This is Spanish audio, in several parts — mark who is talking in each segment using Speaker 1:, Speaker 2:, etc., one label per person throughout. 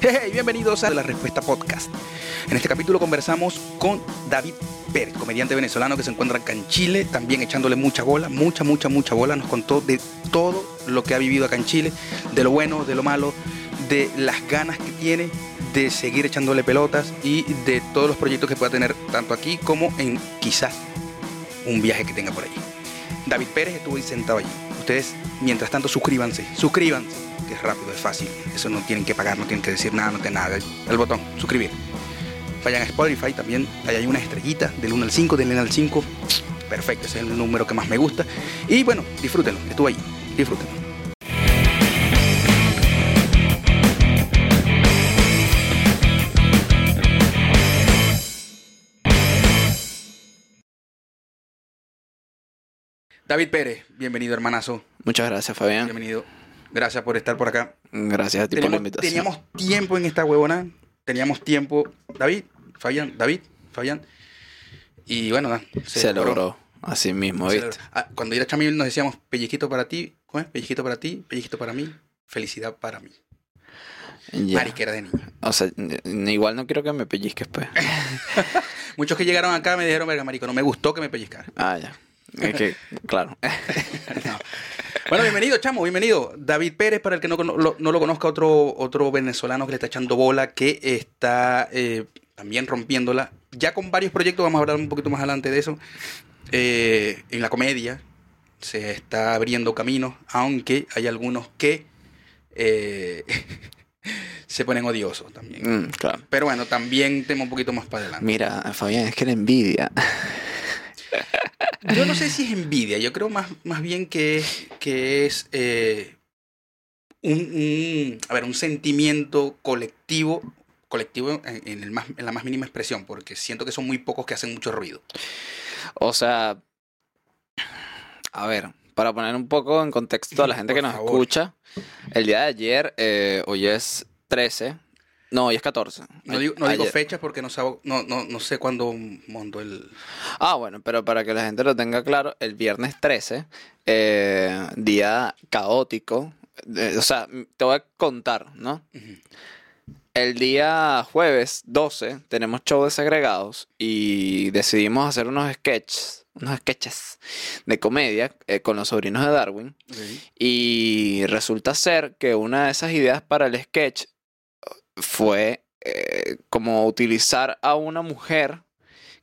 Speaker 1: Hey, bienvenidos a La Respuesta Podcast. En este capítulo conversamos con David Pérez, comediante venezolano que se encuentra acá en Chile, también echándole mucha bola, mucha, mucha, mucha bola. Nos contó de todo lo que ha vivido acá en Chile, de lo bueno, de lo malo, de las ganas que tiene de seguir echándole pelotas y de todos los proyectos que pueda tener tanto aquí como en quizás un viaje que tenga por allí. David Pérez estuvo ahí sentado allí. Ustedes, mientras tanto, suscríbanse, suscríbanse, que es rápido, es fácil. Eso no tienen que pagar, no tienen que decir nada, no tienen nada. El botón, suscribir. Vayan a Spotify también, ahí hay una estrellita del 1 al 5, del 1 al 5. Perfecto, ese es el número que más me gusta. Y bueno, disfrútenlo, estuvo ahí, disfrútenlo. David Pérez, bienvenido hermanazo,
Speaker 2: Muchas gracias, Fabián.
Speaker 1: bienvenido. Gracias por estar por acá.
Speaker 2: Gracias a ti por la
Speaker 1: Teníamos,
Speaker 2: invitación.
Speaker 1: teníamos tiempo en esta huevona. Teníamos tiempo. David, Fabián, David, Fabián. Y bueno, da,
Speaker 2: Se, logró. Así mismo,
Speaker 1: Se
Speaker 2: ¿viste?
Speaker 1: logró. Ah, cuando era chamil nos decíamos pellizquito para ti, ¿cómo es? Pellizquito para ti, pellizquito para mí, felicidad para mí.
Speaker 2: Ya.
Speaker 1: Mariquera de niño.
Speaker 2: O sea, igual no quiero que me pellizques, pues.
Speaker 1: Muchos que llegaron acá me dijeron, verga, marico, no me gustó que me pellizcara.
Speaker 2: Ah, ya. Es que, claro.
Speaker 1: No. Bueno, bienvenido, chamo, bienvenido. David Pérez, para el que no, lo- no lo conozca, otro, otro venezolano que le está echando bola, que está eh, también rompiéndola. Ya con varios proyectos, vamos a hablar un poquito más adelante de eso. Eh, en la comedia se está abriendo caminos, aunque hay algunos que eh, se ponen odiosos también.
Speaker 2: Mm, claro.
Speaker 1: Pero bueno, también tema un poquito más para adelante.
Speaker 2: Mira, Fabián, es que la envidia.
Speaker 1: Yo no sé si es envidia, yo creo más, más bien que es, que es eh, un, un- a ver, un sentimiento colectivo, colectivo en, en el más, en la más mínima expresión, porque siento que son muy pocos que hacen mucho ruido.
Speaker 2: O sea, a ver, para poner un poco en contexto a la gente
Speaker 1: Por
Speaker 2: que nos
Speaker 1: favor.
Speaker 2: escucha, el día de ayer, eh, hoy es 13, no, hoy es 14.
Speaker 1: No digo, no digo fechas porque no, sabo- no, no, no sé cuándo montó el...
Speaker 2: Ah, bueno, pero para que la gente lo tenga claro, el viernes 13, eh, día caótico, eh, o sea, te voy a contar, ¿no? El día jueves 12 tenemos show de segregados y decidimos hacer unos sketches, unos sketches de comedia eh, con los sobrinos de Darwin. Y resulta ser que una de esas ideas para el sketch fue eh, como utilizar a una mujer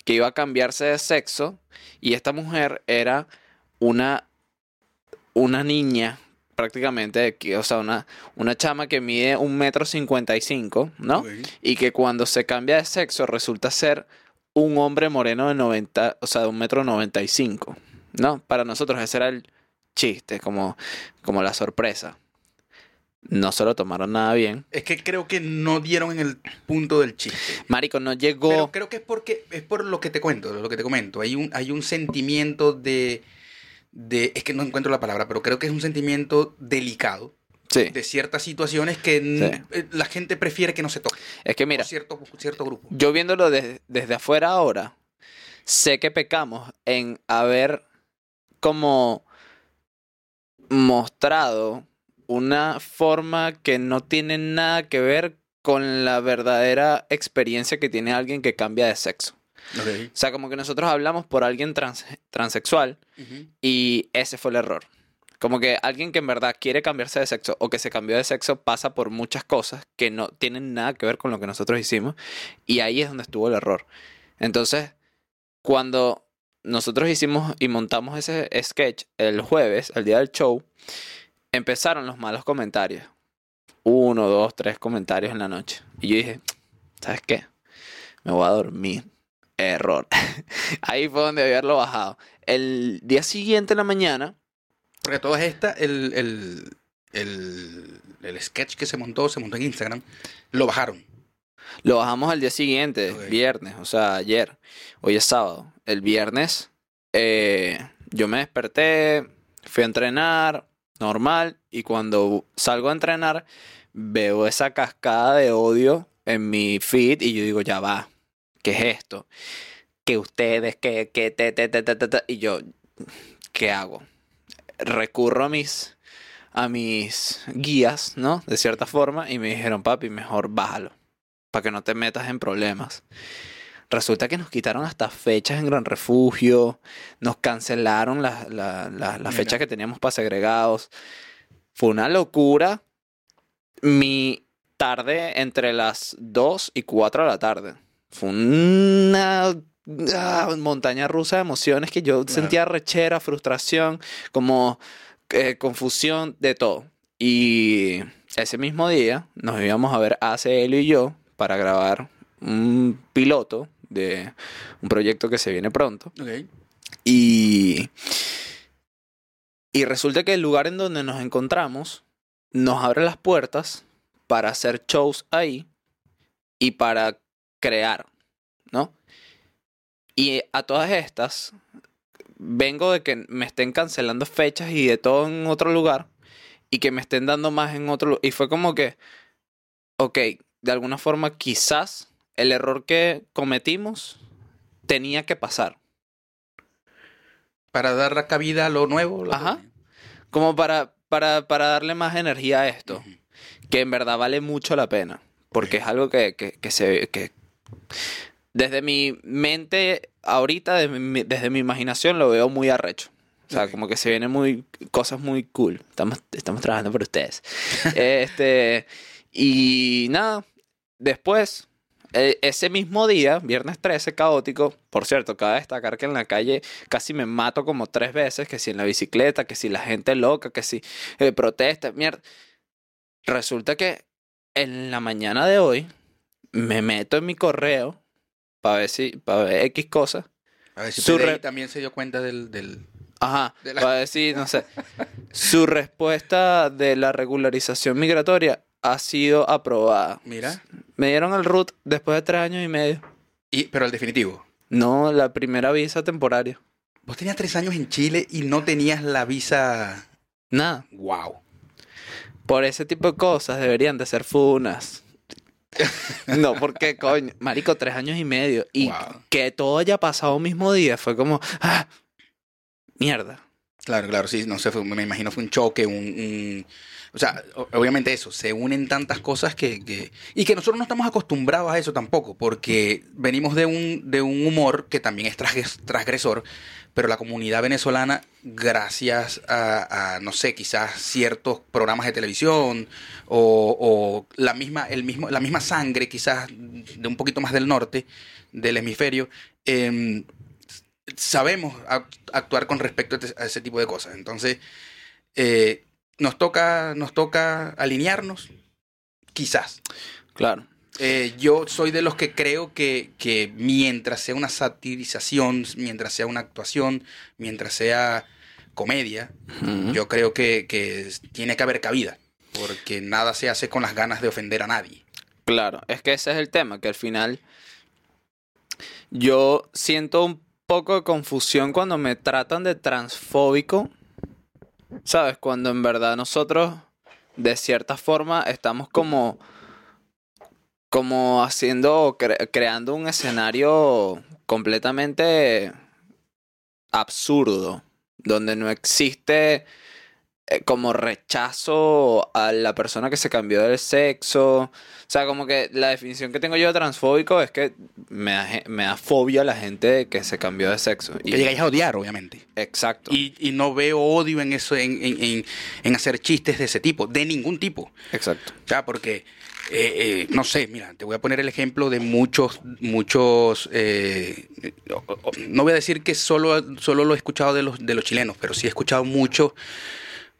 Speaker 2: que iba a cambiarse de sexo y esta mujer era una, una niña prácticamente, o sea, una, una chama que mide un metro cincuenta y cinco, ¿no? Y que cuando se cambia de sexo resulta ser un hombre moreno de 90, o sea, de un metro noventa y cinco, ¿no? Para nosotros ese era el chiste, como, como la sorpresa. No se lo tomaron nada bien.
Speaker 1: Es que creo que no dieron en el punto del chiste.
Speaker 2: Marico, no llegó...
Speaker 1: Pero creo que es porque es por lo que te cuento, lo que te comento. Hay un, hay un sentimiento de, de. Es que no encuentro la palabra, pero creo que es un sentimiento delicado
Speaker 2: sí,
Speaker 1: de ciertas situaciones que
Speaker 2: Sí.
Speaker 1: eh, la gente prefiere que no se toque.
Speaker 2: es que mira,
Speaker 1: cierto, cierto grupo.
Speaker 2: yo viéndolo des- desde afuera ahora, sé que pecamos en haber como mostrado una forma que no tiene nada que ver con la verdadera experiencia que tiene alguien que cambia de sexo. O sea, como que nosotros hablamos por alguien trans- transexual y ese fue el error. Como que alguien que en verdad quiere cambiarse de sexo o que se cambió de sexo pasa por muchas cosas que no tienen nada que ver con lo que nosotros hicimos y ahí es donde estuvo el error. Entonces, cuando nosotros hicimos y montamos ese sketch el jueves, el día del show, empezaron los malos comentarios. Uno, dos, tres comentarios en la noche. Y yo dije, ¿sabes qué? Me voy a dormir. Error. Ahí fue donde haberlo bajado. El día siguiente en la mañana,
Speaker 1: Porque todas estas, el, el, el, el sketch que se montó, se montó en Instagram, lo bajaron.
Speaker 2: lo bajamos al día siguiente, viernes, o sea, ayer. Hoy es sábado. El viernes, eh, yo me desperté, fui a entrenar, normal, y cuando salgo a entrenar, veo esa cascada de odio en mi feed y yo digo, ya va, ¿qué es esto? Que ustedes, que, que, te, te, te, te, te, te", y yo, ¿qué hago? Recurro a mis, a mis guías, ¿no? De cierta forma, y me dijeron, papi, mejor bájalo, para que no te metas en problemas. Resulta que nos quitaron hasta fechas en Gran Refugio, nos cancelaron las la, la, la fechas que teníamos para segregados. Fue una locura. Mi tarde entre las 2 y 4 de la tarde. Fue una ah, montaña rusa de emociones que yo sentía rechera, frustración, como eh, confusión, de todo. Y ese mismo día nos íbamos a ver ACL y yo para grabar un piloto de un proyecto que se viene pronto.
Speaker 1: Ok.
Speaker 2: Y, y resulta que el lugar en donde nos encontramos nos abre las puertas para hacer shows ahí y para crear, ¿no? Y a todas estas, vengo de que me estén cancelando fechas y de todo en otro lugar y que me estén dando más en otro lugar. Y fue como que, ok, de alguna forma quizás el error que cometimos tenía que pasar.
Speaker 1: Para dar la cabida a lo nuevo. lo
Speaker 2: Ajá.
Speaker 1: que-
Speaker 2: Como para, para, para darle más energía a esto. Que en verdad vale mucho la pena. Porque es algo que, que, que se... Que desde mi mente, ahorita, desde mi, desde mi imaginación, lo veo muy arrecho. O sea, como que se vienen muy, cosas muy cool. Estamos, estamos trabajando por ustedes. este, y nada, después, ese mismo día, viernes 13, caótico, por cierto, cabe destacar que en la calle casi me mato como tres veces, que si en la bicicleta, que si la gente loca, que si eh, protesta, mierda. Resulta que en la mañana de hoy me meto en mi correo para ver si, para ver X cosas.
Speaker 1: A ver si
Speaker 2: Su
Speaker 1: PDI
Speaker 2: re-
Speaker 1: también se dio cuenta del... del...
Speaker 2: Ajá,
Speaker 1: De la-
Speaker 2: para decir, no sé. Su respuesta de la regularización migratoria ha sido aprobada.
Speaker 1: Mira.
Speaker 2: Me dieron el RUT después de tres años y medio.
Speaker 1: Y, pero el definitivo.
Speaker 2: No, la primera visa temporaria.
Speaker 1: Vos tenías tres años en Chile y no tenías la visa...
Speaker 2: Nada.
Speaker 1: Wow.
Speaker 2: Por ese tipo de cosas deberían de ser funas. No, porque coño, marico, tres años y medio. Y
Speaker 1: Wow.
Speaker 2: que todo haya pasado mismo día fue como, ah, mierda.
Speaker 1: Claro, claro, sí, no sé, fue- me imagino fue un choque, un... un- o sea, obviamente eso, se unen tantas cosas que, que- Y que nosotros no estamos acostumbrados a eso tampoco, porque venimos de un, de un humor que también es transgres- transgresor, pero la comunidad venezolana, gracias a, no sé, quizás ciertos programas de televisión o, o la, misma, el mismo, la misma sangre quizás de un poquito más del norte del hemisferio, em, sabemos act- actuar con respecto a te- a ese tipo de cosas. Entonces, eh, nos toca, nos toca alinearnos, quizás.
Speaker 2: Claro.
Speaker 1: Eh, yo soy de los que creo que, que mientras sea una satirización, mientras sea una actuación, mientras sea comedia, yo creo que, que tiene que haber cabida, porque nada se hace con las ganas de ofender a nadie.
Speaker 2: Claro, es que ese es el tema, que al final yo siento un poco de confusión cuando me tratan de transfóbico, ¿sabes? Cuando en verdad nosotros, de cierta forma, estamos como, como haciendo, cre- creando un escenario completamente absurdo, donde no existe como rechazo a la persona que se cambió del sexo. O sea, como que la definición que tengo yo de transfóbico es que me da, me da fobia a la gente que se cambió de sexo. Y-
Speaker 1: Que llegáis a odiar, obviamente.
Speaker 2: exacto.
Speaker 1: Y, y no veo odio en eso, en, en- en- en hacer chistes de ese tipo, de ningún tipo.
Speaker 2: exacto.
Speaker 1: O sea, porque, eh, eh, no sé, mira, te voy a poner el ejemplo de muchos, muchos, eh, no voy a decir que solo, solo lo he escuchado de los, de los chilenos, pero sí he escuchado muchos,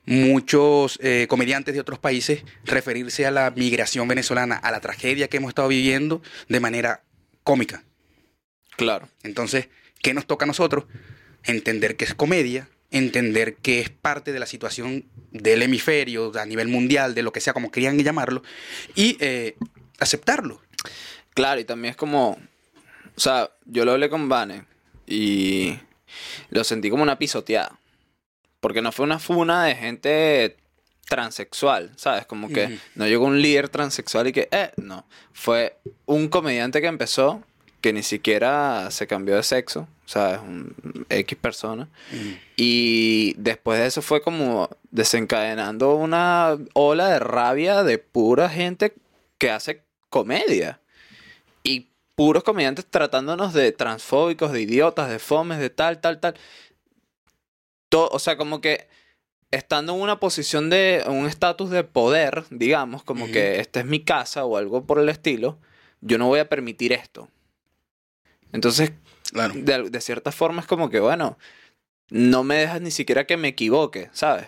Speaker 1: muchos eh, comediantes de otros países referirse a la migración venezolana, a la tragedia que hemos estado viviendo de manera cómica.
Speaker 2: Claro.
Speaker 1: Entonces, ¿qué nos toca a nosotros? Entender que es comedia, entender que es parte de la situación del hemisferio, a nivel mundial, de lo que sea, como querían llamarlo, y eh, aceptarlo.
Speaker 2: Claro, y también es como. O sea, yo lo hablé con Vane y lo sentí como una pisoteada. Porque no fue una funa de gente transexual, ¿sabes? Como que no llegó un líder transexual y que, eh, no. Fue un comediante que empezó, que ni siquiera se cambió de sexo, ¿sabes? Un X persona. Y después de eso fue como desencadenando una ola de rabia de pura gente que hace comedia. Y puros comediantes tratándonos de transfóbicos, de idiotas, de fomes, de tal, tal, tal. O sea, como que estando en una posición de un estatus de poder, digamos, como que esta es mi casa o algo por el estilo, yo no voy a permitir esto. Entonces,
Speaker 1: Claro.
Speaker 2: de, cierta forma es como que, bueno, no me dejas ni siquiera que me equivoque, ¿sabes?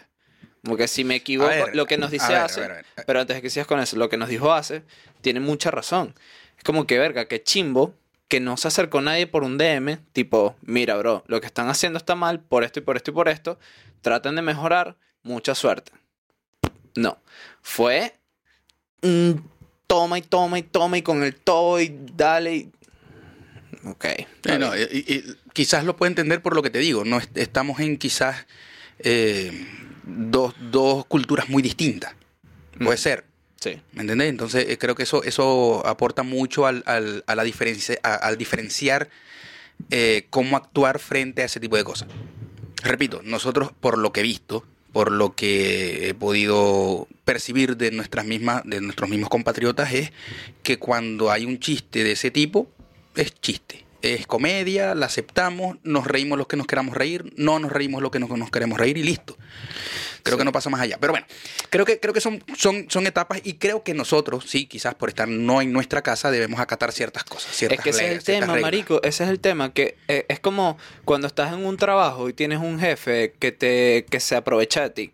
Speaker 2: Como que si me equivoco,
Speaker 1: ver,
Speaker 2: lo que nos dice
Speaker 1: ver,
Speaker 2: hace,
Speaker 1: ver.
Speaker 2: pero antes de que sigas con eso, lo que nos dijo hace, tiene mucha razón. Es como que, verga, que chimbo, que no se acercó nadie por un DM, tipo, mira, bro, lo que están haciendo está mal por esto y por esto y por esto, traten de mejorar, mucha suerte. No, fue un toma y toma y toma y con el todo y dale y... Ok. está
Speaker 1: no,
Speaker 2: bien.
Speaker 1: y- y quizás lo puedo entender por lo que te digo. No est- estamos en quizás eh, dos, dos culturas muy distintas. Puede
Speaker 2: Mm.
Speaker 1: ser.
Speaker 2: Sí.
Speaker 1: ¿Me entendés? Entonces eh, creo que eso, eso aporta mucho al, al, a la diferencia, a- al diferenciar eh, cómo actuar frente a ese tipo de cosas. Repito, nosotros por lo que he visto, por lo que he podido percibir de nuestras mismas, de nuestros mismos compatriotas, es que cuando hay un chiste de ese tipo, es chiste. Es comedia, la aceptamos, nos reímos los que nos queramos reír, no nos reímos los que nos, nos queremos reír y listo. Creo
Speaker 2: Sí.
Speaker 1: que no pasa más allá. Pero bueno, creo que, creo que son, son, son etapas y creo que nosotros, sí, quizás por estar no en nuestra casa, debemos acatar ciertas cosas. Ciertas
Speaker 2: Es que ese es el tema,
Speaker 1: reglas.
Speaker 2: marico. Ese es el tema. Que eh, es como cuando estás en un trabajo y tienes un jefe que te que se aprovecha de ti.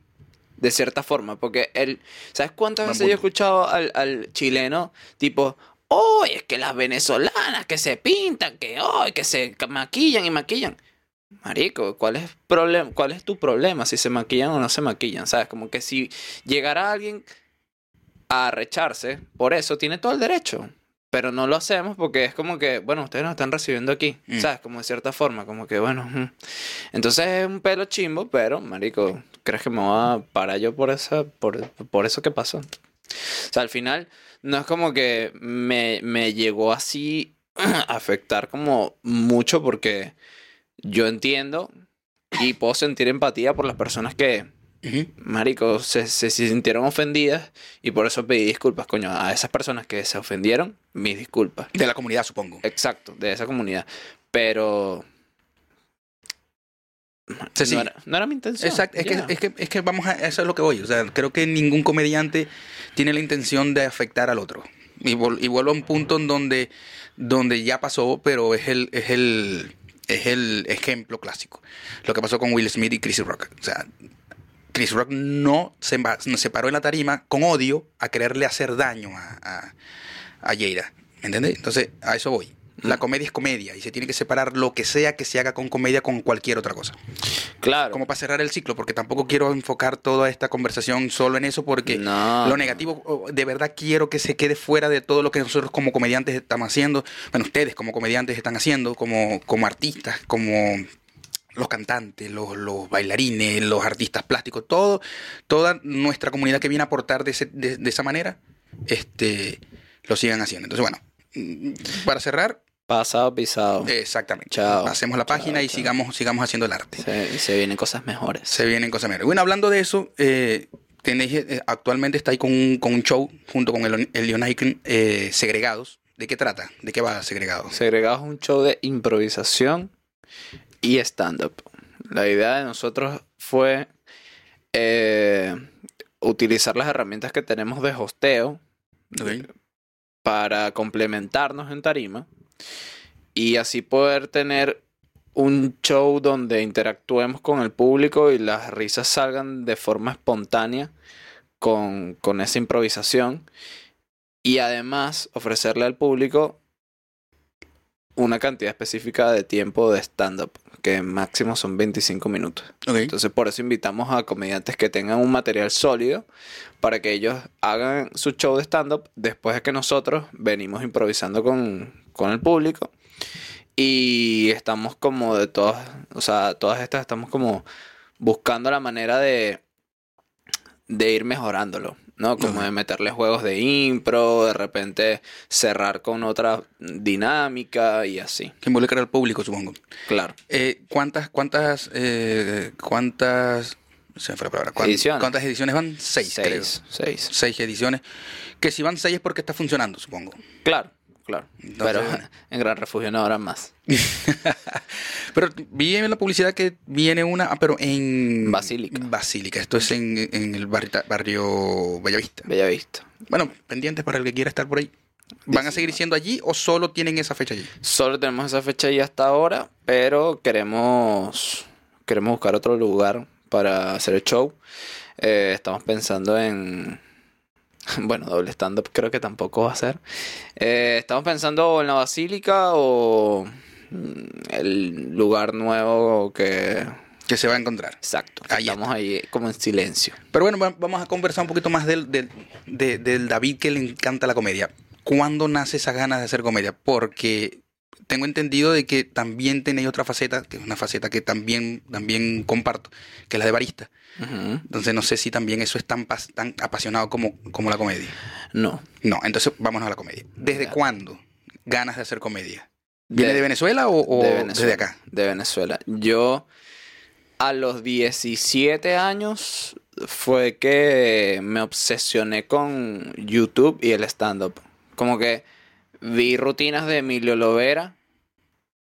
Speaker 2: De cierta forma. Porque él. ¿Sabes cuántas
Speaker 1: Buen
Speaker 2: veces yo he escuchado al, al chileno? Tipo. Oh, es que las venezolanas que se pintan, que oh, que se maquillan y maquillan. Marico, ¿cuál es, ¿cuál es tu problema si se maquillan o no se maquillan? ¿Sabes? Como que si llegara alguien a recharse, por eso tiene todo el derecho. Pero no lo hacemos porque es como que, bueno, ustedes nos están recibiendo aquí,
Speaker 1: Mm.
Speaker 2: ¿sabes? Como de cierta forma, como que, bueno. Entonces es un pelo chimbo, pero, marico, ¿crees que me voy a parar yo por, esa, por, por eso que pasó? O sea, al final, no es como que me, me llegó así a afectar como mucho porque yo entiendo y puedo sentir empatía por las personas que, marico, se, se sintieron ofendidas y por eso pedí disculpas, coño, a esas personas que se ofendieron, mis disculpas.
Speaker 1: De la comunidad, supongo.
Speaker 2: Exacto, de esa comunidad. Pero no, era, no era mi intención.
Speaker 1: Exacto, es que, es, que, es que vamos a eso es lo que voy. O sea, creo que ningún comediante tiene la intención de afectar al otro. Y, vol- y vuelvo a un punto en donde, donde ya pasó, pero es el, es el es el ejemplo clásico. Lo que pasó con Will Smith y Chris Rock. O sea, Chris Rock no se, se paró en la tarima con odio a quererle hacer daño a, a, a Jada. ¿Me? Entonces, a eso voy. La comedia es comedia y se tiene que separar lo que sea que se haga con comedia con cualquier otra cosa
Speaker 2: claro.
Speaker 1: como para cerrar el ciclo, porque tampoco quiero enfocar toda esta conversación solo en eso, porque
Speaker 2: No.
Speaker 1: lo negativo de verdad quiero que se quede fuera de todo lo que nosotros como comediantes estamos haciendo, bueno, ustedes como comediantes están haciendo, como, como artistas, como los cantantes, los, los bailarines, los artistas plásticos, todo, toda nuestra comunidad que viene a aportar de, ese- de- de esa manera, este, lo sigan haciendo. Entonces, bueno, mm, para cerrar,
Speaker 2: Pasado, pisado.
Speaker 1: exactamente.
Speaker 2: Chao.
Speaker 1: Hacemos la
Speaker 2: Chao,
Speaker 1: página y
Speaker 2: chao.
Speaker 1: sigamos, sigamos haciendo el arte.
Speaker 2: Se, se vienen cosas mejores.
Speaker 1: Se vienen cosas mejores. Bueno, hablando de eso, eh, tenéis, eh, actualmente está ahí con un, con un show junto con el, el Leon Aiken, eh, Segregados. ¿De qué trata? ¿De qué va Segregados?
Speaker 2: Segregados es un show de improvisación y stand-up. La idea de nosotros fue eh, utilizar las herramientas que tenemos de hosteo para complementarnos en tarima y así poder tener un show donde interactuemos con el público y las risas salgan de forma espontánea con, con esa improvisación y además ofrecerle al público una cantidad específica de tiempo de stand-up, que máximo son 25 minutos. Entonces por eso invitamos a comediantes que tengan un material sólido para que ellos hagan su show de stand-up después de que nosotros venimos improvisando con, con el público. Y estamos como de todas, o sea, todas estas estamos como buscando la manera de, de ir mejorándolo. ¿no? Como de meterle juegos de impro, de repente cerrar con otra dinámica y así.
Speaker 1: Que involucra al público, supongo.
Speaker 2: Claro.
Speaker 1: Eh, ¿Cuántas, cuántas, eh, cuántas, se me fue la palabra, ¿Cuán-
Speaker 2: Ediciones.
Speaker 1: ¿Cuántas ediciones van? Seis, creo.
Speaker 2: seis, seis.
Speaker 1: Seis ediciones. Que si van seis es porque está funcionando, supongo.
Speaker 2: Claro, claro.
Speaker 1: Entonces-
Speaker 2: Pero en Gran Refugio no habrá más.
Speaker 1: Pero vi en la publicidad que viene una, ah, pero en
Speaker 2: Basílica.
Speaker 1: Basílica. Esto es en, en el barrio, barrio Bellavista.
Speaker 2: Bella vista.
Speaker 1: Bueno, pendientes para el que quiera estar por ahí. ¿Van a seguir siendo allí o solo tienen esa fecha allí?
Speaker 2: Solo tenemos esa fecha ahí hasta ahora, pero queremos, queremos buscar otro lugar para hacer el show. Eh, estamos pensando en... Bueno, doble stand-up creo que tampoco va a ser. Eh, estamos pensando en la Basílica o mm, el lugar nuevo que...
Speaker 1: Que se va a encontrar.
Speaker 2: Exacto.
Speaker 1: Ahí
Speaker 2: estamos ahí como en silencio.
Speaker 1: Pero bueno, va- vamos a conversar un poquito más del, del, de- del David que le encanta la comedia. ¿Cuándo nace esa ganas de hacer comedia? Porque tengo entendido de que también tenéis otra faceta, que es una faceta que también, también comparto, que es la de barista. Entonces no sé si también eso es tan, tan apasionado como, como la comedia.
Speaker 2: No.
Speaker 1: No, entonces vámonos a la comedia. ¿Desde cuándo ganas de hacer comedia? ¿Viene de,
Speaker 2: De-
Speaker 1: Venezuela o, o
Speaker 2: de
Speaker 1: desde acá?
Speaker 2: De Venezuela. Yo a los 17 años fue que me obsesioné con YouTube y el stand-up. Como que vi rutinas de Emilio Lovera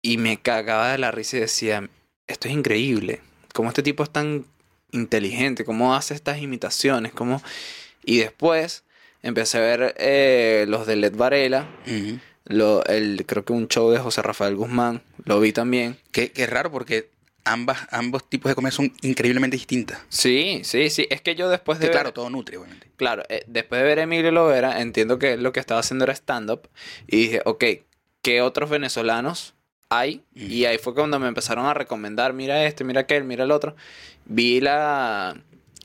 Speaker 2: y me cagaba de la risa y decía, esto es increíble. Como este tipo es tan inteligente, cómo hace estas imitaciones, cómo... Y después empecé a ver eh, los de Led Varela, lo, el, creo que un show de José Rafael Guzmán, lo vi también.
Speaker 1: Que, que es raro porque ambas, ambos tipos de comedia son increíblemente distintas.
Speaker 2: Sí, sí, sí. Es que yo después de
Speaker 1: Que
Speaker 2: ver,
Speaker 1: claro, todo nutre, obviamente.
Speaker 2: claro, eh, después de ver a Emilio Lovera, entiendo que lo que estaba haciendo era stand-up. Y dije, ok, ¿qué otros venezolanos hay?
Speaker 1: Mm.
Speaker 2: Y ahí fue cuando me empezaron a recomendar, mira este, mira aquel, mira el otro. Vi la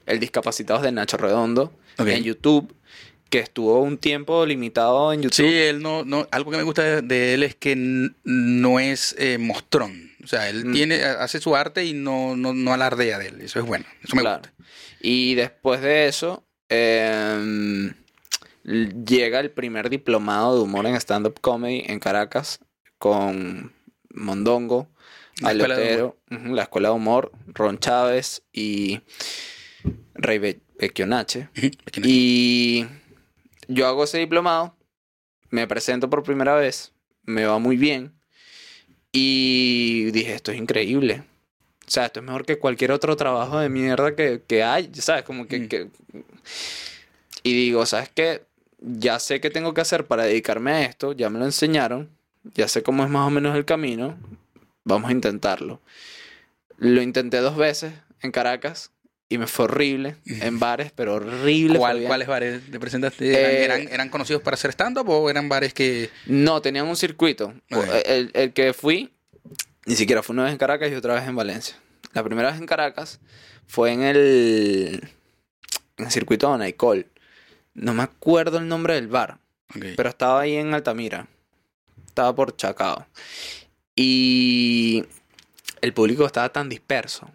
Speaker 2: el Discapacitados de Nacho Redondo en YouTube, que estuvo un tiempo limitado en YouTube.
Speaker 1: Sí, él no, no, algo que me gusta de, de él es que no es eh, mostrón. O sea, él
Speaker 2: Mm.
Speaker 1: tiene, hace su arte y no, no, no alardea de él. Eso es bueno. Eso me
Speaker 2: Claro.
Speaker 1: gusta.
Speaker 2: Y después de eso, em, llega el primer diplomado de humor en stand-up comedy en Caracas con Mondongo,
Speaker 1: La Escuela de
Speaker 2: Alotero, la Escuela de Humor, Ron Chávez y Rey Be- Y yo hago ese diplomado, me presento por primera vez, me va muy bien y dije, esto es increíble. O sea, esto es mejor que cualquier otro trabajo de mierda que, que hay, ¿sabes? Como que,
Speaker 1: Mm.
Speaker 2: que- Y digo, ¿sabes qué? Ya sé qué tengo que hacer para dedicarme a esto, ya me lo enseñaron, ya sé cómo es más o menos el camino, vamos a intentarlo. Lo intenté dos veces en Caracas y me fue horrible, en bares, pero horrible.
Speaker 1: ¿Cuál-. ¿Cuáles bares te presentaste? ¿Eran,
Speaker 2: Eh,
Speaker 1: eran, eran conocidos para hacer stand-up o eran bares que...?
Speaker 2: No, tenían un circuito.
Speaker 1: Ok.
Speaker 2: El, el que fui, ni siquiera fue una vez en Caracas y otra vez en Valencia. La primera vez en Caracas fue en el, en el circuito de Naicol. No me acuerdo el nombre del bar, pero estaba ahí en Altamira. Estaba por Chacao. Y el público estaba tan disperso.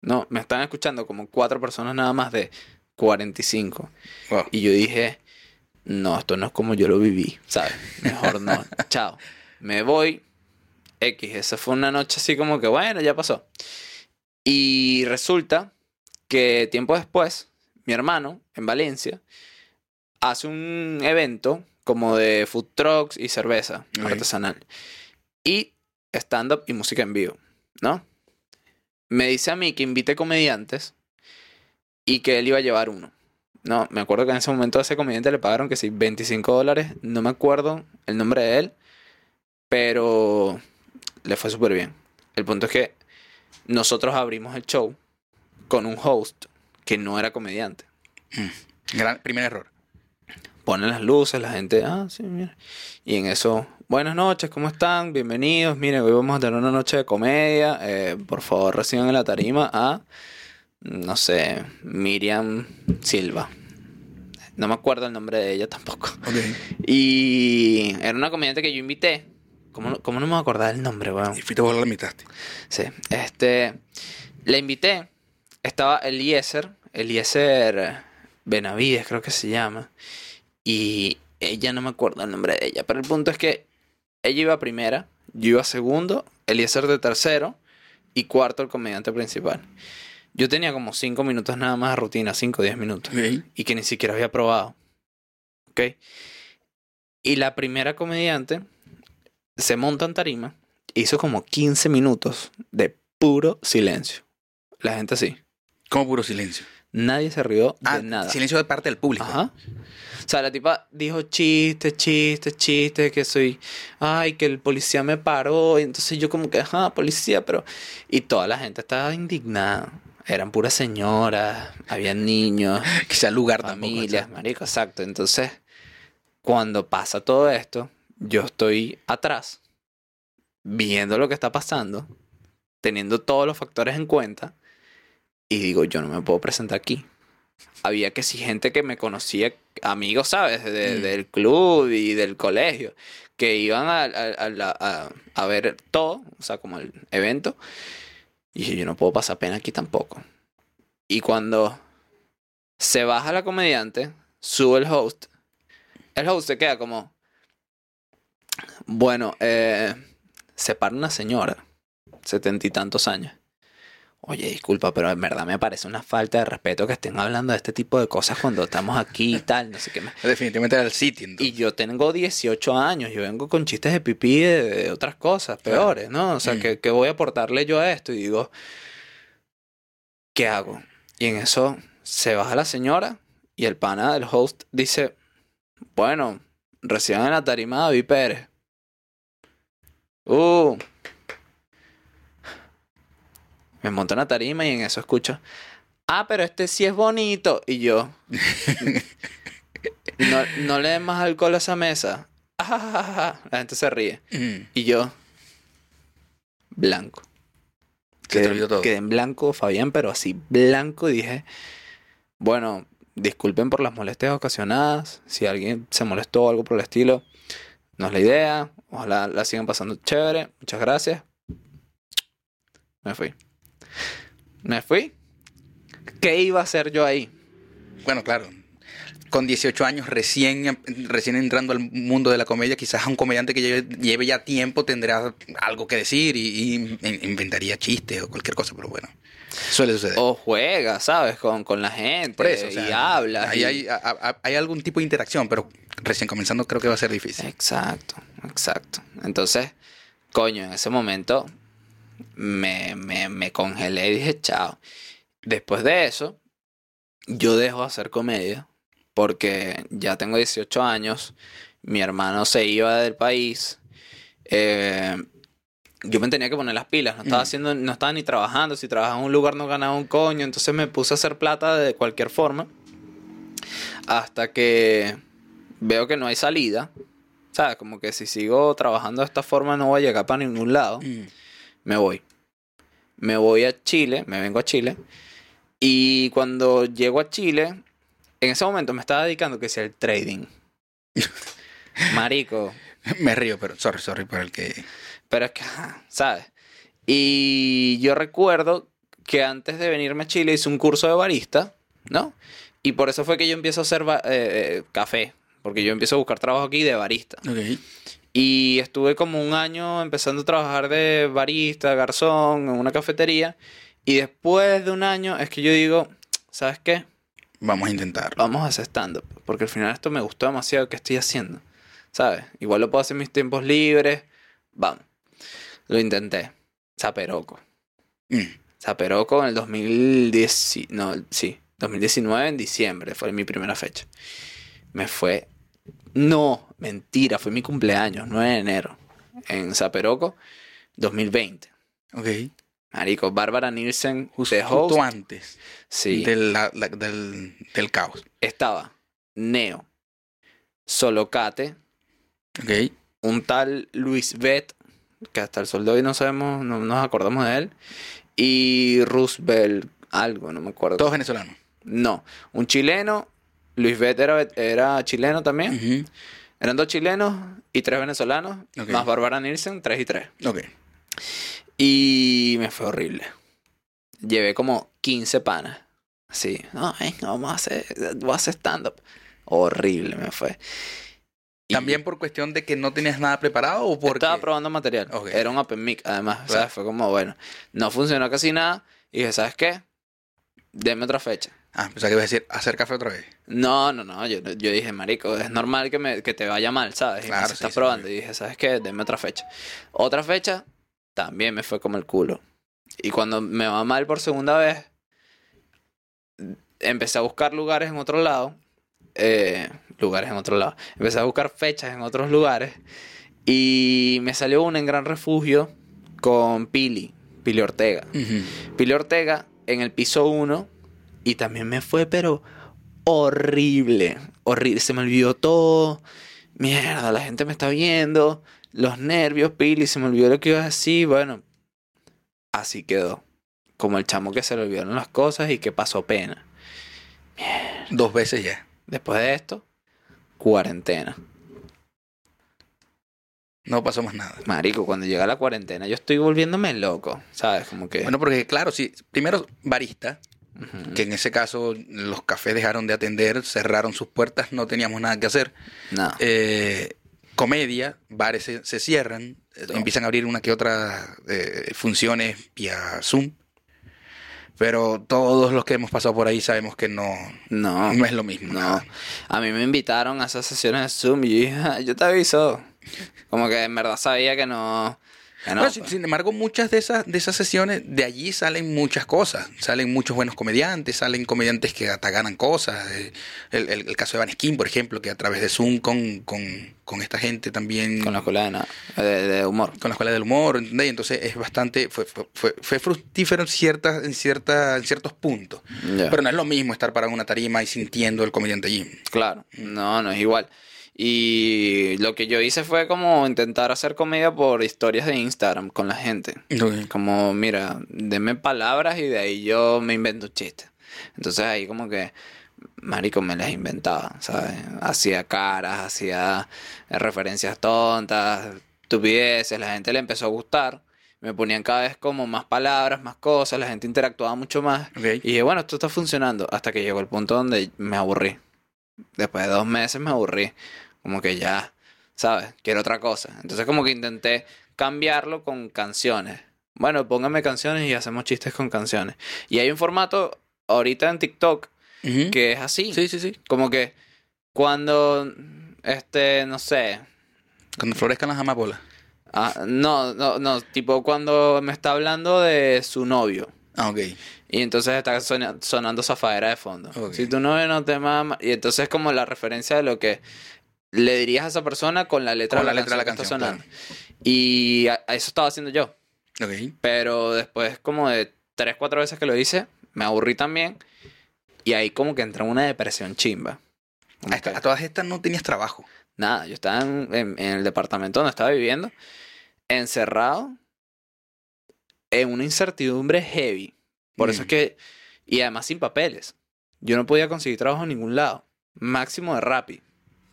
Speaker 2: No, me estaban escuchando como cuatro personas nada más de 45.
Speaker 1: Wow.
Speaker 2: Y yo dije, no, esto no es como yo lo viví, ¿sabes? Mejor no. Chao. Me voy. X. Esa fue una noche así como que, bueno, ya pasó. Y resulta que tiempo después, mi hermano, en Valencia, hace un evento como de food trucks y cerveza artesanal. Y stand-up y música en vivo, ¿no? Me dice a mí que invite comediantes y que él iba a llevar uno. No, me acuerdo que en ese momento a ese comediante le pagaron que sí, 25 dólares. No me acuerdo el nombre de él, pero le fue súper bien. El punto es que nosotros abrimos el show con un host que no era comediante.
Speaker 1: Gran- primer error.
Speaker 2: Ponen las luces, la gente, ah, sí, mira. Y en eso, buenas noches, ¿cómo están? Bienvenidos. Miren, hoy vamos a tener una noche de comedia. Eh, por favor, reciban en la tarima a, no sé, Miriam Silva. No me acuerdo el nombre de ella tampoco. Y era una comediante que yo invité. ¿Cómo, no- cómo no me voy a acordar el nombre, weón?
Speaker 1: Y fuiste vos la limitaste.
Speaker 2: Sí, este. La invité. Estaba Eliezer. Eliezer Benavides creo que se llama. Y ella no me acuerdo el nombre de ella. Pero el punto es que ella iba primera, yo iba segundo, Eliezer de tercero y cuarto el comediante principal. Yo tenía como cinco minutos nada más de rutina, cinco o diez minutos.
Speaker 1: Ok.
Speaker 2: Y que ni siquiera había probado. ¿Ok? Y la primera comediante se monta en tarima, hizo como 15 minutos de puro silencio. La gente así.
Speaker 1: Como puro silencio.
Speaker 2: Nadie se rió de
Speaker 1: Ah,
Speaker 2: nada.
Speaker 1: silencio de parte del público.
Speaker 2: Ajá. O sea, la tipa dijo chistes, chistes, chistes, que soy, ay, que el policía me paró. Y entonces yo como que, ajá, policía, pero... Y toda la gente estaba indignada. Eran puras señoras, había niños,
Speaker 1: Quizá lugar tampoco.
Speaker 2: familias, marico, exacto. Entonces, cuando pasa todo esto, yo estoy atrás, viendo lo que está pasando, teniendo todos los factores en cuenta, y digo, yo no me puedo presentar aquí. Había que si gente que me conocía, amigos, ¿sabes? De-
Speaker 1: Mm.
Speaker 2: Del club y del colegio, que iban a, a- a la- a- a ver todo, o sea, como el evento. Y dije, yo no puedo pasar pena aquí tampoco. Y cuando se baja la comediante, sube el host, el host se queda como, bueno, eh, se para una señora, setenta y tantos años. Oye, disculpa, pero en verdad me parece una falta de respeto que estén hablando de este tipo de cosas cuando estamos aquí y tal, no sé qué más.
Speaker 1: Definitivamente era el sitio.
Speaker 2: Y yo tengo 18 años, yo vengo con chistes de pipí de, de otras cosas peores, ¿no? O sea,
Speaker 1: Mm.
Speaker 2: ¿qué, qué voy a aportarle yo a esto? Y digo, ¿qué hago? Y en eso se baja la señora y el pana del host dice, bueno, reciban en la tarima a David Pérez. Uh. Me monto en la tarima y en eso escucho, ah, pero este sí es bonito. Y yo, no, no le den más alcohol a esa mesa. La gente se ríe.
Speaker 1: Mm.
Speaker 2: Y yo, blanco.
Speaker 1: Se te
Speaker 2: Quedé,
Speaker 1: olvidó todo.
Speaker 2: quedé en blanco, Fabián, pero así blanco. Y dije, bueno, disculpen por las molestias ocasionadas. Si alguien se molestó o algo por el estilo, no es la idea. Ojalá la sigan pasando chévere. Muchas gracias. Me fui. Me fui. ¿Qué iba a hacer yo ahí?
Speaker 1: Bueno, claro. Con 18 años recién, recién entrando al mundo de la comedia, quizás un comediante que lleve, lleve ya tiempo tendrá algo que decir y, y in- inventaría chistes o cualquier cosa, pero bueno, suele suceder.
Speaker 2: O juega, ¿sabes? Con, con la gente.
Speaker 1: Por eso, o sea,
Speaker 2: y habla.
Speaker 1: Hay, hay algún tipo de interacción, pero recién comenzando creo que va a ser difícil.
Speaker 2: Exacto, exacto. Entonces, coño, en ese momento me, me, me congelé y dije, chao. Después de eso, yo dejo de hacer comedia porque ya tengo 18 años, mi hermano se iba del país, eh, yo me tenía que poner las pilas, no estaba
Speaker 1: Mm.
Speaker 2: haciendo, no estaba ni trabajando, si trabajaba en un lugar no ganaba un coño, entonces me puse a hacer plata de cualquier forma, hasta que veo que no hay salida, ¿sabes? Como que si sigo trabajando de esta forma no voy a llegar para ningún lado
Speaker 1: Mm.
Speaker 2: Me voy. Me voy a Chile, me vengo a Chile. Y cuando llego a Chile, en ese momento me estaba dedicando que sea el trading. Marico.
Speaker 1: Me río, pero sorry, sorry por el que...
Speaker 2: Pero es que, ¿sabes? Y yo recuerdo que antes de venirme a Chile hice un curso de barista, ¿no? Y por eso fue que yo empiezo a hacer eh, eh, café. Porque yo empiezo a buscar trabajo aquí de barista.
Speaker 1: Ok.
Speaker 2: Y estuve como un año empezando a trabajar de barista, garzón, en una cafetería. Y después de un año es que yo digo, ¿sabes qué?
Speaker 1: Vamos a intentarlo.
Speaker 2: Vamos a hacer stand-up. Porque al final esto me gustó demasiado que estoy haciendo. ¿Sabes? Igual lo puedo hacer en mis tiempos libres. Vamos. Lo intenté. Zaperoco.
Speaker 1: Mm.
Speaker 2: Zaperoco en el 2010. No, sí. 2019 en diciembre fue mi primera fecha. Me fue. No, mentira, fue mi cumpleaños, 9 de enero. En Zaperoco, 2020.
Speaker 1: Ok.
Speaker 2: Marico, Bárbara Nielsen,
Speaker 1: Justo, justo antes
Speaker 2: Sí.
Speaker 1: del, la- la- del, del caos.
Speaker 2: Estaba Neo, Solocate,
Speaker 1: Ok.
Speaker 2: un tal Luis Bet, que hasta el sol de hoy no sabemos, no nos acordamos de él, y Roosevelt, algo, no me acuerdo.
Speaker 1: Todos venezolanos.
Speaker 2: No, un chileno, Luis Bet era, era chileno también. Eran dos chilenos y tres venezolanos, más Bárbara Nielsen, tres y tres.
Speaker 1: Ok.
Speaker 2: Y me fue horrible. Llevé como 15 panas. Así, no, venga, vamos a hacer, voy a hacer stand-up. Horrible me fue. Y
Speaker 1: ¿También por cuestión de que no tenías nada preparado o porque...?
Speaker 2: Estaba probando material.
Speaker 1: Ok.
Speaker 2: Era un open mic, además. O sea, fue como, bueno, no funcionó casi nada. Y dije, ¿sabes qué? Deme otra fecha.
Speaker 1: Ah, pensaba que ibas a decir, hacer café otra vez.
Speaker 2: No, no, no. Yo, yo dije, marico, es normal que, me, que te vaya mal, ¿sabes? Y
Speaker 1: Claro,
Speaker 2: me
Speaker 1: sí,
Speaker 2: estás
Speaker 1: sí,
Speaker 2: probando. Y dije, ¿sabes qué? Deme otra fecha. Otra fecha, también me fue como el culo. Y cuando me va mal por segunda vez, empecé a buscar lugares en otro lado. eh, lugares en otro lado. Empecé a buscar fechas en otros lugares. Y me salió una en Gran Refugio con Pili, Pili Ortega. Pili Ortega en el piso 1 y también me fue, pero horrible, horrible. Se me olvidó todo. Mierda, la gente me está viendo. Los nervios, Pili, se me olvidó lo que iba a decir. Bueno, así quedó. Como el chamo que se le olvidaron las cosas y que pasó pena.
Speaker 1: Dos veces ya.
Speaker 2: Después de esto, cuarentena.
Speaker 1: No pasó más nada.
Speaker 2: Marico, cuando llega la cuarentena, yo estoy volviéndome loco. ¿Sabes? Como que.
Speaker 1: Bueno, porque claro, sí, primero barista, Que en ese caso los cafés dejaron de atender, cerraron sus puertas, no teníamos nada que hacer.
Speaker 2: No.
Speaker 1: Eh, comedia, bares se, se cierran, eh,
Speaker 2: No.
Speaker 1: empiezan a abrir una que otra eh, funciones vía Zoom. Pero todos los que hemos pasado por ahí sabemos que no,
Speaker 2: no.
Speaker 1: no es lo mismo.
Speaker 2: No,
Speaker 1: nada.
Speaker 2: a mí me invitaron a esas sesiones de Zoom y yo "Ah, yo te aviso. Como que en verdad sabía que no. Que no,
Speaker 1: Bueno, sin,
Speaker 2: pues.
Speaker 1: sin embargo, muchas de esas, de esas sesiones, de allí salen muchas cosas. Salen muchos buenos comediantes, salen comediantes que hasta ganan cosas. Eh, El, el- el caso de Van Skin, por ejemplo, que a través de Zoom con, con, con esta gente también...
Speaker 2: Con la escuela de, nada, de, de humor.
Speaker 1: con la escuela del humor, ¿entendés? Entonces es bastante, fue, fue, fue, fructífero en, ciertas, en, cierta, en ciertos puntos. Pero no es lo mismo estar para una tarima y sintiendo el comediante allí.
Speaker 2: Claro, no, no es igual. Y lo que yo hice fue como intentar hacer comedia por historias de Instagram con la gente. Como, mira, denme palabras y de ahí yo me invento chistes. Entonces ahí como que, marico, me las inventaba, ¿sabes? Hacía caras, hacía referencias tontas, estupideces, la gente le empezó a gustar. Me ponían cada vez como más palabras, más cosas, la gente interactuaba mucho más. Y dije, bueno, esto está funcionando. Hasta que llegó el punto donde me aburrí. Después de dos meses me aburrí. Como que ya, ¿sabes? Quiero otra cosa. Entonces como que intenté cambiarlo con canciones. Bueno, póngame canciones y hacemos chistes con canciones. Y hay un formato ahorita en TikTok que es así.
Speaker 1: Sí, sí, sí.
Speaker 2: Como que cuando, este, no sé.
Speaker 1: Cuando florezcan las amapolas.
Speaker 2: ah, no, no, no. Tipo cuando me está hablando de su novio.
Speaker 1: Ah, ok.
Speaker 2: Y entonces está sona- sonando Zafaera de fondo.
Speaker 1: Ok.
Speaker 2: Si tu novio no te mama. Y entonces es como la referencia de lo que le dirías a esa persona con la letra,
Speaker 1: Con
Speaker 2: de,
Speaker 1: la letra de la
Speaker 2: que está
Speaker 1: canción,
Speaker 2: sonando. Y a- a eso estaba haciendo yo.
Speaker 1: Ok.
Speaker 2: Pero después, como de tres, cuatro veces que lo hice, me aburrí también. Y ahí como que entré en una depresión chimba.
Speaker 1: A, esta-
Speaker 2: que-
Speaker 1: a todas estas no tenías trabajo.
Speaker 2: Nada, yo estaba en, en- en el departamento donde estaba viviendo, encerrado, en una incertidumbre heavy. Por eso
Speaker 1: Mm.
Speaker 2: es que, y además sin papeles. Yo no podía conseguir trabajo en ningún lado. Máximo de Rappi,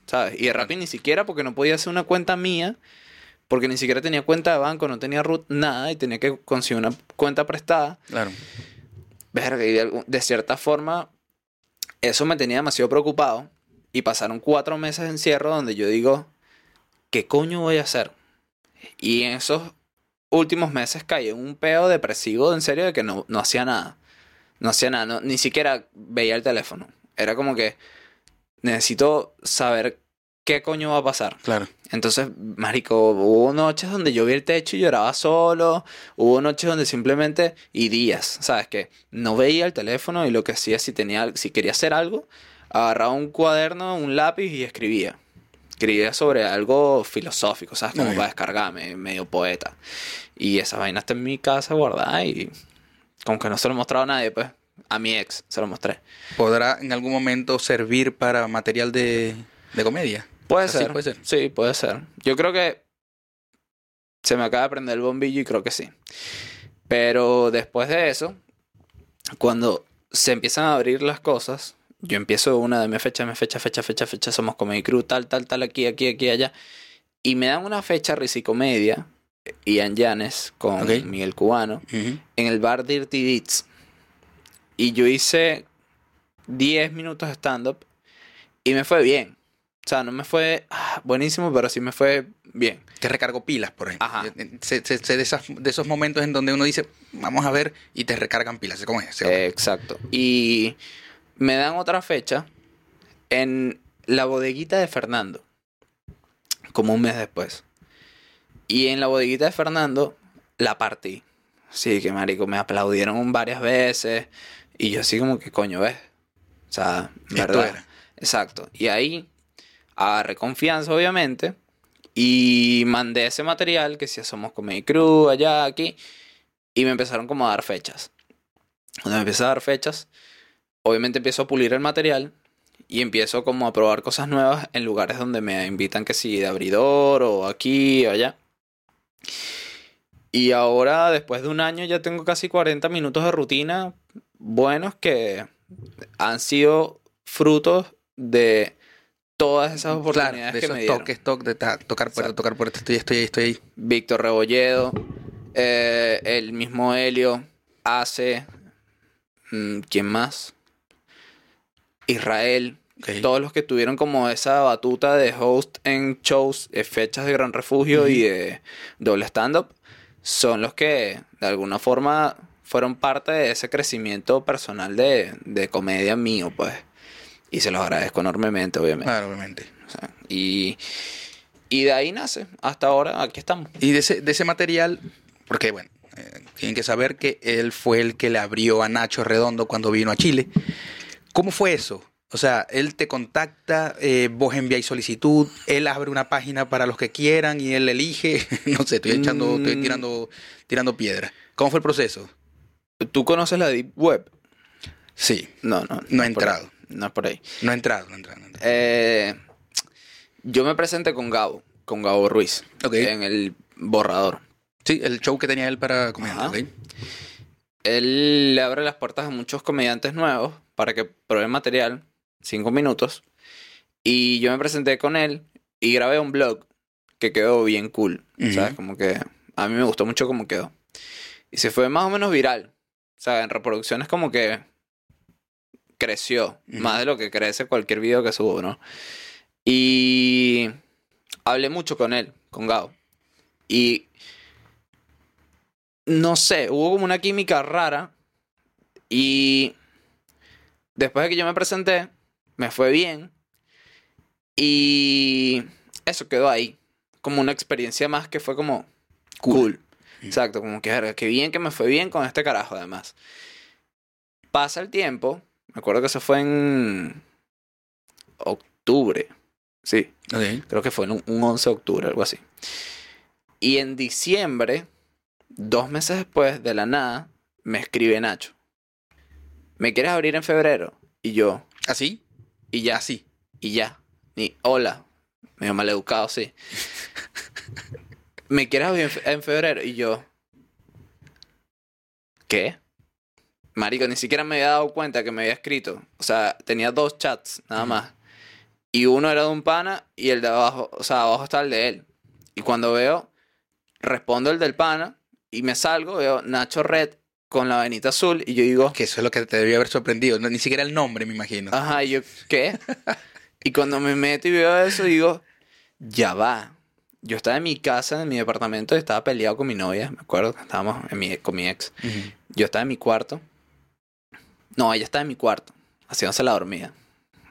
Speaker 2: ¿sabes? Y de Rappi ni siquiera porque no podía hacer una cuenta mía, porque ni siquiera tenía cuenta de banco, no tenía root, nada, y tenía que conseguir una cuenta prestada.
Speaker 1: Claro.
Speaker 2: Verga, y de, algún- de cierta forma, eso me tenía demasiado preocupado. Y pasaron cuatro meses de encierro donde yo digo, ¿qué coño voy a hacer? Y en esos últimos meses caí en un peo depresivo, en serio, de que no, no hacía nada. No hacía nada, no- ni siquiera veía el teléfono. Era como que necesito saber qué coño va a pasar.
Speaker 1: Claro.
Speaker 2: Entonces, marico, hubo noches donde yo vi el techo y lloraba solo. Hubo noches donde simplemente, y días, ¿sabes? Que no veía el teléfono y lo que hacía, si, tenía, si quería hacer algo, agarraba un cuaderno, un lápiz y escribía. Escribía sobre algo filosófico, ¿sabes? Como
Speaker 1: Ok.
Speaker 2: para descargarme, medio poeta. Y esa vaina está en mi casa guardada y como que no se lo he mostrado a nadie, pues. A mi ex se lo mostré.
Speaker 1: ¿Podrá en algún momento servir para material de, de comedia?
Speaker 2: Puede
Speaker 1: Así
Speaker 2: ser.
Speaker 1: puede ser.
Speaker 2: Sí, puede ser. Yo creo que se me acaba de prender el bombillo y creo que sí. Pero después de eso, cuando se empiezan a abrir las cosas, yo empiezo una de mi fecha, mi fecha, fecha, fecha, fecha, somos Comedy Crew, tal, tal, tal, aquí, aquí, aquí, allá. Y me dan una fecha risa y comedia, Ian Llanes con
Speaker 1: Ok.
Speaker 2: Miguel Cubano,
Speaker 1: Ujú.
Speaker 2: en el bar Dirty Deeds. Y yo hice 10 minutos de stand-up y me fue bien. O sea, no me fue ah, buenísimo, pero sí me fue bien.
Speaker 1: Te recargo pilas, por ejemplo.
Speaker 2: Ajá.
Speaker 1: Se- se- se- de, esas- de esos momentos en donde uno dice, vamos a ver, y te recargan pilas. ¿Cómo es?
Speaker 2: Eh, exacto. Y me dan otra fecha en la bodeguita de Fernando, como un mes después. Y en la bodeguita de Fernando la partí. Sí, que marico, me aplaudieron varias veces. Y yo así como que coño, ¿ves? O sea, ¿verdad?
Speaker 1: era.
Speaker 2: Exacto. Y ahí agarré confianza, obviamente. Y mandé ese material, que si somos Comedy Crew, allá, aquí. Y me empezaron como a dar fechas. Cuando me empieza a dar fechas, obviamente empiezo a pulir el material. Y empiezo como a probar cosas nuevas en lugares donde me invitan que si de abridor o aquí o allá. Y ahora, después de un año, ya tengo casi 40 minutos de rutina buenos que han sido frutos de todas esas
Speaker 1: Claro,
Speaker 2: oportunidades
Speaker 1: de
Speaker 2: que
Speaker 1: esos
Speaker 2: me dieron.
Speaker 1: toques, toques, de ta- tocar puerta,
Speaker 2: Exacto.
Speaker 1: tocar puerta. Estoy, estoy ahí, estoy ahí.
Speaker 2: Víctor Rebolledo, eh, el mismo Helio, Ace, mm, ¿quién más? Israel, todos los que tuvieron como esa batuta de host en shows, eh, fechas de Gran Refugio y de doble stand-up, son los que de alguna forma fueron parte de ese crecimiento personal de, de comedia mío, pues. Y se los agradezco enormemente, obviamente.
Speaker 1: Claro, obviamente.
Speaker 2: O sea, y, y de ahí nace. Hasta ahora, aquí estamos.
Speaker 1: Y de ese, de ese material, porque bueno, eh, tienen que saber que él fue el que le abrió a Nacho Redondo cuando vino a Chile. ¿Cómo fue eso? O sea, él te contacta, eh, vos enviáis solicitud, él abre una página para los que quieran y él elige. no sé, estoy echando, estoy
Speaker 2: Mm.
Speaker 1: tirando, tirando piedra. ¿Cómo fue el proceso?
Speaker 2: ¿Tú conoces la Deep Web?
Speaker 1: Sí,
Speaker 2: No, no.
Speaker 1: No he
Speaker 2: por ahí.
Speaker 1: entrado.
Speaker 2: No es por ahí.
Speaker 1: no he entrado, no he entrado. no he entrado.
Speaker 2: Eh, yo me presenté con Gabo, con Gabo Ruiz,
Speaker 1: Ok.
Speaker 2: en el borrador.
Speaker 1: Sí, el show que tenía él para comediantes,
Speaker 2: Ajá.
Speaker 1: ¿ok?
Speaker 2: Él le abre las puertas a muchos comediantes nuevos para que prueben material, cinco minutos. Y yo me presenté con él y grabé un blog que quedó bien cool.
Speaker 1: Ujú.
Speaker 2: ¿Sabes? Como que a mí me gustó mucho cómo quedó. Y se fue más o menos viral. O sea, en reproducciones como que creció. Más de lo que crece cualquier video que subo, ¿no? Y hablé mucho con él, con Gao. Y no sé, hubo como una química rara. Y después de que yo me presenté, me fue bien. Y eso quedó ahí. Como una experiencia más que fue como cool. Exacto, como que qué bien que me fue bien con este carajo además. Pasa el tiempo, me acuerdo que eso fue en octubre. Sí,
Speaker 1: Ok.
Speaker 2: creo que fue en un, un 11 de octubre, algo así. Y en diciembre, dos meses después, de la nada, me escribe Nacho. ¿Me quieres abrir en febrero? Y yo,
Speaker 1: ¿Así?
Speaker 2: y ya,
Speaker 1: Así.
Speaker 2: y ya. Ni hola. Medio maleducado, sí. ¿Me quieres abrir en fe- en febrero? Y yo, ¿qué? Marico, ni siquiera me había dado cuenta que me había escrito. O sea, tenía dos chats, nada más. Y uno era de un pana y el de abajo, o sea, abajo está el de él. Y cuando veo, respondo el del pana y me salgo, veo Nacho Red con la venita azul y yo digo,
Speaker 1: Que eso es lo que te debió haber sorprendido. No, ni siquiera el nombre, me imagino.
Speaker 2: Ajá, y yo, ¿qué? y cuando me meto y veo eso, digo, ya va. Yo estaba en mi casa, en mi departamento, y estaba peleado con mi novia, me acuerdo que estábamos en mi- con mi ex. Yo estaba en mi cuarto. No, ella estaba en mi cuarto, haciéndose la dormida.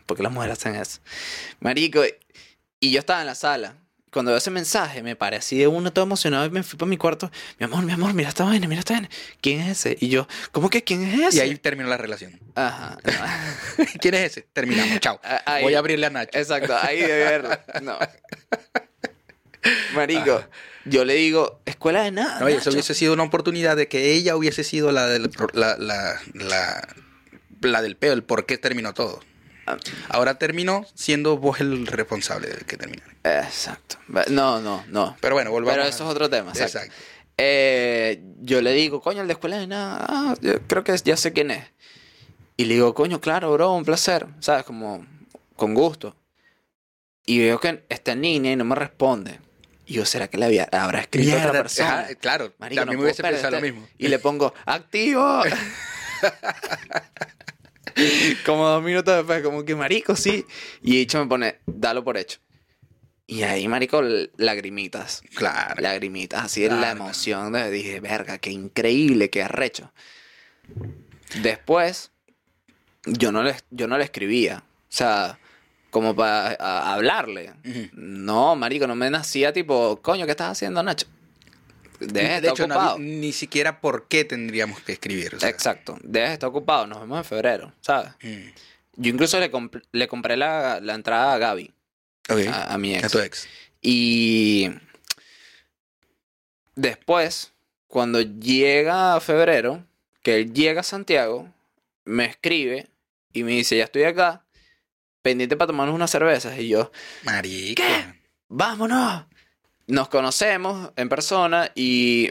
Speaker 2: Porque las mujeres hacen eso. Marico, y yo estaba en la sala. Cuando veo ese mensaje, me paré así de uno todo emocionado y me fui para mi cuarto. Mi amor, mi amor, mira esta vaina, mira esta vaina. ¿Quién es ese? Y yo, ¿cómo que quién es ese?
Speaker 1: Y ahí terminó la relación.
Speaker 2: Ajá.
Speaker 1: ¿Quién es ese? Terminamos, chao.
Speaker 2: Ahí-
Speaker 1: Voy a abrirle a Nacho.
Speaker 2: Exacto, ahí de verlo. No. Marico, yo le digo, escuela de nada.
Speaker 1: Oye, eso
Speaker 2: Nacho".
Speaker 1: hubiese sido una oportunidad de que ella hubiese sido la del, la, la, la, la del peo, el por qué terminó todo.
Speaker 2: Ah.
Speaker 1: Ahora terminó siendo vos el responsable de que terminara.
Speaker 2: Exacto. No, no, no.
Speaker 1: Pero bueno, volvamos.
Speaker 2: Pero
Speaker 1: a-
Speaker 2: eso es otro tema. Exacto.
Speaker 1: Exacto.
Speaker 2: Eh, yo le digo, coño, el de escuela de nada. Ah, yo creo que ya sé quién es. Y le digo, coño, claro, bro, un placer. ¿Sabes? Como con gusto. Y veo que está en línea y no me responde. Y yo, ¿será que le había, habrá escrito a otra persona?
Speaker 1: ajá, claro,
Speaker 2: Marico,
Speaker 1: también
Speaker 2: no
Speaker 1: me hubiese pensado lo mismo.
Speaker 2: Y le pongo, ¡activo! como dos minutos después, como que marico, sí. Y dicho me pone, dalo por hecho. Y ahí, marico, lagrimitas.
Speaker 1: Claro.
Speaker 2: Lagrimitas, así es la
Speaker 1: Claro.
Speaker 2: emoción de dije, verga, qué increíble, qué arrecho. Después, yo no le, yo no le escribía. O sea, como para hablarle. No, marico, no me nacía tipo, coño, ¿qué estás haciendo, Nacho? Deja de
Speaker 1: hecho, no-
Speaker 2: ocupado.
Speaker 1: ni siquiera por qué tendríamos que escribir. o sea.
Speaker 2: Exacto, deja de estar ocupado, nos vemos en febrero, ¿sabes?
Speaker 1: Mm.
Speaker 2: Yo incluso le, comp- le compré la, la entrada a Gaby, a, a mi
Speaker 1: A
Speaker 2: ex.
Speaker 1: tu ex.
Speaker 2: Y después, cuando llega febrero, que él llega a Santiago, me escribe y me dice, ya estoy acá, pendiente para tomarnos unas cervezas. Y yo,
Speaker 1: Marico.
Speaker 2: ¿Qué? vámonos. Nos conocemos en persona y,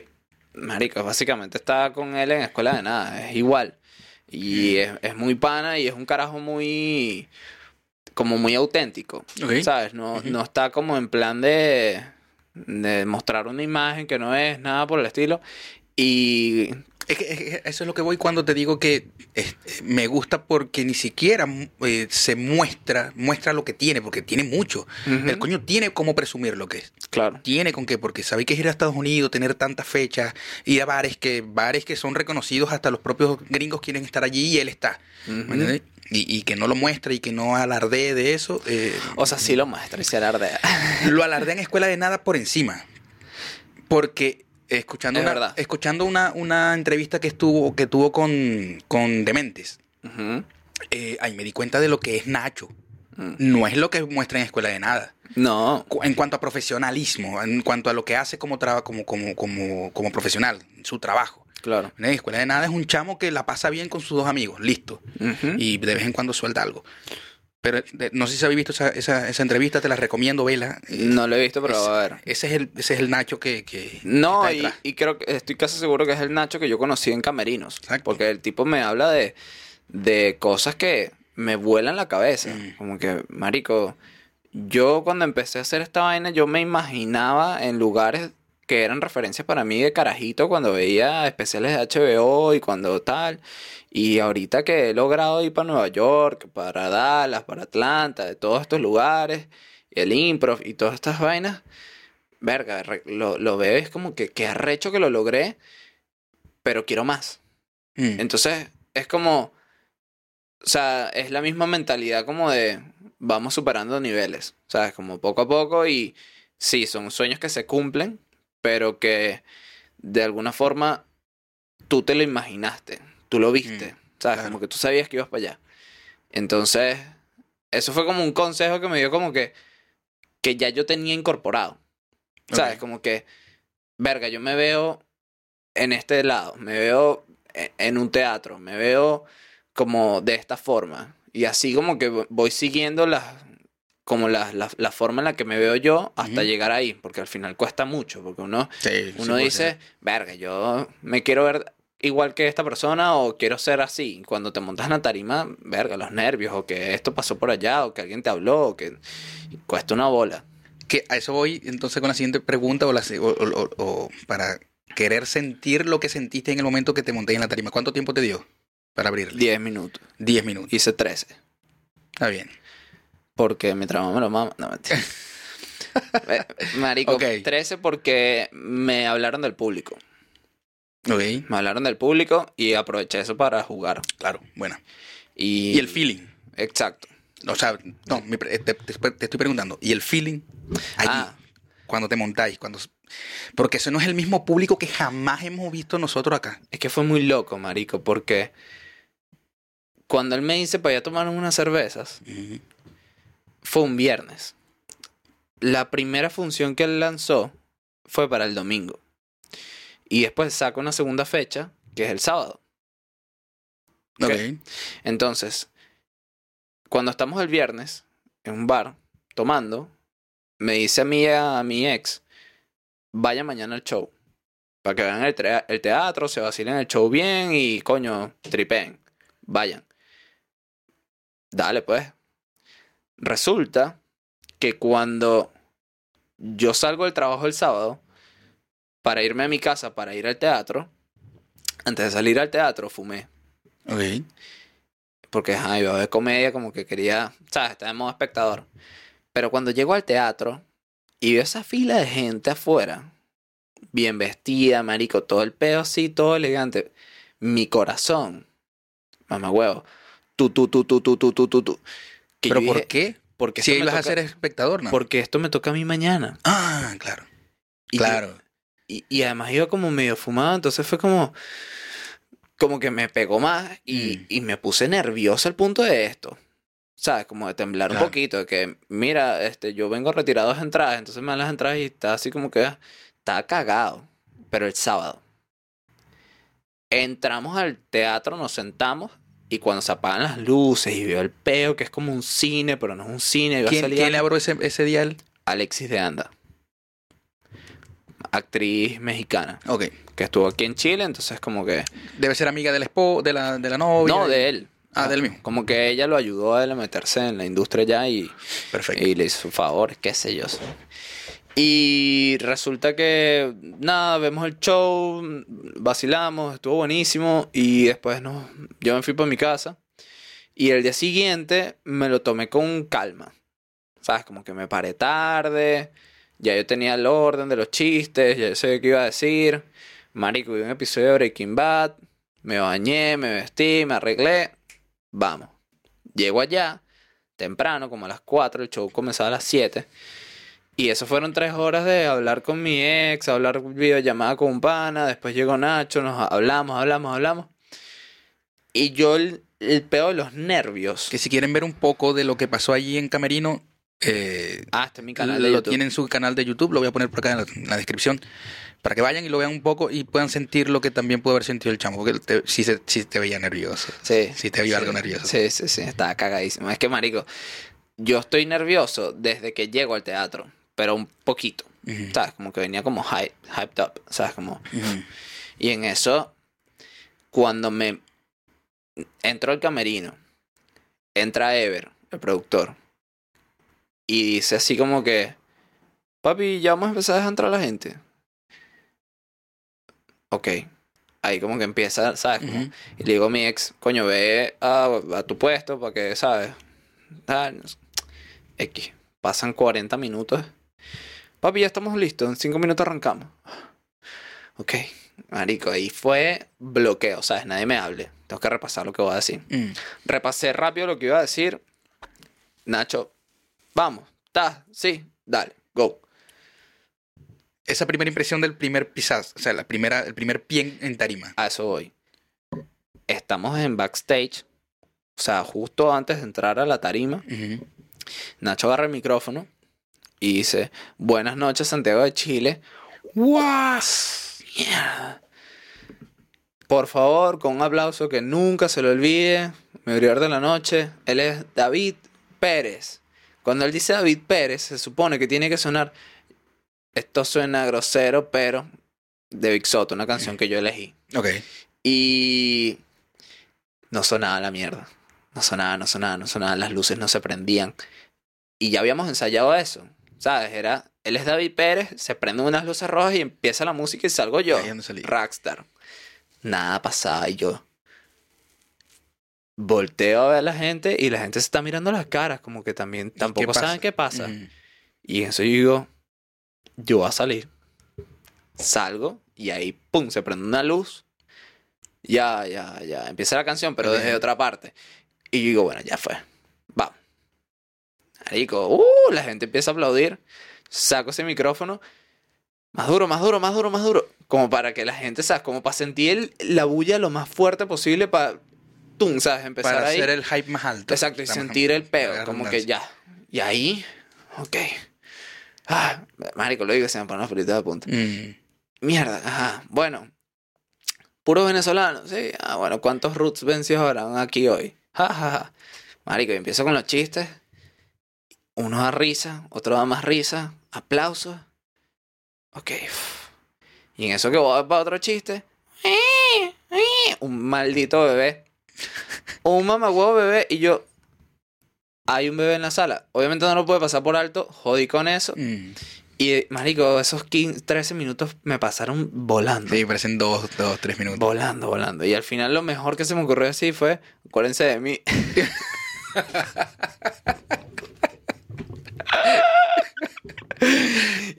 Speaker 2: marico, básicamente está con él en escuela de nada, es igual. Y es, es muy pana y es un carajo muy, como muy auténtico. ¿Sabes? No, no está como en plan de, de mostrar una imagen que no es nada por el estilo. Y
Speaker 1: Es que, es que eso es lo que voy cuando te digo que eh, me gusta porque ni siquiera eh, se muestra, muestra lo que tiene, porque tiene mucho. El coño tiene cómo presumir lo que es.
Speaker 2: claro,
Speaker 1: Tiene con qué, porque sabe que es ir a Estados Unidos, tener tantas fechas, ir a bares que, bares que son reconocidos, hasta los propios gringos quieren estar allí y él está. ¿me
Speaker 2: Ujú.
Speaker 1: entiendes? y, y que no lo muestra y que no alardee de eso. eh,
Speaker 2: o sea, sí lo muestra y se alardea.
Speaker 1: lo alardea en escuela de nada por encima. Porque escuchando,
Speaker 2: Es
Speaker 1: una,
Speaker 2: verdad.
Speaker 1: escuchando una, una entrevista que estuvo, que tuvo con, con Dementes, eh, ahí me di cuenta de lo que es Nacho.
Speaker 2: Mm.
Speaker 1: No es lo que muestra en escuela de nada.
Speaker 2: No,
Speaker 1: En cuanto a profesionalismo, en cuanto a lo que hace como, traba- como, como, como, como profesional, su trabajo.
Speaker 2: claro.
Speaker 1: En escuela de nada es un chamo que la pasa bien con sus dos amigos, listo. Y de vez en cuando suelta algo. Pero de- no sé si habéis visto esa, esa, esa entrevista, te la recomiendo, vela.
Speaker 2: No lo he visto, pero
Speaker 1: ese,
Speaker 2: a ver.
Speaker 1: Ese es el, ese es el Nacho que. que
Speaker 2: No, y, y creo que estoy casi seguro que es el Nacho que yo conocí en Camerinos.
Speaker 1: Exacto.
Speaker 2: Porque el tipo me habla de, de cosas que me vuelan la cabeza.
Speaker 1: Mm.
Speaker 2: Como que, marico, yo cuando empecé a hacer esta vaina, yo me imaginaba en lugares que eran referencias para mí de carajito cuando veía especiales de HBO y cuando tal. Y ahorita que he logrado ir para Nueva York, para Dallas, para Atlanta, de todos estos lugares, el improv y todas estas vainas, verga, lo, lo veo y es como que, que arrecho que lo logré, pero quiero más.
Speaker 1: Mm.
Speaker 2: Entonces, es como, o sea, es la misma mentalidad como de vamos superando niveles, ¿sabes? Como poco a poco y sí, son sueños que se cumplen, pero que de alguna forma tú te lo imaginaste, tú lo viste,
Speaker 1: Mm,
Speaker 2: ¿sabes?
Speaker 1: claro.
Speaker 2: Como que tú sabías que ibas para allá. Entonces, eso fue como un consejo que me dio como que, que ya yo tenía incorporado. ¿Sabes? Como que, verga, yo me veo en este lado, me veo e- en un teatro, me veo como de esta forma. Y así como que voy siguiendo las como la, la, la forma en la que me veo yo hasta
Speaker 1: Ujú.
Speaker 2: llegar ahí, porque al final cuesta mucho, porque uno,
Speaker 1: Sí,
Speaker 2: uno
Speaker 1: 100%.
Speaker 2: dice, verga, yo me quiero ver igual que esta persona o quiero ser así. Cuando te montas en la tarima, verga, los nervios, o que esto pasó por allá, o que alguien te habló, o que cuesta una bola.
Speaker 1: Que a eso voy entonces con la siguiente pregunta o, la, o- o- o- para querer sentir lo que sentiste en el momento que te monté en la tarima. ¿Cuánto tiempo te dio para abrirle?
Speaker 2: 10 minutos.
Speaker 1: 10 minutos.
Speaker 2: Hice 13.
Speaker 1: Está bien.
Speaker 2: Porque mi trabajo me lo mama. No, mentira. Eh, Marico,
Speaker 1: Ok.
Speaker 2: 13 porque me hablaron del público.
Speaker 1: Ok.
Speaker 2: Me hablaron del público y aproveché eso para jugar.
Speaker 1: Claro, bueno.
Speaker 2: Y,
Speaker 1: Y el feeling.
Speaker 2: Exacto.
Speaker 1: O sea, no, mi pre- te, te- te estoy preguntando. ¿Y el feeling? Allí,
Speaker 2: Ah.
Speaker 1: cuando te montáis, cuando... Porque eso no es el mismo público que jamás hemos visto nosotros acá.
Speaker 2: Es que fue muy loco, marico, porque cuando él me dice para ir a tomar unas cervezas,
Speaker 1: Ujú.
Speaker 2: Fue un viernes. La primera función que él lanzó fue para el domingo. Y después saca una segunda fecha, que es el sábado.
Speaker 1: Ok.
Speaker 2: Entonces, cuando estamos el viernes en un bar tomando, me dice a mí a mi ex, vaya mañana al show. Para que vean el, el teatro, se vacilen el show bien y coño, tripeen. Vayan. Dale pues. Resulta que cuando yo salgo del trabajo el sábado para irme a mi casa para ir al teatro, antes de salir al teatro fumé.
Speaker 1: Ok.
Speaker 2: porque ajá, iba a ver comedia, como que quería, ¿sabes? Estaba en modo espectador. Pero cuando llego al teatro y veo esa fila de gente afuera, bien vestida, marico, todo el pedo así, todo elegante, mi corazón, mamá huevo, tú, tú, tú, tú, tú, tú, tú, tú, tú. Que
Speaker 1: ¿Pero
Speaker 2: yo
Speaker 1: por
Speaker 2: dije,
Speaker 1: qué?
Speaker 2: Porque
Speaker 1: Si ibas a ser espectador, ¿no?
Speaker 2: Porque esto me toca a mí mañana.
Speaker 1: Ah, claro.
Speaker 2: Y yo-
Speaker 1: claro.
Speaker 2: Y, y además iba como medio fumado, entonces fue como, como que me pegó más y,
Speaker 1: Mm.
Speaker 2: y me puse nervioso al punto de esto. ¿Sabes? Como de temblar
Speaker 1: Claro.
Speaker 2: un poquito, de que, mira, este, yo vengo retirado de entradas, entonces me dan las entradas y está así como que, está cagado. Pero el sábado. Entramos al teatro, nos sentamos y cuando se apagan las luces y veo el peo, que es como un cine, pero no es un cine,
Speaker 1: ¿Quién, quién le abrió ese, ese día? al-
Speaker 2: Alexis de Anda. Actriz mexicana
Speaker 1: Ok.
Speaker 2: que estuvo aquí en Chile, entonces como que...
Speaker 1: Debe ser amiga del esposo, de la, de la novia.
Speaker 2: No,
Speaker 1: y-
Speaker 2: de él.
Speaker 1: Ah, de él mismo.
Speaker 2: Como que ella lo ayudó a él a meterse en la industria ya y,
Speaker 1: Perfecto.
Speaker 2: y le hizo favores, qué sé yo. Y resulta que, nada, vemos el show, vacilamos, estuvo buenísimo y después no, yo me fui para mi casa y el día siguiente me lo tomé con calma. ¿Sabes? Como que me paré tarde, ya yo tenía el orden de los chistes, ya yo sabía qué iba a decir. Marico, vi un episodio de Breaking Bad, me bañé, me vestí, me arreglé, vamos. Llego allá, temprano, como a las 4, el show comenzaba a las 7. Y eso fueron tres horas de hablar con mi ex, hablar videollamada con un pana, después llegó Nacho, nos hablamos, hablamos, hablamos. Y yo el, el peor de los nervios.
Speaker 1: Que si quieren ver un poco de lo que pasó allí en Camerino, eh,
Speaker 2: Ah, este es mi canal
Speaker 1: lo
Speaker 2: YouTube.
Speaker 1: tienen en su canal de YouTube, lo voy a poner por acá en la, en la descripción, para que vayan y lo vean un poco y puedan sentir lo que también puede haber sentido el chamo, porque te, sí, se- sí te veía nervioso.
Speaker 2: Sí.
Speaker 1: Sí te vio algo nervioso.
Speaker 2: Sí, sí, sí, estaba cagadísimo. Es que, marico, yo estoy nervioso desde que llego al teatro, pero un poquito. ¿Sabes? Como que venía como hype, hyped up, ¿sabes? Como... Y en eso, cuando me entro al camerino, entra Ever, el productor, y dice así como que, papi, ya vamos a empezar a dejar entrar a la gente. Ok. Ahí como que empieza, ¿sabes? Y le digo a mi ex, coño, ve a, a tu puesto para que, ¿sabes? X. Pasan 40 minutos. Papi, ya estamos listos. En 5 minutos arrancamos. Ok. Marico, ahí fue bloqueo, ¿sabes? Nadie me hable. Tengo que repasar lo que voy a decir.
Speaker 1: Mm.
Speaker 2: Repasé rápido lo que iba a decir. Nacho, vamos. ¿Estás? Sí, dale, go.
Speaker 1: Esa primera impresión del primer pisaz, o sea, la primera, el primer pie en, tarima.
Speaker 2: A eso voy. Estamos en backstage. O sea, justo antes de entrar a la tarima. Nacho agarra el micrófono y dice, buenas noches Santiago de Chile. Mierda. Por favor, con un aplauso que nunca se lo olvide, mi brillor de la noche, él es David Pérez. Cuando él dice David Pérez, se supone que tiene que sonar, esto suena grosero, pero de Big Soto, una canción que yo elegí.
Speaker 1: Ok.
Speaker 2: Y no sonaba la mierda. No sonaba, no sonaba, no sonaba. Las luces no se prendían. Y ya habíamos ensayado eso. ¿Sabes? Era, él es David Pérez, se prenden unas luces rojas y empieza la música y salgo yo.
Speaker 1: Ahí salí.
Speaker 2: Rockstar. Nada pasaba y yo volteo a ver a la gente y la gente se está mirando las caras como que también tampoco saben qué pasa.
Speaker 1: Ujú.
Speaker 2: Y en eso yo digo, yo voy a salir. Salgo y ahí, pum, se prende una luz. Ya, ya, ya. Empieza la canción, pero desde otra parte. Y yo digo, bueno, ya fue. Marico, uh, la gente empieza a aplaudir. Saco ese micrófono. Más duro, más duro, más duro, más duro. Como para que la gente, ¿sabes? Como para sentir el- la bulla lo más fuerte posible para, tum, ¿sabes? Empezar
Speaker 1: Para
Speaker 2: ahí.
Speaker 1: hacer el hype más alto.
Speaker 2: Exacto, y
Speaker 1: Estamos-
Speaker 2: sentir el peo, como que ya. Y ahí, ok. Ah, marico, lo digo se me ponen pelitos de punta.
Speaker 1: Mm.
Speaker 2: Mierda, ajá. Bueno, puro venezolano, sí. Ah, bueno, ¿cuántos roots vencidos habrán aquí hoy? Ja, ja, ja. Marico, y empiezo con los chistes. Uno da risa, otro da más risa, aplausos. Ok. Y en eso que voy para otro chiste. Un maldito bebé. Un mamagüevo bebé y yo. Hay un bebé en la sala. Obviamente no lo puede pasar por alto. Jodí con eso.
Speaker 1: Mm.
Speaker 2: Y, marico, esos 15, 13 minutos me pasaron volando.
Speaker 1: Sí, parecen dos, dos, tres minutos.
Speaker 2: Volando, volando. Y al final lo mejor que se me ocurrió así fue, acuérdense de mí.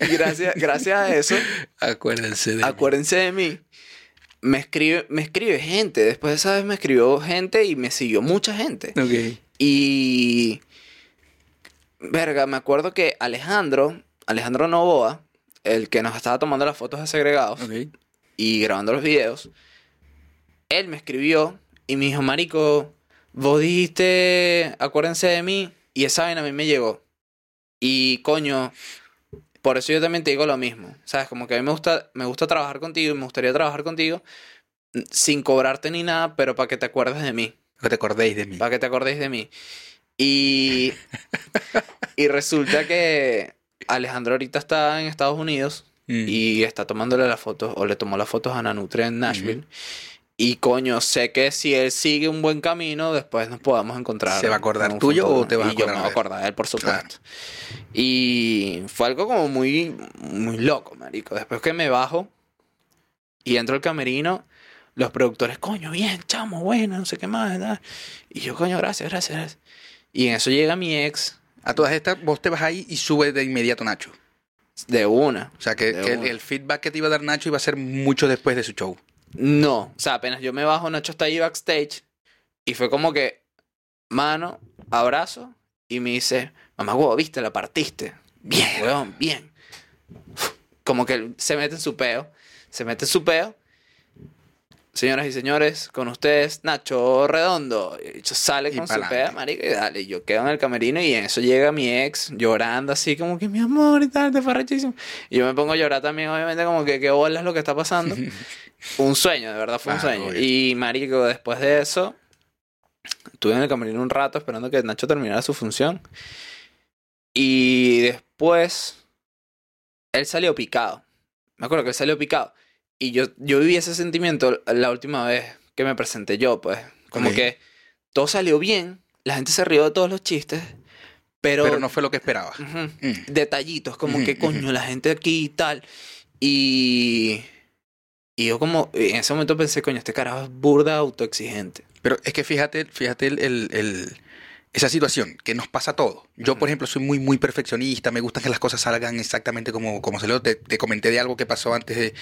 Speaker 2: y gracias, gracias a eso,
Speaker 1: Acuérdense de.
Speaker 2: acuérdense de mí. Me escribe, me escribe gente. Después de esa vez me escribió gente y me siguió mucha gente.
Speaker 1: Ok.
Speaker 2: Y. Verga, me acuerdo que Alejandro, Alejandro Novoa, el que nos estaba tomando las fotos de segregados y grabando los videos, él me escribió y me dijo, Marico, vos dijiste, acuérdense de mí, y esa vaina a mí me llegó. Y coño, por eso yo también te digo lo mismo. ¿Sabes? Como que a mí me gusta, me gusta trabajar contigo y me gustaría trabajar contigo sin cobrarte ni nada, pero para que te acuerdes de mí.
Speaker 1: Que te acordéis de mí.
Speaker 2: Para que te acordéis de mí. Y, y resulta que Alejandro ahorita está en Estados Unidos
Speaker 1: Mm.
Speaker 2: y está tomándole las fotos, o le tomó las fotos a Nanutria en Nashville. Y coño, sé que si él sigue un buen camino, después nos podamos encontrar.
Speaker 1: ¿Se va a acordar tuyo
Speaker 2: futuro.
Speaker 1: o te vas a
Speaker 2: Y yo
Speaker 1: acordar
Speaker 2: me voy a acordar de él, por supuesto. Y fue algo como muy, muy loco, marico. Después que me bajo y entro al camerino, los productores, coño, bien, chamo, bueno, no sé qué más. ¿verdad? Y yo, coño, gracias, gracias, gracias. Y en eso llega mi ex
Speaker 1: A todas estas, vos te vas ahí y subes de inmediato Nacho.
Speaker 2: de una.
Speaker 1: O sea, que, que el feedback que te iba a dar Nacho iba a ser mucho después de su show.
Speaker 2: No, o sea, apenas yo me bajo, Nacho está ahí backstage y fue como que, mano, abrazo y me dice, mamá huevo, viste, la partiste. Bien, weón, bien. Como que él se mete en su peo, se mete en su peo. Señoras y señores, con ustedes, Nacho Redondo. Y yo sale
Speaker 1: Y
Speaker 2: con su peo, marico, y dale. y Yo quedo en el camerino y en eso llega mi ex llorando así, como que mi amor y tal, te fue rechísimo. Y yo me pongo a llorar también, obviamente, como que qué bola es lo que está pasando. un sueño, de verdad fue un sueño.
Speaker 1: obvio.
Speaker 2: Y marico, después de eso, estuve en el camerino un rato esperando que Nacho terminara su función. Y después, él salió picado. Me acuerdo que él salió picado. Y yo, yo viví ese sentimiento la última vez que me presenté yo, pues. Como que todo salió bien, la gente se rió de todos los chistes, pero,
Speaker 1: Pero no fue lo que esperaba. Mm.
Speaker 2: detallitos, como
Speaker 1: Ujú,
Speaker 2: que coño, la gente aquí y tal. Y, y yo como, en ese momento pensé, coño, este carajo es burda autoexigente.
Speaker 1: Pero es que fíjate, fíjate el, el- el- esa situación que nos pasa a todos. Yo, por ejemplo, soy muy, muy perfeccionista. Me gusta que las cosas salgan exactamente como, como se lo. Te, te comenté de algo que pasó antes de,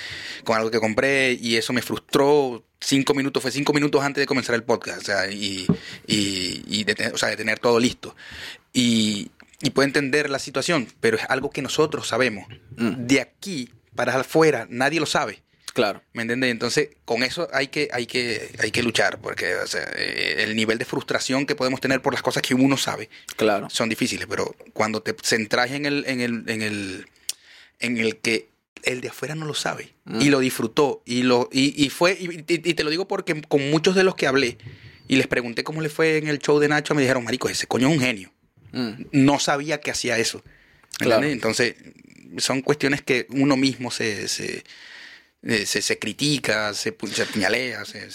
Speaker 1: con algo que compré y eso me frustró. Cinco minutos, fue cinco minutos antes de comenzar el podcast. O sea, y, y, y de, tener- o sea, de tener todo listo. Y, y puedo entender la situación, pero es algo que nosotros sabemos.
Speaker 2: Mm,
Speaker 1: De aquí para afuera, nadie lo sabe.
Speaker 2: Claro.
Speaker 1: ¿Me entiendes? Entonces, con eso hay que, hay que, hay que luchar, porque o sea, eh, el nivel de frustración que podemos tener por las cosas que uno sabe
Speaker 2: Claro.
Speaker 1: son difíciles, pero cuando te centras en el, en el, en el, en el que el de afuera no lo sabe
Speaker 2: Mm.
Speaker 1: y lo disfrutó y lo y, y fue y, te lo digo porque con muchos de los que hablé y les pregunté cómo le fue en el show de Nacho me dijeron marico ese coño es un genio
Speaker 2: Mm,
Speaker 1: no sabía que hacía eso ¿Me
Speaker 2: Claro.
Speaker 1: entonces son cuestiones que uno mismo se se, eh, se, se critica se, se puñalea se-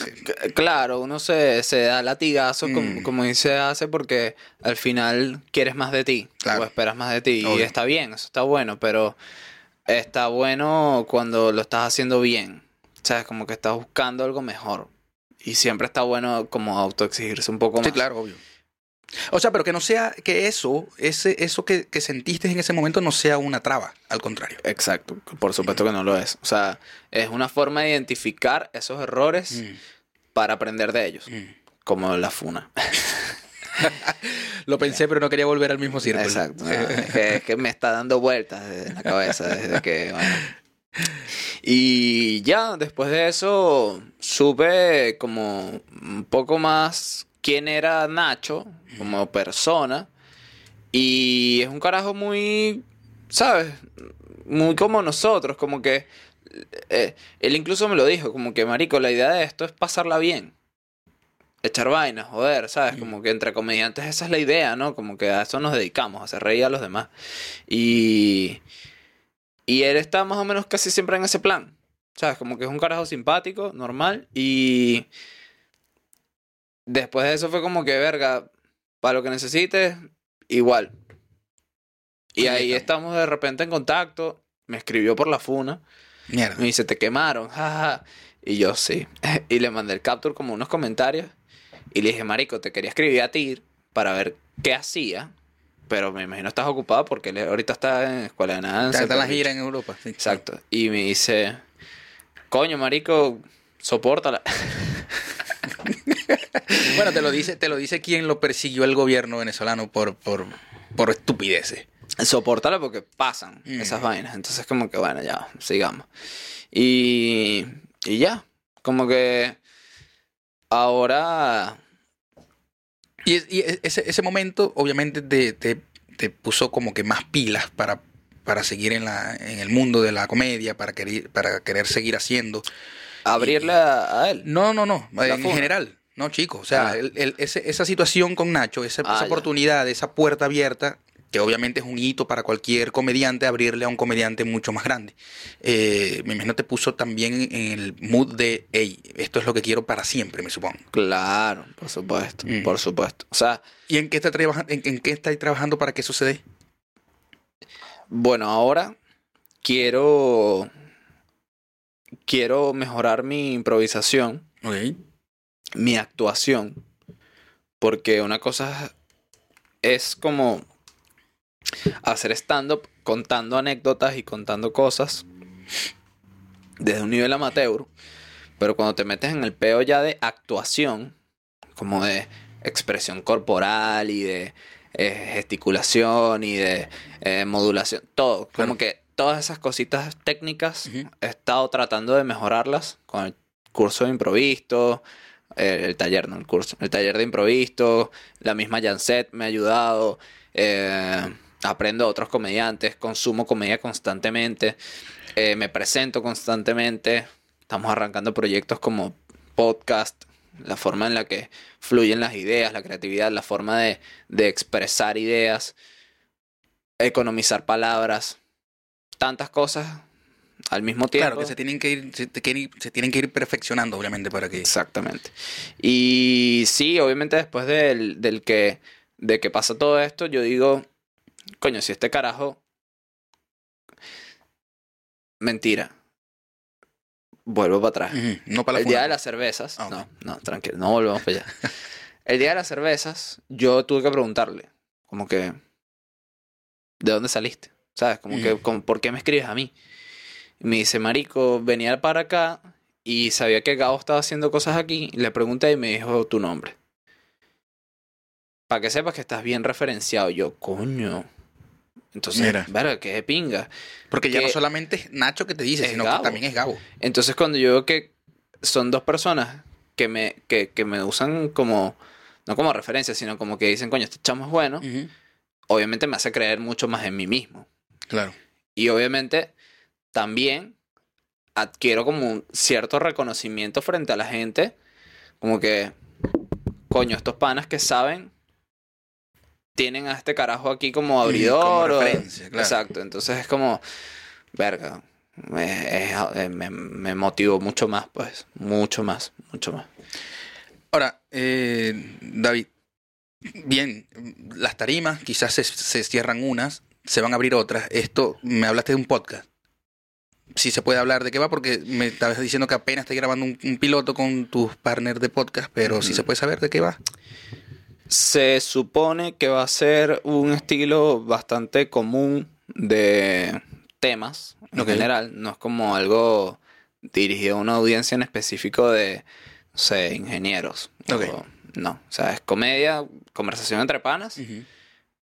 Speaker 2: Claro, uno se, se da latigazo, como,
Speaker 1: Mm.
Speaker 2: como dice hace, porque al final quieres más de ti,
Speaker 1: Claro.
Speaker 2: o esperas más de ti. Y está bien, eso está bueno, pero está bueno cuando lo estás haciendo bien. ¿Sabes? Como que estás buscando algo mejor. Y siempre está bueno como autoexigirse un poco más.
Speaker 1: Sí, claro, obvio. O sea, pero que no sea que eso, ese, eso que, que sentiste en ese momento no sea una traba, al contrario.
Speaker 2: Exacto, por supuesto que no lo es. O sea, es una forma de identificar esos errores
Speaker 1: Mm,
Speaker 2: para aprender de ellos,
Speaker 1: mm.
Speaker 2: como la funa.
Speaker 1: Lo pensé, pero no quería volver al mismo círculo.
Speaker 2: Exacto. no, es, que, es que me está dando vueltas en la cabeza desde que. bueno. Y ya, después de eso, supe como un poco más quién era Nacho como persona. Y es un carajo muy, ¿sabes? Muy como nosotros, como que... eh, él incluso me lo dijo, como que, Marico, la idea de esto es pasarla bien. Echar vainas, joder, ¿sabes?
Speaker 1: Mm.
Speaker 2: Como que entre comediantes esa es la idea, ¿no? Como que a eso nos dedicamos, a hacer reír a los demás. Y... Y él está más o menos casi siempre en ese plan. ¿Sabes? Como que es un carajo simpático, normal. Y... Después de eso fue como que, verga, para lo que necesites, igual. Y ahí estamos de repente en contacto. Me escribió por la funa.
Speaker 1: Mierda.
Speaker 2: Me dice, te quemaron, jaja. Y yo sí. Y le mandé el capture como unos comentarios. Y le dije, Marico, te quería escribir a ti para ver qué hacía. Pero me imagino estás ocupado porque él ahorita está en escuela de nada.
Speaker 1: Está, en la gira en Europa. sí.
Speaker 2: Exacto. Y me dice, coño, marico, sopórtala.
Speaker 1: Bueno, te lo dice, te lo dice quien lo persiguió el gobierno venezolano por, por, por estupideces.
Speaker 2: Sopórtala porque pasan
Speaker 1: Mm.
Speaker 2: esas vainas. Entonces como que, bueno, ya, sigamos. Y, y ya, como que ahora...
Speaker 1: Y, es- y es- ese, ese momento, obviamente, te, te- te puso como que más pilas para, para seguir en, la, en el mundo de la comedia, para querer, para querer seguir haciendo.
Speaker 2: Abrirle a, él.
Speaker 1: No, no, no,
Speaker 2: La
Speaker 1: en
Speaker 2: funa.
Speaker 1: general. No, chicos. O sea,
Speaker 2: Ah.
Speaker 1: el- el- ese- esa situación con Nacho, esa,
Speaker 2: Ah,
Speaker 1: esa oportunidad, esa puerta abierta, que obviamente es un hito para cualquier comediante, abrirle a un comediante mucho más grande. Eh, me imagino te puso también en el mood de, hey, esto es lo que quiero para siempre, me supongo.
Speaker 2: Claro, por supuesto,
Speaker 1: Mm.
Speaker 2: por supuesto. O sea,
Speaker 1: ¿Y en qué, está en, en qué estáis trabajando para que dé?
Speaker 2: bueno, ahora quiero... Quiero mejorar mi improvisación. Mi actuación. Porque una cosa es como hacer stand-up contando anécdotas y contando cosas desde un nivel amateur. Pero cuando te metes en el peo ya de actuación, como de expresión corporal y de eh, gesticulación y de eh, modulación, todo, como que todas esas cositas técnicas he estado tratando de mejorarlas con el curso de improvisto, eh, el taller, no el curso, el taller de improvisto, la misma Janset me ha ayudado, eh, aprendo a otros comediantes, consumo comedia constantemente, eh, me presento constantemente, estamos arrancando proyectos como podcast, la forma en la que fluyen las ideas, la creatividad, la forma de, de expresar ideas, economizar palabras, tantas cosas al mismo tiempo.
Speaker 1: Claro, que se tienen que ir, se, tienen que ir perfeccionando, obviamente, para que.
Speaker 2: Exactamente. Y sí, obviamente después del, del que, de que pasa todo esto, yo digo, coño, si este carajo... Mentira. Vuelvo para atrás.
Speaker 1: No para la
Speaker 2: el día de las cervezas.
Speaker 1: Ah.
Speaker 2: No, no, tranquilo, no volvemos para allá. el día de las cervezas, yo tuve que preguntarle, como que, ¿de dónde saliste? ¿Sabes? Como que, como, ¿por qué me escribes a mí? Y me dice, Marico, venía para acá y sabía que Gabo estaba haciendo cosas aquí. Le pregunté y me dijo tu nombre. Para que sepas que estás bien referenciado. Yo, coño. Entonces,
Speaker 1: Mira.
Speaker 2: verga, qué de pinga.
Speaker 1: Porque ya
Speaker 2: que-
Speaker 1: no solamente es Nacho que te dice, sino
Speaker 2: Gabo.
Speaker 1: que también es Gabo.
Speaker 2: Entonces cuando yo veo que son dos personas que me, que, que me usan como, no como referencia, sino como que dicen, coño, este chamo es bueno, obviamente me hace creer mucho más en mí mismo.
Speaker 1: Claro.
Speaker 2: Y obviamente también adquiero como un cierto reconocimiento frente a la gente, como que, coño, estos panas que saben tienen a este carajo aquí como abridor.
Speaker 1: como
Speaker 2: o-
Speaker 1: referencia, claro.
Speaker 2: Exacto, entonces es como, verga, me, eh, me, me motivó mucho más, pues, mucho más, mucho más.
Speaker 1: Ahora, eh, David, bien, las tarimas, quizás se, se cierran unas, se van a abrir otras. Esto, me hablaste de un podcast. Si se puede hablar de qué va, porque me estabas diciendo que apenas estoy grabando un, un piloto con tus partners de podcast, pero si se puede saber de qué va.
Speaker 2: Se supone que va a ser un estilo bastante común de temas en general. No es como algo dirigido a una audiencia en específico de, no sé, ingenieros. O- no, o sea, es comedia, conversación entre panas,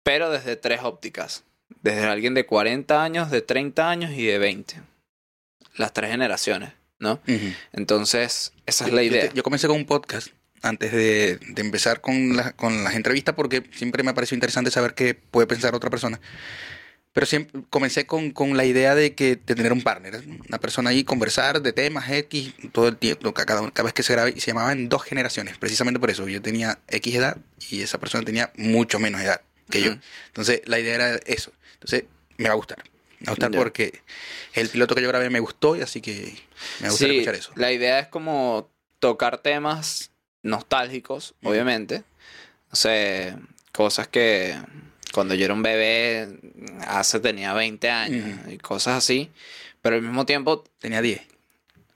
Speaker 2: pero desde tres ópticas. Desde alguien de 40 años, de 30 años y de 20. Las tres generaciones, ¿no? Entonces, esa es la idea.
Speaker 1: Yo, yo comencé con un podcast antes de, de empezar con, la- con las entrevistas porque siempre me pareció interesante saber qué puede pensar otra persona. Pero siempre comencé con, con la idea de que de tener un partner, una persona ahí, conversar de temas X todo el tiempo, cada, cada vez que se graba, y se llamaba en dos generaciones, precisamente por eso. Yo tenía X edad y esa persona tenía mucho menos edad que yo. Entonces la idea era eso. Entonces me va a gustar. Me va a gustar porque el piloto que yo grabé me gustó y así que me gusta
Speaker 2: Sí,
Speaker 1: escuchar eso.
Speaker 2: La idea es como tocar temas nostálgicos, obviamente. O sea, cosas que, Cuando yo era un bebé, hace tenía 20 años y cosas así. Pero al mismo tiempo,
Speaker 1: Tenía 10.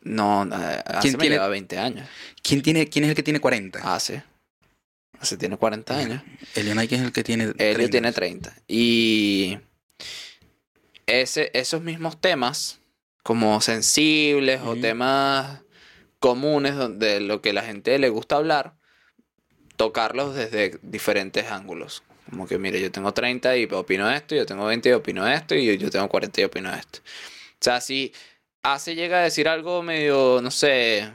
Speaker 2: no, eh, hace
Speaker 1: ¿Quién
Speaker 2: me
Speaker 1: tiene-
Speaker 2: lleva 20 años.
Speaker 1: ¿Quién, tiene, ¿Quién es el que tiene 40?
Speaker 2: Hace. Hace tiene 40 años.
Speaker 1: Elio Nike es el que tiene.
Speaker 2: Elio
Speaker 1: 30.
Speaker 2: tiene 30. Y ese, esos mismos temas, como sensibles o
Speaker 1: Ujú.
Speaker 2: temas comunes donde lo que la gente le gusta hablar, tocarlos desde diferentes ángulos. Como que, mire, yo tengo 30 y opino esto, yo tengo 20 y opino esto, y yo tengo 40 y opino esto. O sea, si hace llega a decir algo medio, no sé,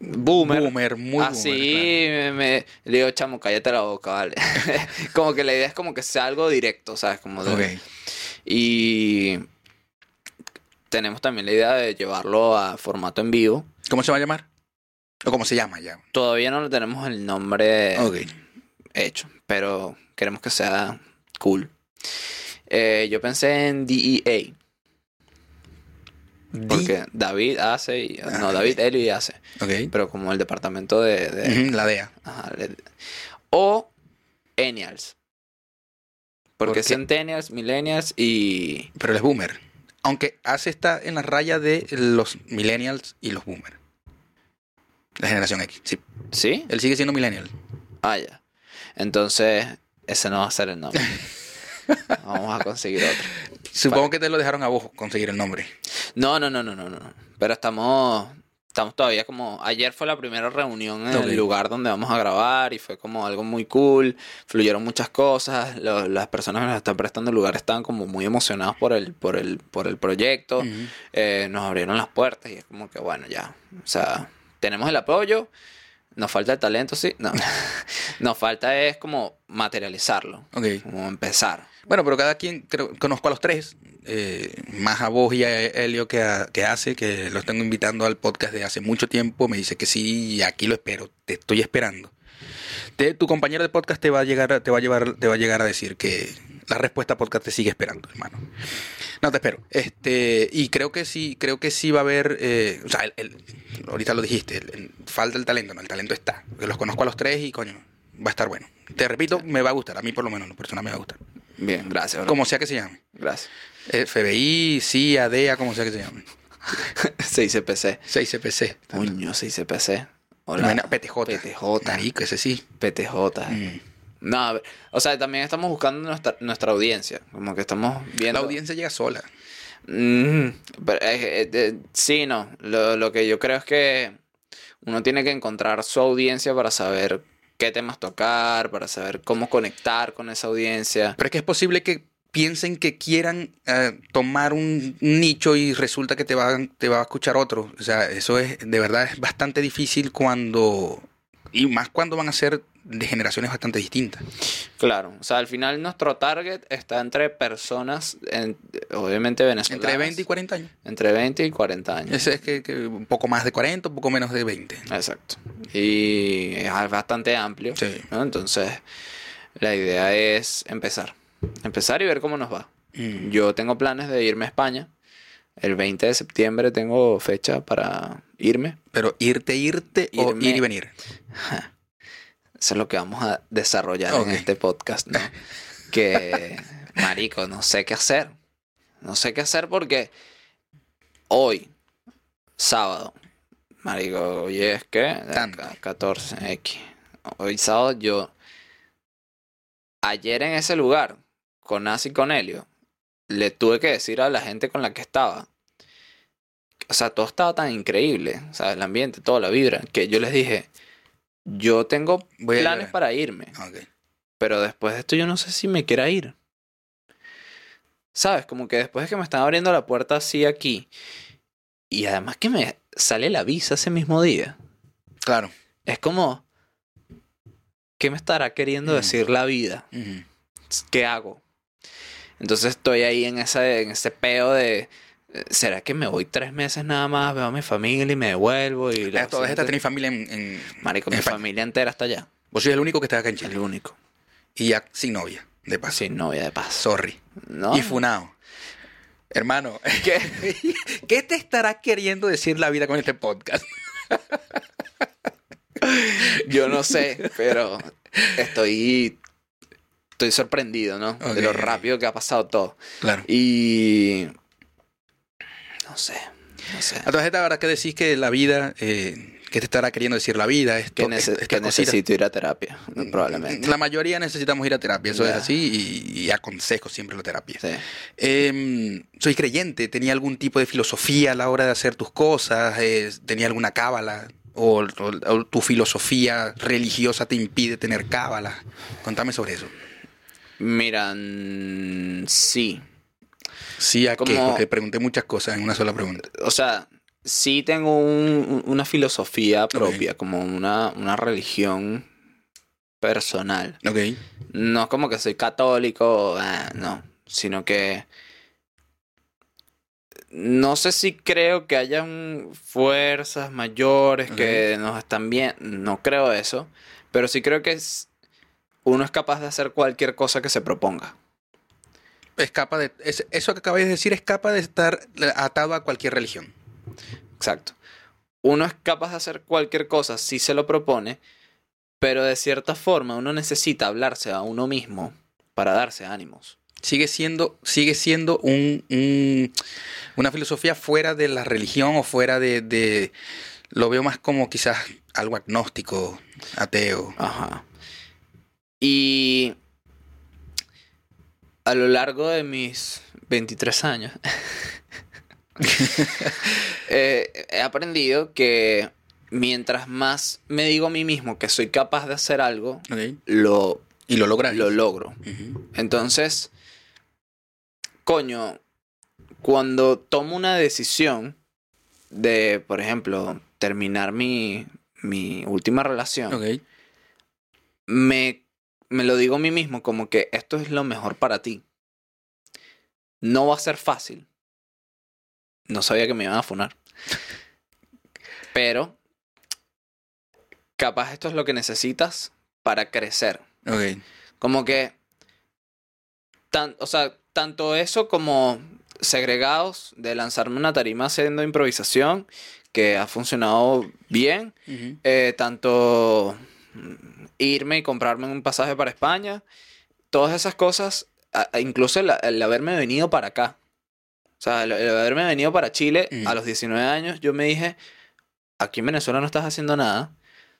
Speaker 2: boomer.
Speaker 1: Boomer, muy
Speaker 2: Así
Speaker 1: boomer.
Speaker 2: me, me- le digo, chamo, cállate la boca, vale. como que la idea es como que sea algo directo, ¿sabes? Como de-
Speaker 1: claro.
Speaker 2: Y tenemos también la idea de llevarlo a formato en vivo.
Speaker 1: ¿Cómo se va a llamar? ¿O cómo se llama ya?
Speaker 2: Todavía no le tenemos el nombre hecho, pero queremos que sea cool. Eh, yo pensé en DEA, porque David hace, y,
Speaker 1: Ah,
Speaker 2: no. David, Elio y hace, pero como el departamento de...
Speaker 1: La DEA.
Speaker 2: Ajá, le- o Ennials. Porque
Speaker 1: ¿Por?
Speaker 2: Centennials, Millennials y...
Speaker 1: Pero él es boomer. Aunque hace está en la raya de los millennials y los boomers. La generación X. Sí.
Speaker 2: ¿Sí?
Speaker 1: Él sigue siendo millennial.
Speaker 2: Ah, ya. Entonces, ese no va a ser el nombre. Vamos a conseguir otro.
Speaker 1: Supongo que te lo dejaron a vos conseguir el nombre.
Speaker 2: No, no, no, no, no, no. Pero estamos, estamos todavía como... Ayer fue la primera reunión en el lugar donde vamos a grabar y fue como algo muy cool. Fluyeron muchas cosas. lo- las personas que nos están prestando el lugar estaban como muy emocionados por el, por el, por el proyecto. Eh, nos abrieron las puertas y es como que bueno, ya. O sea, tenemos el apoyo. Nos falta el talento, sí. No. nos falta es como materializarlo. Como empezar.
Speaker 1: Bueno, pero cada quien, creo, conozco a los tres, eh, más a vos y a Helio que, hace, que los tengo invitando al podcast de hace mucho tiempo, me dice que sí, aquí lo espero, te estoy esperando. Te- tu compañero de podcast te va a llegar, te va a llevar, te va a llegar a decir que la respuesta podcast te sigue esperando, hermano. No te espero. Este, y creo que sí, creo que sí va a haber, eh, o sea, el- ahorita lo dijiste, falta el talento, no, el talento está. Los conozco a los tres y coño, va a estar bueno. Te repito, me va a gustar, a mí por lo menos, en lo personal me va a gustar.
Speaker 2: Bien, gracias. bro.
Speaker 1: Como sea que se llame.
Speaker 2: Gracias.
Speaker 1: FBI, CIA, DEA, como sea que se llame.
Speaker 2: 6CPC.
Speaker 1: 6CPC.
Speaker 2: Coño, 6CPC. Hola.
Speaker 1: PTJ.
Speaker 2: PTJ.
Speaker 1: Marico, ese sí.
Speaker 2: PTJ.
Speaker 1: Mm.
Speaker 2: No, a ver, o sea, también estamos buscando nuestra, nuestra audiencia. Como que estamos viendo.
Speaker 1: La audiencia llega sola.
Speaker 2: Mm, pero, eh, eh, eh, sí, no. Lo, lo que yo creo es que uno tiene que encontrar su audiencia para saber qué temas tocar, para saber cómo conectar con esa audiencia.
Speaker 1: Pero es que es posible que piensen que quieran eh, tomar un nicho y resulta que te va, te va a escuchar otro. O sea, eso es, de verdad, es bastante difícil cuando... Y más cuando van a ser de generaciones bastante distintas.
Speaker 2: Claro, o sea, al final nuestro target está entre personas, en- obviamente venezolanas.
Speaker 1: Entre 20 y 40 años.
Speaker 2: Entre 20 y 40 años.
Speaker 1: Ese es que, que un poco más de 40, un poco menos de 20.
Speaker 2: Exacto. Y es bastante amplio.
Speaker 1: Sí.
Speaker 2: ¿no? Entonces, la idea es empezar. Empezar y ver cómo nos va.
Speaker 1: Mm.
Speaker 2: Yo tengo planes de irme a España. El 20 de septiembre tengo fecha para irme.
Speaker 1: Pero irte, irte o
Speaker 2: Irme.
Speaker 1: ir y venir.
Speaker 2: Eso es lo que vamos a desarrollar en este podcast, ¿no? que, marico, no sé qué hacer. No sé qué hacer porque hoy, sábado, marico, hoy es que
Speaker 1: Tanto.
Speaker 2: 14X. Hoy sábado yo, ayer en ese lugar, con Nasi y con Helio, le tuve que decir a la gente con la que estaba, o sea, todo estaba tan increíble, o sea, el ambiente, toda la vibra, que yo les dije, yo tengo
Speaker 1: Voy
Speaker 2: planes para irme,
Speaker 1: Ok.
Speaker 2: pero después de esto yo no sé si me quiera ir. ¿Sabes? Como que después de que me están abriendo la puerta así aquí, y además que me sale la visa ese mismo día,
Speaker 1: Claro.
Speaker 2: es como, ¿qué me estará queriendo
Speaker 1: Mm.
Speaker 2: decir la vida? ¿Qué hago? Entonces estoy ahí en ese, en ese peo de, ¿será que me voy tres meses nada más, veo a mi familia y me devuelvo? Y la
Speaker 1: estas
Speaker 2: siguiente-
Speaker 1: tenéis familia en, en-
Speaker 2: Marico, mi
Speaker 1: España.
Speaker 2: familia entera está allá.
Speaker 1: Vos sois el único que está acá en Chile.
Speaker 2: El único.
Speaker 1: Y ya sin novia, de paso.
Speaker 2: Sin novia de paz.
Speaker 1: Sorry.
Speaker 2: ¿No?
Speaker 1: Y funao. Hermano,
Speaker 2: ¿Qué?
Speaker 1: ¿qué te estará queriendo decir la vida con este podcast?
Speaker 2: Yo no sé, pero estoy estoy sorprendido, ¿no? De lo rápido que ha pasado todo.
Speaker 1: Claro.
Speaker 2: Y... No sé, no sé.
Speaker 1: A todas estas, ¿verdad que decís que la vida, eh, que te estará queriendo decir la vida? Esto,
Speaker 2: Que, nece- necesito ir a terapia, probablemente.
Speaker 1: La mayoría necesitamos ir a terapia, eso es así, y, y aconsejo siempre la terapia.
Speaker 2: Sí.
Speaker 1: Em, soy creyente, tenía algún tipo de filosofía a la hora de hacer tus cosas, Eh, tenía alguna cábala, o, o- o tu filosofía religiosa te impide tener cábala. Contame sobre eso.
Speaker 2: Mira, mm, sí.
Speaker 1: Sí, a qué, porque pregunté muchas cosas en una sola pregunta.
Speaker 2: O sea, sí tengo un- una filosofía propia, como una, una religión personal.
Speaker 1: Ok.
Speaker 2: No es como que soy católico, ah, no, sino que no sé si creo que hayan fuerzas mayores que nos están bien, no creo eso, pero sí creo que es, uno es capaz de hacer cualquier cosa que se proponga.
Speaker 1: Escapa de, es- eso que acabáis de decir escapa de estar atado a cualquier religión.
Speaker 2: Exacto. Uno es capaz de hacer cualquier cosa si se lo propone, pero de cierta forma uno necesita hablarse a uno mismo para darse ánimos.
Speaker 1: Sigue siendo, sigue siendo un, un- una filosofía fuera de la religión o fuera de, de- Lo veo más como quizás algo agnóstico, ateo.
Speaker 2: Ajá. Y a lo largo de mis 23 años, eh, he aprendido que mientras más me digo a mí mismo que soy capaz de hacer algo, lo,
Speaker 1: Y lo logras.
Speaker 2: lo logro. Entonces, coño, cuando tomo una decisión de, por ejemplo, terminar mi, mi última relación, me, me lo digo a mí mismo como que esto es lo mejor para ti. No va a ser fácil. No sabía que me iban a funar. Pero, capaz esto es lo que necesitas para crecer.
Speaker 1: Ok.
Speaker 2: Como que. Tan, o sea, tanto eso como segregados de lanzarme una tarima haciendo improvisación, que ha funcionado bien. Eh, tanto irme y comprarme un pasaje para España. Todas esas cosas, incluso el, el haberme venido para acá. O sea, el, el haberme venido para Chile
Speaker 1: Mm.
Speaker 2: a los 19 años, yo me dije, aquí en Venezuela no estás haciendo nada.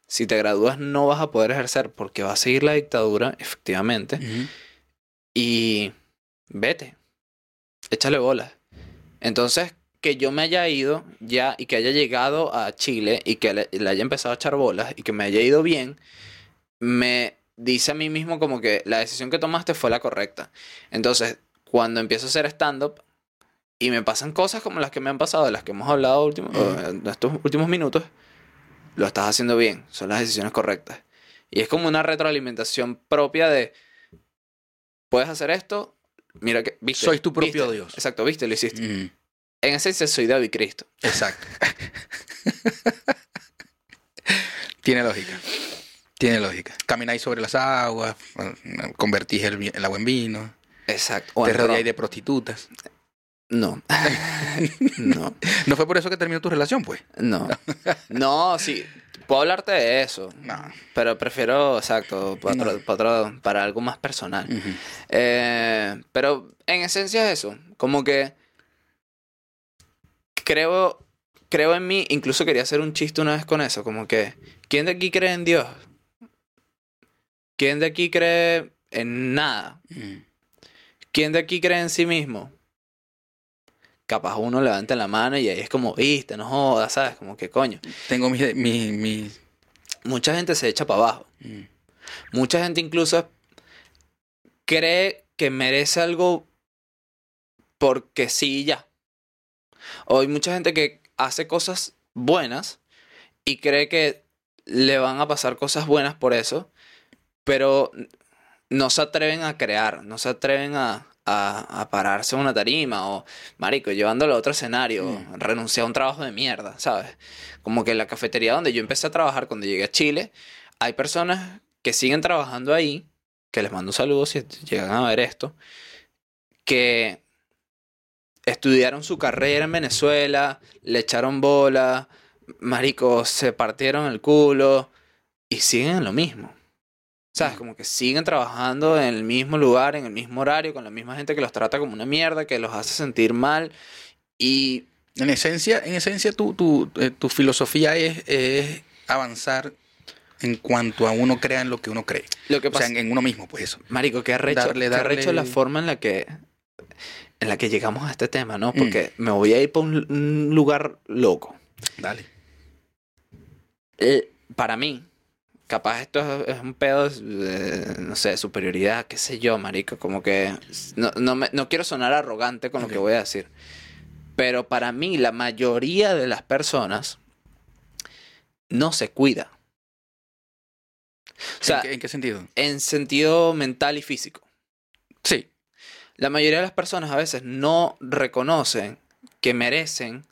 Speaker 2: Si te gradúas no vas a poder ejercer porque va a seguir la dictadura, efectivamente. Y vete, échale bolas. Entonces, que yo me haya ido ya y que haya llegado a Chile y que le, le haya empezado a echar bolas y que me haya ido bien, me dice a mí mismo como que la decisión que tomaste fue la correcta. Entonces, cuando empiezo a hacer stand-up y me pasan cosas como las que me han pasado, de las que hemos hablado último-
Speaker 1: Ujú.
Speaker 2: en estos últimos minutos, lo estás haciendo bien, son las decisiones correctas. Y es como una retroalimentación propia de, puedes hacer esto, mira que, viste.
Speaker 1: Sois tu propio
Speaker 2: viste,
Speaker 1: Dios.
Speaker 2: Exacto, viste, lo hiciste. En esencia soy David Cristo.
Speaker 1: Exacto. Tiene lógica. Tiene lógica. Camináis sobre las aguas, convertís el, el agua en vino,
Speaker 2: Exacto. O
Speaker 1: te rodeáis de prostitutas.
Speaker 2: No. no.
Speaker 1: ¿No fue por eso que terminó tu relación, pues?
Speaker 2: No. No, sí. Puedo hablarte de eso.
Speaker 1: No.
Speaker 2: Pero prefiero, exacto, para, otro-
Speaker 1: No.
Speaker 2: para, otro- para algo más personal. Eh, pero en esencia es eso. Como que creo, creo en mí. Incluso quería hacer un chiste una vez con eso. Como que, ¿quién de aquí cree en Dios? ¿Quién de aquí cree en nada?
Speaker 1: Ujú.
Speaker 2: ¿Quién de aquí cree en sí mismo? Capaz uno levanta la mano y ahí es como, viste, no jodas, ¿sabes? Como que coño.
Speaker 1: Tengo mis... mis, mis-
Speaker 2: Mucha gente se echa para abajo.
Speaker 1: mm.
Speaker 2: Mucha gente incluso cree que merece algo porque sí y ya. O hay mucha gente que hace cosas buenas y cree que le van a pasar cosas buenas por eso, pero no se atreven a crear, no se atreven a, a, a pararse en una tarima o, marico, llevándolo a otro escenario,
Speaker 1: Mm.
Speaker 2: renunciar a un trabajo de mierda, ¿sabes? Como que en la cafetería donde yo empecé a trabajar cuando llegué a Chile, hay personas que siguen trabajando ahí, que les mando saludos si llegan a ver esto, que estudiaron su carrera en Venezuela, le echaron bola, marico, se partieron el culo y siguen en lo mismo. ¿Sabes? Como que siguen trabajando en el mismo lugar, en el mismo horario, con la misma gente que los trata como una mierda, que los hace sentir mal. Y
Speaker 1: En esencia, en esencia tu, tu, eh, tu filosofía es, es avanzar en cuanto a uno crea en lo que uno cree.
Speaker 2: lo que
Speaker 1: O sea,
Speaker 2: pasa,
Speaker 1: en, en uno mismo, pues eso.
Speaker 2: Marico, qué arrecho,
Speaker 1: darle-
Speaker 2: qué arrecho la forma en la que en la que llegamos a este tema,
Speaker 1: Mm.
Speaker 2: ¿no? Porque me voy a ir para un, un lugar loco.
Speaker 1: Dale.
Speaker 2: Eh, para mí, capaz esto es, un pedo, de, no sé, superioridad, qué sé yo, marico, como que no, no, me- no quiero sonar arrogante con lo que voy a decir, pero para mí la mayoría de las personas no se cuida. O sea,
Speaker 1: ¿En, qué, en qué sentido?
Speaker 2: en sentido mental y físico.
Speaker 1: Sí.
Speaker 2: La mayoría de las personas a veces no reconocen que merecen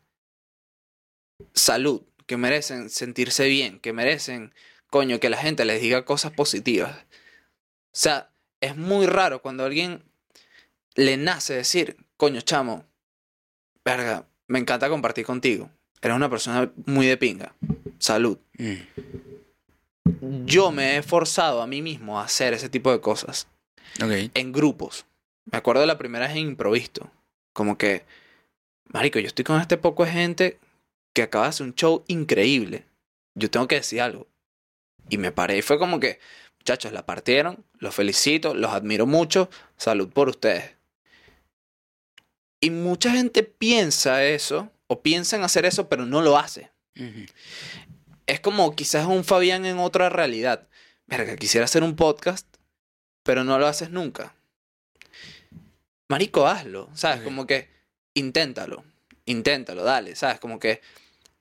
Speaker 2: salud, que merecen sentirse bien, que merecen, coño, que la gente les diga cosas positivas. O sea, es muy raro cuando a alguien le nace decir, coño, chamo, verga, me encanta compartir contigo. Eres una persona muy de pinga. Salud.
Speaker 1: Mm.
Speaker 2: Yo me he forzado a mí mismo a hacer ese tipo de cosas. En grupos. Me acuerdo de la primera vez en improvisto. Como que, marico, yo estoy con este poco de gente que acaba de hacer un show increíble. Yo tengo que decir algo. Y me paré y fue como que, muchachos, la partieron, los felicito, los admiro mucho, salud por ustedes. Y mucha gente piensa eso, o piensa en hacer eso, pero no lo hace. Es como quizás un Fabián en otra realidad. Verga, quisiera hacer un podcast, pero no lo haces nunca. Marico, hazlo. ¿Sabes? Como que inténtalo. Inténtalo, dale. ¿Sabes? Como que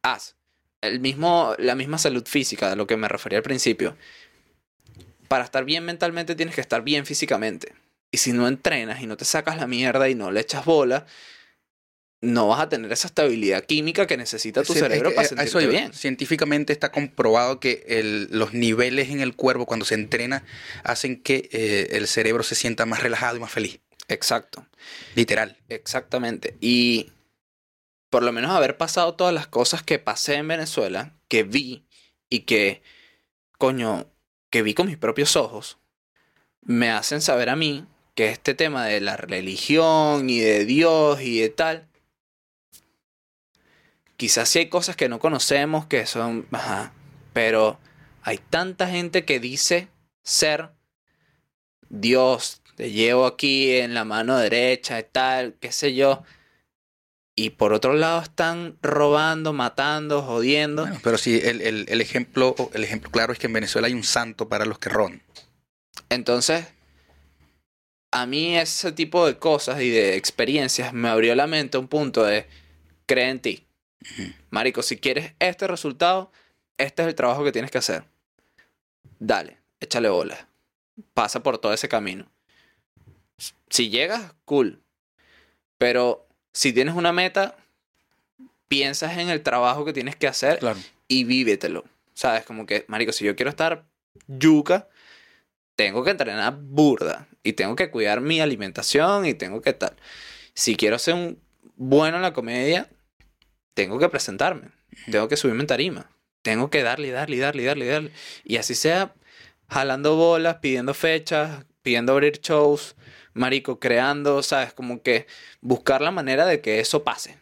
Speaker 2: haz. El mismo, la misma salud física de lo que me refería al principio. Para estar bien mentalmente tienes que estar bien físicamente. Y si no entrenas y no te sacas la mierda y no le echas bola, no vas a tener esa estabilidad química que necesita tu
Speaker 1: Sí,
Speaker 2: cerebro
Speaker 1: es que,
Speaker 2: para
Speaker 1: a
Speaker 2: sentirte
Speaker 1: eso
Speaker 2: bien.
Speaker 1: Científicamente está comprobado que el- los niveles en el cuerpo cuando se entrena hacen que eh, el cerebro se sienta más relajado y más feliz.
Speaker 2: Exacto.
Speaker 1: Literal.
Speaker 2: Exactamente. Y por lo menos haber pasado todas las cosas que pasé en Venezuela, que vi y que, coño, que vi con mis propios ojos, me hacen saber a mí que este tema de la religión y de Dios y de tal, quizás sí hay cosas que no conocemos que son, ajá, pero hay tanta gente que dice ser Dios, te llevo aquí en la mano derecha y tal, qué sé yo. Y por otro lado están robando, matando, jodiendo.
Speaker 1: Bueno, pero sí, el, el- el ejemplo, el ejemplo claro es que en Venezuela hay un santo para los que roban.
Speaker 2: Entonces, a mí ese tipo de cosas y de experiencias me abrió la mente a un punto de cree en ti. Marico, si quieres este resultado, este es el trabajo que tienes que hacer. Dale, échale bola. Pasa por todo ese camino. Si llegas, cool. Pero si tienes una meta, piensas en el trabajo que tienes que hacer
Speaker 1: Claro.
Speaker 2: y vívetelo. ¿Sabes? Como que, marico, si yo quiero estar yuca, tengo que entrenar burda y tengo que cuidar mi alimentación y tengo que tal. Si quiero ser un bueno en la comedia, tengo que presentarme, tengo que subirme en tarima, tengo que darle, darle, darle, y darle, darle. Y así sea, jalando bolas, pidiendo fechas, pidiendo abrir shows, marico, creando, ¿sabes? Como que buscar la manera de que eso pase.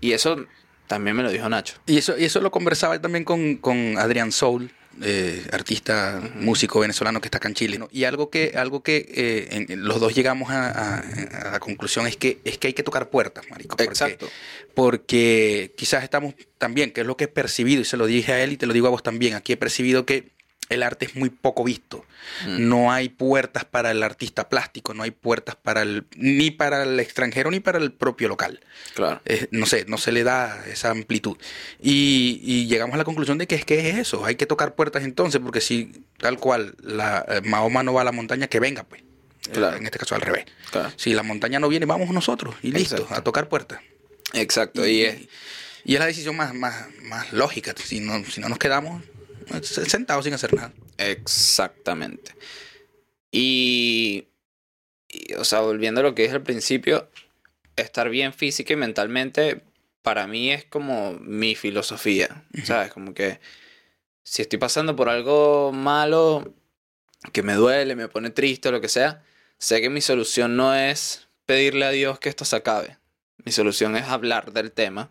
Speaker 2: Y eso también me lo dijo Nacho.
Speaker 1: Y eso, y eso lo conversaba también con, con Adrián Soul, eh, artista, músico venezolano que está acá en Chile. ¿no? Y algo que, algo que eh, en los dos llegamos a, a- a la conclusión es que, es que hay que tocar puertas, marico. porque-
Speaker 2: Exacto.
Speaker 1: porque quizás estamos también, que es lo que he percibido, y se lo dije a él y te lo digo a vos también, aquí he percibido que el arte es muy poco visto.
Speaker 2: Mm.
Speaker 1: No hay puertas para el artista plástico, no hay puertas para el, ni para el extranjero ni para el propio local.
Speaker 2: Claro.
Speaker 1: Eh, no sé, no se le da esa amplitud. Y, y llegamos a la conclusión de que es que es eso, hay que tocar puertas entonces, porque si tal cual la, eh, Mahoma no va a la montaña, que venga, pues. Eh,
Speaker 2: Claro.
Speaker 1: En este caso al revés.
Speaker 2: Claro.
Speaker 1: Si la montaña no viene, vamos nosotros y listo,
Speaker 2: Exacto.
Speaker 1: a tocar puertas.
Speaker 2: Exacto. Y, es,
Speaker 1: y es la decisión más, más, más lógica. Si no, si no nos quedamos sentados sin hacer nada.
Speaker 2: Exactamente. Y, y, o sea, volviendo a lo que dije al principio, estar bien física y mentalmente para mí es como mi filosofía. ¿sabes? Como que si estoy pasando por algo malo, que me duele, me pone triste lo que sea, sé que mi solución no es pedirle a Dios que esto se acabe. Mi solución es hablar del tema,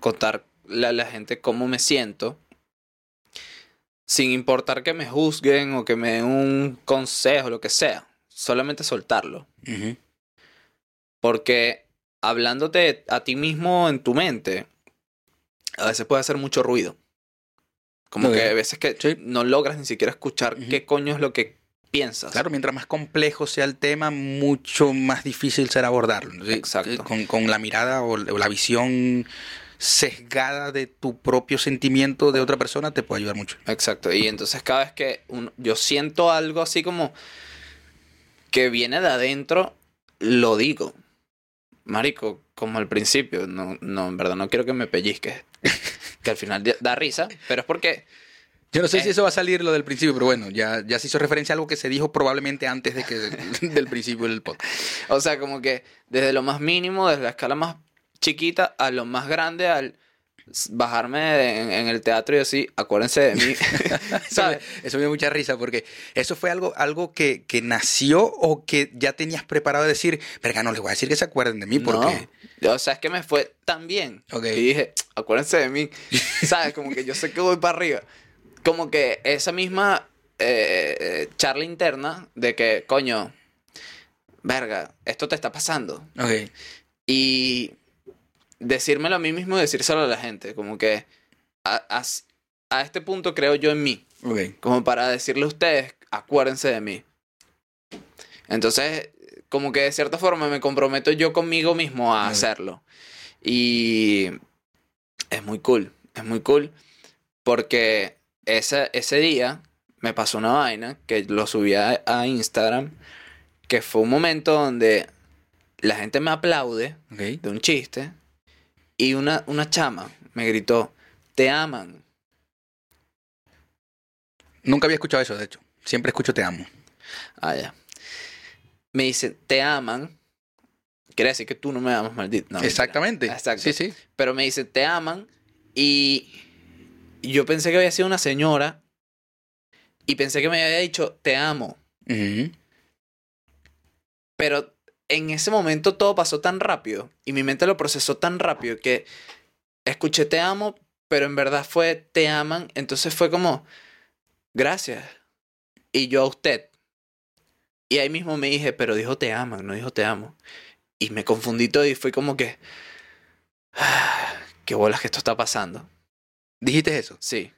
Speaker 2: contarle a la gente cómo me siento, sin importar que me juzguen o que me den un consejo, lo que sea. Solamente soltarlo. Porque hablándote a ti mismo en tu mente, a veces puede hacer mucho ruido. Como que a veces que
Speaker 1: Sí.
Speaker 2: no logras ni siquiera escuchar qué coño es lo que piensas.
Speaker 1: Claro, mientras más complejo sea el tema, mucho más difícil será abordarlo. ¿sí?
Speaker 2: Exacto.
Speaker 1: Con, con la mirada o la visión sesgada de tu propio sentimiento de otra persona te puede ayudar mucho.
Speaker 2: Exacto. Y entonces cada vez que un- yo siento algo así como que viene de adentro, lo digo. Marico, como al principio, no, no, en verdad no quiero que me pellizques. que al final da- da risa, pero es porque
Speaker 1: Yo no sé
Speaker 2: Eh.
Speaker 1: si eso va a salir lo del principio, pero bueno, ya, ya se hizo referencia a algo que se dijo probablemente antes de que del principio del podcast.
Speaker 2: O sea, como que desde lo más mínimo, desde la escala más chiquita a lo más grande, al bajarme de- en, en el teatro y así, acuérdense de mí. ¿Sabes?
Speaker 1: eso me dio mucha risa porque eso fue algo, algo que, que nació o que ya tenías preparado de decir, verga, no les voy a decir que se acuerden de mí porque...
Speaker 2: No. O sea, es que me fue tan bien.
Speaker 1: Ok.
Speaker 2: Y dije, acuérdense de mí. ¿Sabes? Como que yo sé que voy para arriba. Como que esa misma eh, charla interna de que, coño, verga, esto te está pasando.
Speaker 1: Ok.
Speaker 2: Y decírmelo a mí mismo y decírselo a la gente. Como que a, a- a este punto creo yo en mí. Como para decirle a ustedes, acuérdense de mí. Entonces, como que de cierta forma me comprometo yo conmigo mismo a hacerlo. Y es muy cool, es muy cool. Porque ese, ese día me pasó una vaina que lo subí a, a Instagram, que fue un momento donde la gente me aplaude de un chiste y una, una chama me gritó, te aman.
Speaker 1: Nunca había escuchado eso, de hecho. Siempre escucho te amo.
Speaker 2: Ah, ya. Me dice, te aman. Quiere decir que tú no me amas, maldito. No.
Speaker 1: Exactamente.
Speaker 2: Exacto.
Speaker 1: Sí, sí.
Speaker 2: Pero me dice, te aman. Y yo pensé que había sido una señora. Y pensé que me había dicho, te amo. Pero en ese momento todo pasó tan rápido. Y mi mente lo procesó tan rápido que escuché te amo. Pero en verdad fue te aman. Entonces fue como, gracias. Y yo a usted. Y ahí mismo me dije, pero dijo te aman, no dijo te amo. Y me confundí todo y fue como que, "Ah, qué bolas que esto está pasando.
Speaker 1: Dijiste eso.
Speaker 2: Sí.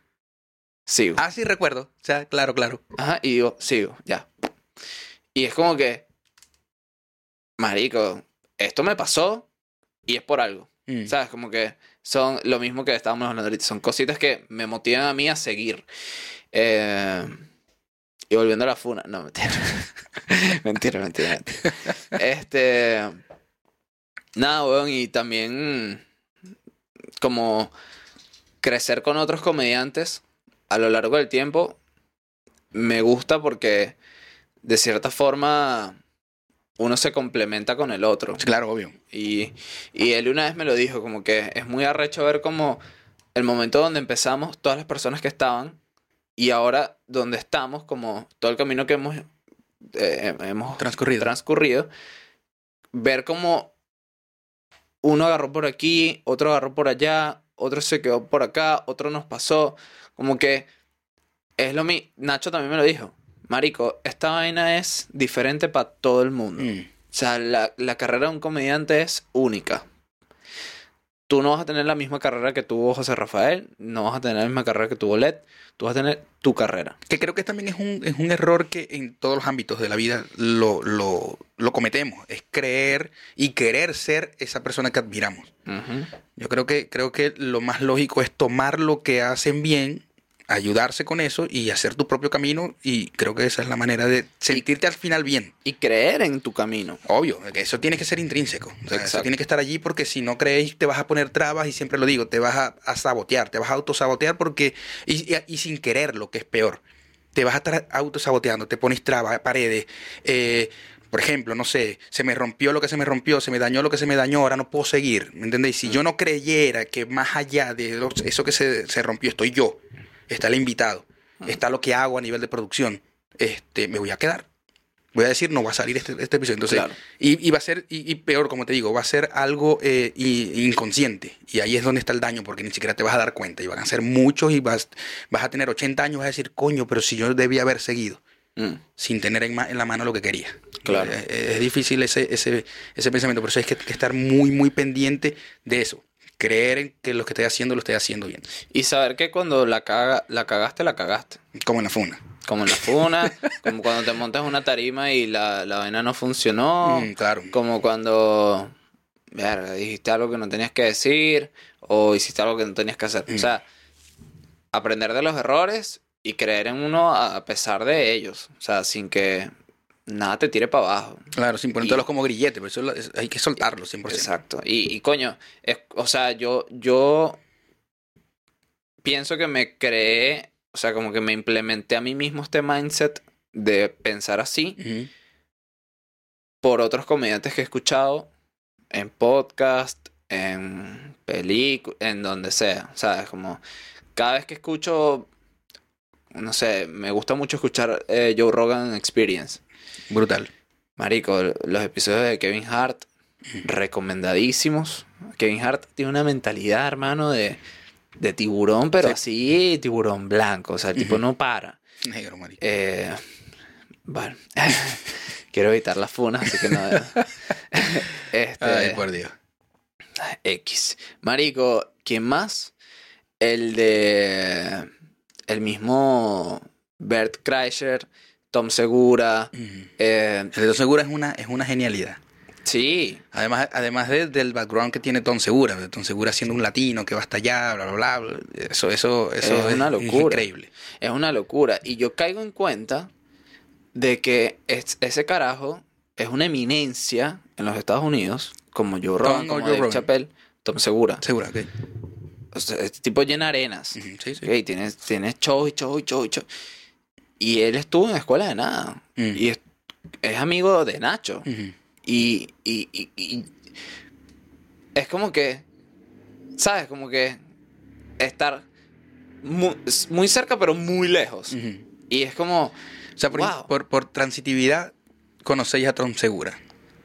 Speaker 2: Sigo.
Speaker 1: Ah, sí, recuerdo. O sea, claro, claro.
Speaker 2: Ajá, y digo, sigo, ya. Y es como que, marico, esto me pasó y es por algo.
Speaker 1: Mm.
Speaker 2: ¿Sabes? Como que son lo mismo que estábamos hablando ahorita. Son cositas que me motivan a mí a seguir. Eh, y volviendo a la funa. No, mentira. mentira, mentira, mentira. Este. Nada, weón. Y también. Como. Crecer con otros comediantes a lo largo del tiempo. Me gusta porque. De cierta forma. Uno se complementa con el otro.
Speaker 1: Claro, obvio.
Speaker 2: Y, y él una vez me lo dijo, como que es muy arrecho ver como el momento donde empezamos, todas las personas que estaban, y ahora donde estamos, como todo el camino que hemos, eh, hemos
Speaker 1: Transcurrido.
Speaker 2: transcurrido, ver como uno agarró por aquí, otro agarró por allá, otro se quedó por acá, otro nos pasó, como que es lo mismo, Nacho también me lo dijo, Marico, esta vaina es diferente para todo el mundo.
Speaker 1: Mm.
Speaker 2: O sea, la, la carrera de un comediante es única. Tú no vas a tener la misma carrera que tuvo José Rafael, no vas a tener la misma carrera que tuvo Led, tú vas a tener tu carrera.
Speaker 1: Que creo que también es un, es un error que en todos los ámbitos de la vida lo, lo, lo cometemos. Es creer y querer ser esa persona que admiramos. Yo creo que, creo que lo más lógico es tomar lo que hacen bien, ayudarse con eso y hacer tu propio camino. Y creo que esa es la manera de sentirte al final bien.
Speaker 2: Y creer en tu camino.
Speaker 1: Obvio, eso tiene que ser intrínseco. O sea, eso tiene que estar allí porque si no crees te vas a poner trabas y siempre lo digo, te vas a, a sabotear, te vas a autosabotear porque, y, y- y sin querer, lo que es peor, te vas a estar autosaboteando, te pones trabas, paredes. eh, por ejemplo, no sé, se me rompió lo que se me rompió, se me dañó lo que se me dañó, ahora no puedo seguir. ¿Me entendéis? Si yo no creyera que más allá de eso que se, se rompió estoy yo, está el invitado, está lo que hago a nivel de producción, este, me voy a quedar. Voy a decir, no va a salir este, este episodio. Entonces,
Speaker 2: Claro.
Speaker 1: y, y va a ser, y, y peor, como te digo, va a ser algo eh, inconsciente. Y ahí es donde está el daño, porque ni siquiera te vas a dar cuenta. Y van a ser muchos y vas, vas a tener 80 años, vas a decir, coño, pero si yo debía haber seguido,
Speaker 2: Mm,
Speaker 1: sin tener en, ma- en la mano lo que quería.
Speaker 2: Claro.
Speaker 1: Eh, es difícil ese, ese, ese pensamiento, por eso hay que, que estar muy, muy pendiente de eso. Creer en que lo que estoy haciendo lo estoy haciendo bien.
Speaker 2: Y saber que cuando la, caga, la cagaste, la cagaste.
Speaker 1: Como en la funa.
Speaker 2: Como en la funa, como cuando te montas una tarima y la, la vaina no funcionó.
Speaker 1: Mm, claro.
Speaker 2: Como cuando dijiste algo que no tenías que decir o hiciste algo que no tenías que hacer.
Speaker 1: Mm.
Speaker 2: O sea, aprender de los errores y creer en uno a pesar de ellos. O sea, sin que nada te tire para abajo.
Speaker 1: Claro, sin ponértelos como grillete, pero eso es- hay que soltarlo 100%.
Speaker 2: Exacto. Y, y coño, es, o sea, yo, yo pienso que me creé, o sea, como que me implementé a mí mismo este mindset de pensar así por otros comediantes que he escuchado en podcast, en películas, en donde sea. O sea, es como cada vez que escucho, no sé, me gusta mucho escuchar eh, Joe Rogan Experience.
Speaker 1: Brutal.
Speaker 2: Marico, los episodios de Kevin Hart, recomendadísimos. Kevin Hart tiene una mentalidad, hermano, de, de tiburón, pero
Speaker 1: Sí.
Speaker 2: así, tiburón blanco. O sea, el tipo no para.
Speaker 1: Negro, marico.
Speaker 2: Eh, bueno, quiero evitar las funas, así que no. este,
Speaker 1: Ay, por Dios.
Speaker 2: X. Marico, ¿quién más? El de. El mismo Bert Kreischer, Tom Segura. Eh,
Speaker 1: Tom Segura es una, es una genialidad.
Speaker 2: sí,
Speaker 1: Además, además de- del background que tiene Tom Segura, Tom Segura siendo un latino que va hasta allá, bla, bla, bla. Eso, eso, eso
Speaker 2: Es una locura.
Speaker 1: increíble.
Speaker 2: es una locura. Y yo caigo en cuenta de que es- ese carajo es una eminencia en los Estados Unidos, como Joe Rogan, como
Speaker 1: Joe.
Speaker 2: Chappelle, Tom Segura.
Speaker 1: Segura, ok.
Speaker 2: O sea, este tipo llena arenas.
Speaker 1: Ujú, Sí, sí.
Speaker 2: Ok, tiene, tiene show y show y show y show. Y él estuvo en la escuela de nada.
Speaker 1: Mm.
Speaker 2: Y es, es amigo de Nacho. Y, y, y- y es como que, ¿sabes? Como que estar muy, muy cerca pero muy lejos. Y es como,
Speaker 1: O sea, por,
Speaker 2: Wow.
Speaker 1: por, por transitividad, conocéis a Tom Segura.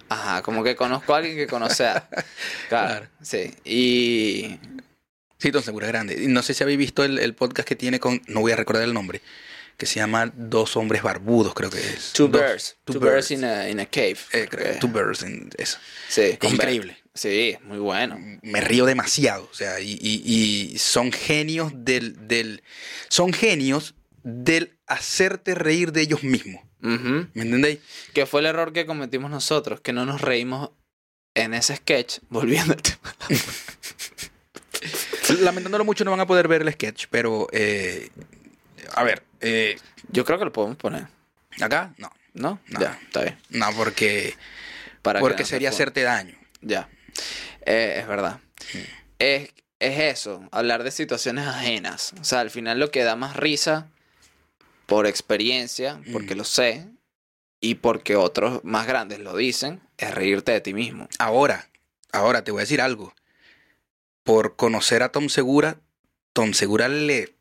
Speaker 2: ajá, como que conozco a alguien que conoce a... Claro,
Speaker 1: Claro.
Speaker 2: sí. Y...
Speaker 1: Sí, Tom Segura es grande. No sé si habéis visto el, el podcast que tiene con, no voy a recordar el nombre, que se llama Dos Hombres Barbudos, creo que es.
Speaker 2: Two
Speaker 1: Dos-
Speaker 2: Bears.
Speaker 1: Two. Bears
Speaker 2: in a, in a Cave.
Speaker 1: Eh, creo- Two Bears, en- eso.
Speaker 2: Sí,
Speaker 1: Es increíble.
Speaker 2: Sí, muy bueno.
Speaker 1: Me río demasiado. O sea, y, y- y son genios del, del. Son genios del hacerte reír de ellos mismos. ¿Me entendéis?
Speaker 2: Que fue el error que cometimos nosotros, que no nos reímos en ese sketch, volviendo al tema.
Speaker 1: Lamentándolo mucho, no van a poder ver el sketch, pero. eh, a ver, eh,
Speaker 2: Yo creo que lo podemos poner,
Speaker 1: acá, no.
Speaker 2: ¿no?
Speaker 1: No.
Speaker 2: Ya, está bien.
Speaker 1: No, porque.
Speaker 2: Para que
Speaker 1: porque sería hacerte daño.
Speaker 2: Ya. Eh, es verdad. Es, es eso, hablar de situaciones ajenas. O sea, al final lo que da más risa, por experiencia, porque
Speaker 1: Mm.
Speaker 2: lo sé, y porque otros más grandes lo dicen, es reírte de ti mismo.
Speaker 1: Ahora, ahora te voy a decir algo. Por conocer a Tom Segura, Tom Segura le.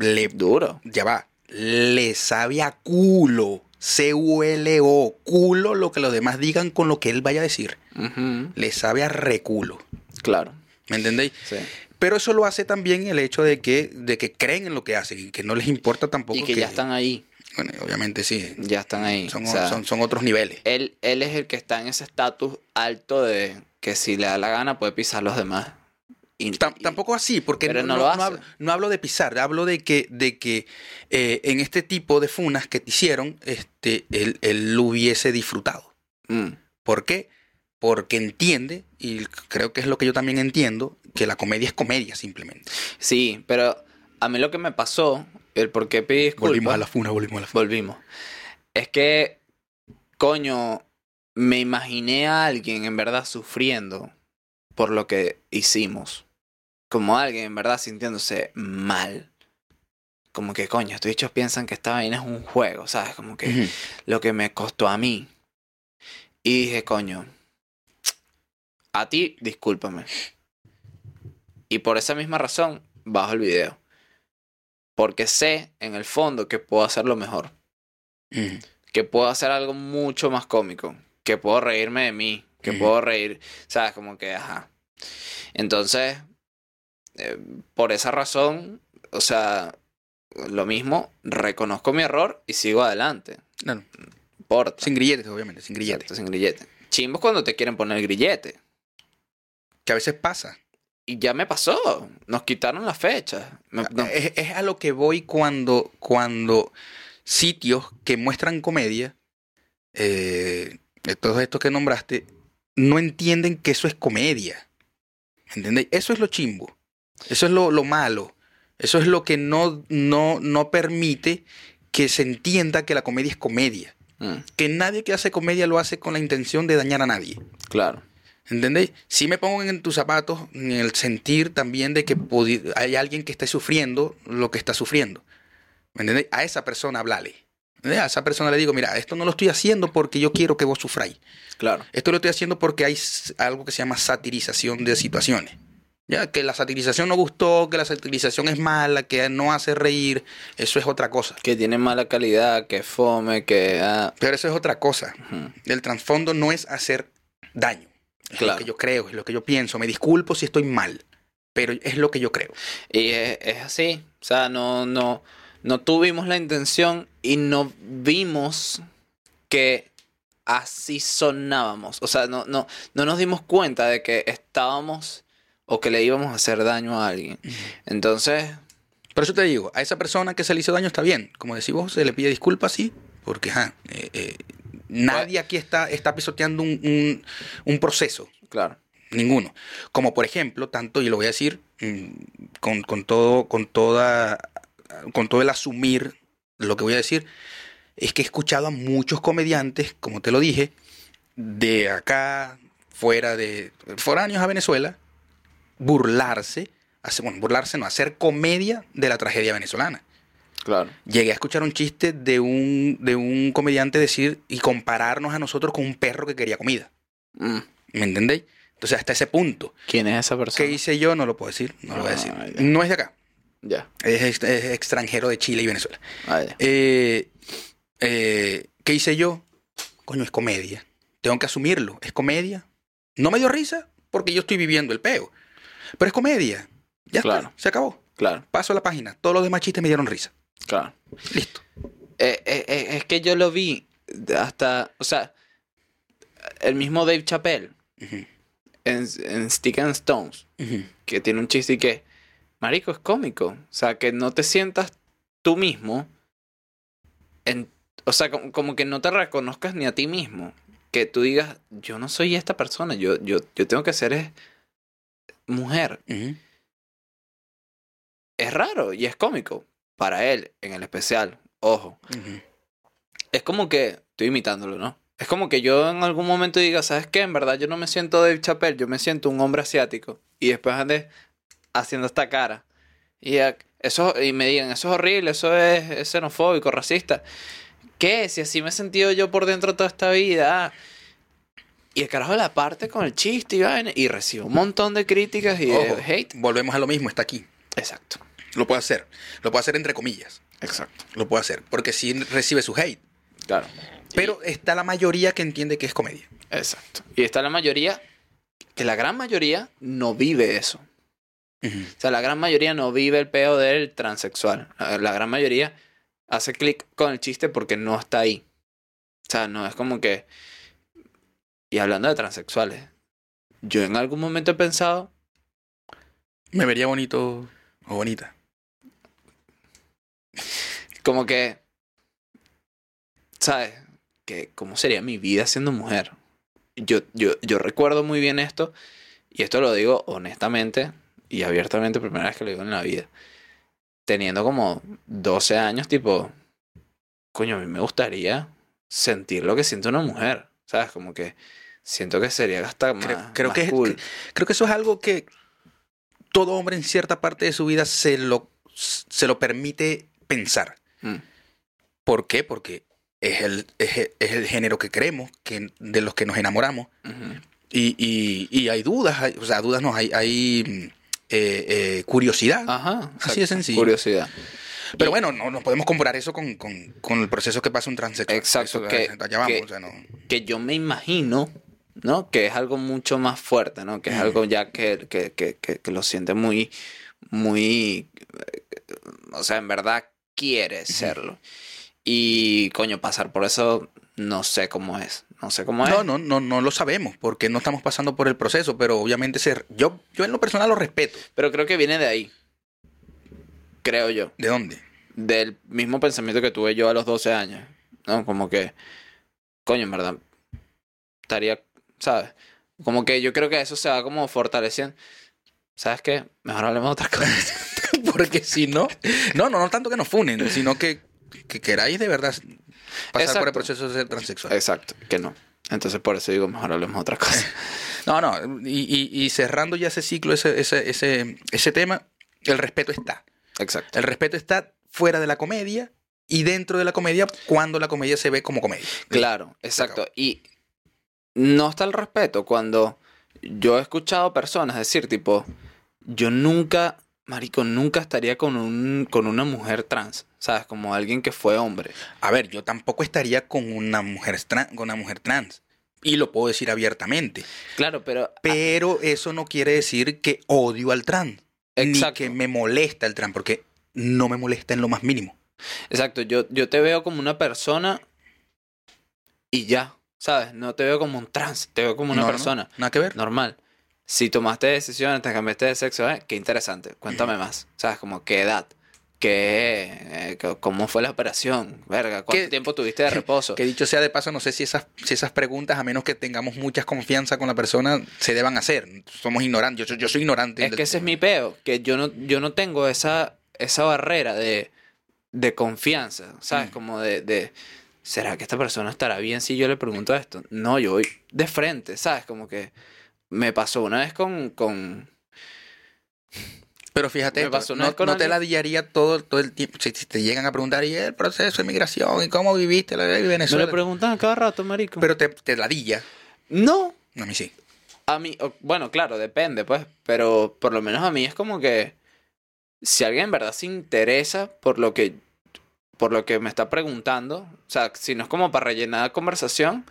Speaker 1: Le.
Speaker 2: Duro.
Speaker 1: Ya va. Le sabe a culo. C-U-L-O. Culo lo que los demás digan con lo que él vaya a decir. Le sabe a reculo.
Speaker 2: Claro.
Speaker 1: ¿Me entendéis?
Speaker 2: Sí.
Speaker 1: Pero eso lo hace también el hecho de que, de que creen en lo que hacen y que no les importa tampoco.
Speaker 2: Y que ya están ahí.
Speaker 1: Bueno, obviamente sí.
Speaker 2: Ya están ahí.
Speaker 1: Son,
Speaker 2: O sea,
Speaker 1: son, son otros niveles.
Speaker 2: él, él es el que está en ese estatus alto de que si le da la gana puede pisar a los demás. Y,
Speaker 1: tampoco así, porque no,
Speaker 2: no lo
Speaker 1: no
Speaker 2: hace.
Speaker 1: hablo, no hablo de pisar, hablo de que, de que eh, en este tipo de funas que te hicieron, este, él, él lo hubiese disfrutado.
Speaker 2: Mm,
Speaker 1: ¿Por qué? Porque entiende, y creo que es lo que yo también entiendo, que la comedia es comedia simplemente.
Speaker 2: sí, pero a mí lo que me pasó, el por qué pedí disculpas,
Speaker 1: Volvimos a la funa, volvimos a la funa.
Speaker 2: volvimos, es que, coño, me imaginé a alguien en verdad sufriendo por lo que hicimos. Como alguien en verdad sintiéndose mal. Como que, coño, estos dichos piensan que esta vaina es un juego, ¿sabes? Como que lo que me costó a mí. Y dije, coño, a ti, discúlpame. Y por esa misma razón, bajo el video. Porque sé, en el fondo, que puedo hacerlo mejor. Que puedo hacer algo mucho más cómico, que puedo reírme de mí, que puedo reír, ¿sabes? Como que, ajá. Entonces, eh, por esa razón, o sea, lo mismo, reconozco mi error y sigo adelante. No importa.
Speaker 1: Sin grilletes, obviamente, sin grilletes.
Speaker 2: Exacto, sin grillete. Chimbos cuando te quieren poner grillete.
Speaker 1: Que a veces pasa.
Speaker 2: Y ya me pasó. Nos quitaron la fecha. Me- no-
Speaker 1: Es, es a lo que voy cuando, cuando sitios que muestran comedia, eh, de todos estos que nombraste, no entienden que eso es comedia. ¿Entendéis? Eso es lo chimbo. Eso es lo, lo malo. Eso es lo que no, no, no permite que se entienda que la comedia es comedia.
Speaker 2: Mm,
Speaker 1: Que nadie que hace comedia lo hace con la intención de dañar a nadie.
Speaker 2: claro.
Speaker 1: ¿Entendéis? Si me pongo en tus zapatos, en el sentir también de que hay alguien que esté sufriendo lo que está sufriendo. ¿Me entendéis? A esa persona hablale. A esa persona le digo, mira, esto no lo estoy haciendo porque yo quiero que vos sufráis.
Speaker 2: Claro.
Speaker 1: Esto lo estoy haciendo porque hay algo que se llama satirización de situaciones. Ya, que la satirización no gustó, que la satirización es mala, que no hace reír, eso es otra cosa.
Speaker 2: Que tiene mala calidad, que fome, que... ah,
Speaker 1: Pero eso es otra cosa. El trasfondo no es hacer daño. Es
Speaker 2: Claro.
Speaker 1: lo que yo creo, es lo que yo pienso. Me disculpo si estoy mal, pero es lo que yo creo.
Speaker 2: Y es, es así. O sea, no, no, no tuvimos la intención y no vimos que así sonábamos. O sea, no, no, no nos dimos cuenta de que estábamos o que le íbamos a hacer daño a alguien. Entonces,
Speaker 1: Por eso te digo, a esa persona que se le hizo daño está bien. Como decís vos, se le pide disculpas, sí, porque eh, eh, nadie aquí está, está pisoteando un, un- un proceso.
Speaker 2: claro.
Speaker 1: Ninguno. Como por ejemplo, tanto, y lo voy a decir mm, con, con todo, con toda, con todo el asumir lo que voy a decir, es que he escuchado a muchos comediantes, como te lo dije, de acá, fuera de, foráneos a Venezuela, burlarse, hacer, bueno, burlarse no, hacer comedia de la tragedia venezolana.
Speaker 2: Claro.
Speaker 1: Llegué a escuchar un chiste de un, de un comediante decir y compararnos a nosotros con un perro que quería comida.
Speaker 2: Mm.
Speaker 1: ¿Me entendéis? Entonces, hasta ese punto.
Speaker 2: ¿Quién es esa persona?
Speaker 1: ¿Qué hice yo? No lo puedo decir. No lo voy a decir.
Speaker 2: Ah, ya.
Speaker 1: No es de acá.
Speaker 2: Ya.
Speaker 1: Es, es extranjero de Chile y Venezuela.
Speaker 2: Ah, ya.
Speaker 1: Eh, eh, ¿Qué hice yo? Coño, es comedia. Tengo que asumirlo. Es comedia. No me dio risa porque yo estoy viviendo el peo. Pero es comedia. Ya
Speaker 2: Claro.
Speaker 1: está. Se acabó.
Speaker 2: Claro,
Speaker 1: Paso a la página. Todos los demás chistes me dieron risa.
Speaker 2: claro.
Speaker 1: Listo.
Speaker 2: Eh, eh, eh, es que yo lo vi hasta, o sea, el mismo Dave Chappelle en, en Stick and Stones, que tiene un chiste y que, marico, es cómico. O sea, que no te sientas tú mismo, en, o sea, como, como que no te reconozcas ni a ti mismo. Que tú digas, yo no soy esta persona, yo, yo, yo tengo que ser mujer. Es raro y es cómico. Para él, en el especial, ojo. Es como que estoy imitándolo, ¿no? Es como que yo en algún momento diga, ¿sabes qué? En verdad yo no me siento Dave Chappelle, yo me siento un hombre asiático. Y después ande haciendo esta cara. Y, eso, y me digan, eso es horrible, eso es, es xenofóbico, racista. ¿Qué? Si así me he sentido yo por dentro toda esta vida. ah. Y el carajo la parte con el chiste y vaina, Y recibo un montón de críticas y de hate.
Speaker 1: volvemos a lo mismo. Está aquí.
Speaker 2: Exacto,
Speaker 1: Lo puedo hacer. Lo puedo hacer entre comillas.
Speaker 2: exacto.
Speaker 1: Lo puedo hacer. Porque sí recibe su hate.
Speaker 2: Claro.
Speaker 1: Pero está la mayoría que entiende que es comedia.
Speaker 2: Exacto. Y está la mayoría, que la gran mayoría no vive eso. O sea, la gran mayoría no vive el peo del transexual. La la gran mayoría hace clic con el chiste porque no está ahí. O sea, no es como que... Y hablando de transexuales, yo en algún momento he pensado,
Speaker 1: Me vería bonito o bonita.
Speaker 2: como que... ¿Sabes? Que cómo sería mi vida siendo mujer. Yo, yo, yo recuerdo muy bien esto, y esto lo digo honestamente y abiertamente, primera vez que lo digo en la vida. Teniendo como 12 años, tipo, coño, a mí me gustaría sentir lo que siente una mujer. ¿Sabes? Como que siento que sería hasta más,
Speaker 1: Creo, creo
Speaker 2: más
Speaker 1: que creo que eso es algo que todo hombre en cierta parte de su vida se lo, se lo permite pensar.
Speaker 2: Mm,
Speaker 1: ¿Por qué? Porque es el, es el, es el género que creemos, que, de los que nos enamoramos. Y, y, y hay dudas, hay- o sea, dudas no, hay, hay mm, eh, eh, curiosidad.
Speaker 2: Ajá.
Speaker 1: Así de sencillo.
Speaker 2: Curiosidad.
Speaker 1: Pero bueno, no, no podemos comparar eso con, con- con el proceso que pasa un transexual.
Speaker 2: Exacto,
Speaker 1: Eso,
Speaker 2: que-
Speaker 1: allá vamos,
Speaker 2: que-
Speaker 1: o sea, no.
Speaker 2: que yo me imagino, ¿no? Que es algo mucho más fuerte, ¿no? Que es algo ya que, que, que, que, lo siente muy, muy, eh, o sea, en verdad quiere serlo. Y, coño, pasar por eso, no sé cómo es. No sé cómo es.
Speaker 1: No, no, no, no lo sabemos porque no estamos pasando por el proceso, pero obviamente se, yo, yo en lo personal lo respeto.
Speaker 2: Pero creo que viene de ahí. Creo yo.
Speaker 1: ¿De dónde?
Speaker 2: Del mismo pensamiento que tuve yo a los 12 años. ¿No? Como que, coño, en verdad, estaría, ¿sabes? Como que yo creo que eso se va como fortaleciendo. ¿Sabes qué? Mejor hablemos de otra cosa.
Speaker 1: Porque si no, no, no, no tanto que nos funen, sino que, que queráis de verdad pasar por el
Speaker 2: Exacto.
Speaker 1: proceso de ser transexual.
Speaker 2: Exacto, que no. Entonces por eso digo, mejor hablemos de otra cosa.
Speaker 1: No, no, y, y- y cerrando ya ese ciclo, ese, ese, ese, ese tema, el respeto está.
Speaker 2: Exacto.
Speaker 1: El respeto está fuera de la comedia y dentro de la comedia cuando la comedia se ve como comedia.
Speaker 2: Claro, exacto. Y no está el respeto cuando yo he escuchado personas decir, tipo, yo nunca, marico, nunca estaría con, un, con una mujer trans, ¿sabes? Como alguien que fue hombre.
Speaker 1: A ver, yo tampoco estaría con una mujer, tran- con una mujer trans. Y lo puedo decir abiertamente.
Speaker 2: Claro, pero...
Speaker 1: Pero eso no quiere decir que odio al trans.
Speaker 2: Exacto.
Speaker 1: Ni que me molesta el trans, porque no me molesta en lo más mínimo.
Speaker 2: Exacto, yo, yo te veo como una persona y ya, ¿sabes? No te veo como un trans, te veo como una
Speaker 1: No, no,
Speaker 2: persona
Speaker 1: nada que ver.
Speaker 2: normal. Si tomaste decisiones, te cambiaste de sexo, ¿eh? qué interesante. Cuéntame más, ¿sabes? Como qué edad, eh, c- cómo fue la operación, verga, cuánto
Speaker 1: ¿Qué-
Speaker 2: tiempo tuviste de reposo.
Speaker 1: Que dicho sea de paso, no sé si esas, si esas preguntas, a menos que tengamos mucha confianza con la persona, se deban hacer. Somos ignorantes. Yo, yo soy ignorante.
Speaker 2: Es que ese es mi peo, que yo no, yo no tengo esa, esa barrera de, de confianza, ¿sabes?
Speaker 1: Mm.
Speaker 2: Como de, de, ¿será que esta persona estará bien si yo le pregunto esto? No, yo voy de frente, ¿sabes? Como que me pasó una vez con, con
Speaker 1: Pero fíjate, esto, no, no te
Speaker 2: alguien-
Speaker 1: la dillaría todo, todo el tiempo. Si, si te llegan a preguntar, ¿y el proceso de migración? ¿Y cómo viviste la vida en
Speaker 2: me
Speaker 1: Venezuela?
Speaker 2: lo preguntan a cada rato, marico.
Speaker 1: Pero te, te ladilla.
Speaker 2: no,
Speaker 1: A mí sí.
Speaker 2: a mí, bueno, claro, depende, pues, pero por lo menos a mí es como que si alguien en verdad se interesa por lo que por lo que me está preguntando, o sea, si no es como para rellenar conversación,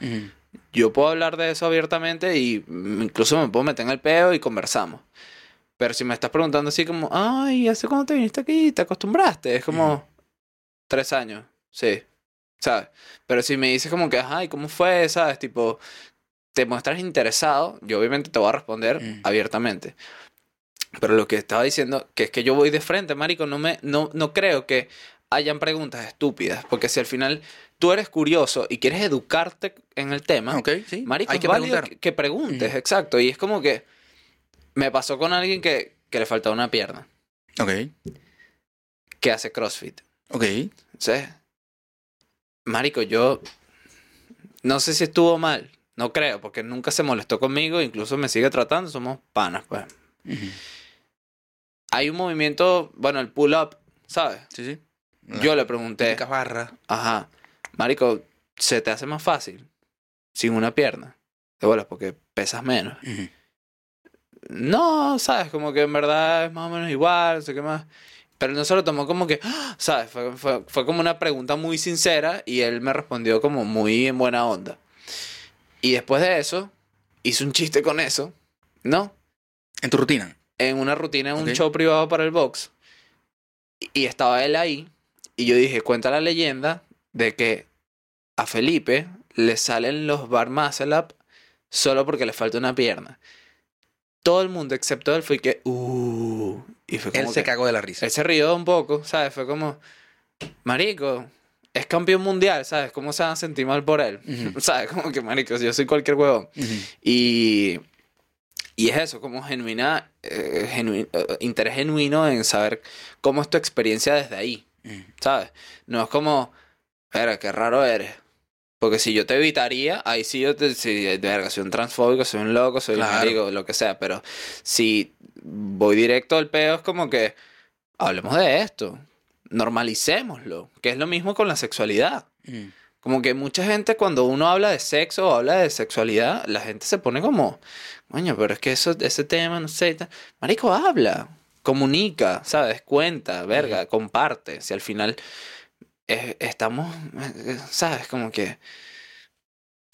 Speaker 2: yo puedo hablar de eso abiertamente y incluso me puedo meter en el peo y conversamos. Pero si me estás preguntando así como, ay, ¿hace cuándo te viniste aquí? ¿Te acostumbraste? Es como
Speaker 1: Ujú.
Speaker 2: tres años, sí, ¿sabes? Pero si me dices como que, ay, ¿cómo fue? ¿Sabes? Tipo, te muestras interesado, yo obviamente te voy a responder
Speaker 1: Ujú.
Speaker 2: abiertamente. Pero lo que estaba diciendo, que es que yo voy de frente, marico, no, me, no, no creo que hayan preguntas estúpidas. Porque si al final tú eres curioso y quieres educarte en el tema,
Speaker 1: sí.
Speaker 2: Marico,
Speaker 1: Hay que
Speaker 2: válido
Speaker 1: preguntar.
Speaker 2: que, que preguntes,
Speaker 1: Ujú.
Speaker 2: exacto. Y es como que me pasó con alguien que, que le faltaba una pierna,
Speaker 1: Ok,
Speaker 2: que hace CrossFit.
Speaker 1: ok.
Speaker 2: ¿Sí? Marico, yo no sé si estuvo mal, no creo, porque nunca se molestó conmigo, incluso me sigue tratando, somos panas, pues. Hay un movimiento, bueno, el pull-up, ¿sabes?
Speaker 1: Sí, sí.
Speaker 2: Yo le pregunté,
Speaker 1: barra.
Speaker 2: ajá, Marico, ¿se te hace más fácil sin una pierna? De bolas, porque pesas menos. No, sabes, como que en verdad es más o menos igual, no sé qué más. Pero no se lo tomó como que, ¡ah! ¿sabes? Fue, fue, fue como una pregunta muy sincera y él me respondió como muy en buena onda. Y después de eso, hice un chiste con eso, ¿no?
Speaker 1: En tu rutina.
Speaker 2: En una rutina, en un show privado para el box. Y- Y estaba él ahí. Y yo dije, cuenta la leyenda de que a Felipe le salen los bar muscle up solo porque le falta una pierna. Todo el mundo, excepto él, fue que, uh, y fue como
Speaker 1: Él se
Speaker 2: que-
Speaker 1: cagó de la risa.
Speaker 2: él se rió un poco, ¿sabes? Fue como, marico, es campeón mundial, ¿sabes? ¿Cómo se van a sentir mal por él? ¿Sabes? Como que, marico, yo soy cualquier huevón. Y, y es eso, como genuina, eh, eh, interés genuino en saber cómo es tu experiencia desde ahí. ¿sabes? No es como, verga, qué raro eres. Porque si yo te evitaría, ahí sí yo te, si, verga, soy un transfóbico, soy un loco, soy
Speaker 1: Claro.
Speaker 2: un marico, lo que sea. Pero si voy directo al peo, es como que, hablemos de esto, normalicémoslo, que es lo mismo con la sexualidad.
Speaker 1: Ujú.
Speaker 2: Como que mucha gente cuando uno habla de sexo o habla de sexualidad, la gente se pone como, coño, pero es que eso, ese tema, no sé, y tal". marico, habla, comunica, ¿sabes? Cuenta, verga, comparte. Si al final eh, estamos, eh, ¿sabes? Como que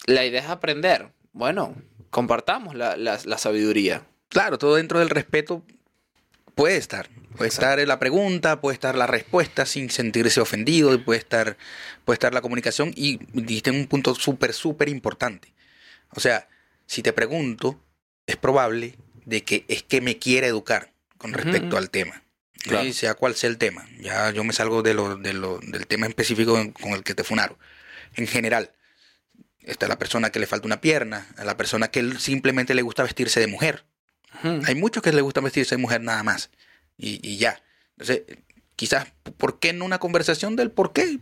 Speaker 2: la idea es aprender. Bueno, compartamos la, la, la sabiduría.
Speaker 1: Claro, todo dentro del respeto puede estar. Puede
Speaker 2: Exacto.
Speaker 1: estar la pregunta, puede estar la respuesta sin sentirse ofendido, y puede estar, puede estar la comunicación. Y dijiste un punto súper, súper importante. O sea, si te pregunto, es probable de que es que me quiera educar con respecto al tema. ¿Sí? Sea cual sea el tema. Ya yo me salgo de lo, de lo- del tema específico con el que te funaron. En general, está la persona que le falta una pierna, a la persona que simplemente le gusta vestirse de mujer. Hay muchos que les gusta vestirse de mujer nada más. Y, y ya. Entonces, quizás, ¿por qué no una conversación del por qué?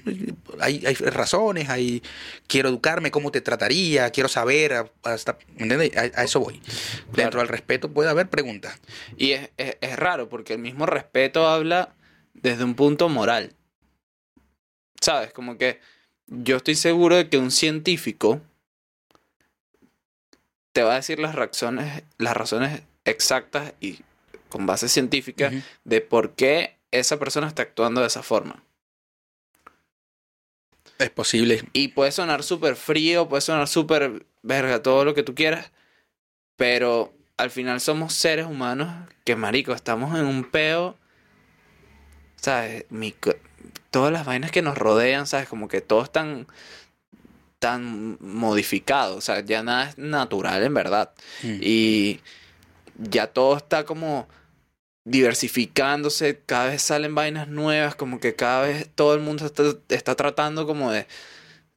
Speaker 1: Hay, hay razones, hay, quiero educarme, cómo te trataría, quiero saber, hasta. A, a eso voy. Dentro del respeto puede haber preguntas.
Speaker 2: Y es, es- es raro porque el mismo respeto habla desde un punto moral. ¿Sabes? Como que yo estoy seguro de que un científico te va a decir las razones, las razones exactas y con base científica de por qué esa persona está actuando de esa forma.
Speaker 1: Es posible.
Speaker 2: Y puede sonar súper frío, puede sonar súper verga, todo lo que tú quieras. Pero al final somos seres humanos que, marico, estamos en un peo. ¿Sabes? Todas las vainas que nos rodean, ¿sabes? Como que todo es tan, tan modificado. O sea, ya nada es natural en verdad.
Speaker 1: Mm.
Speaker 2: Y ya todo está como diversificándose, cada vez salen vainas nuevas, como que cada vez todo el mundo está, está tratando como de,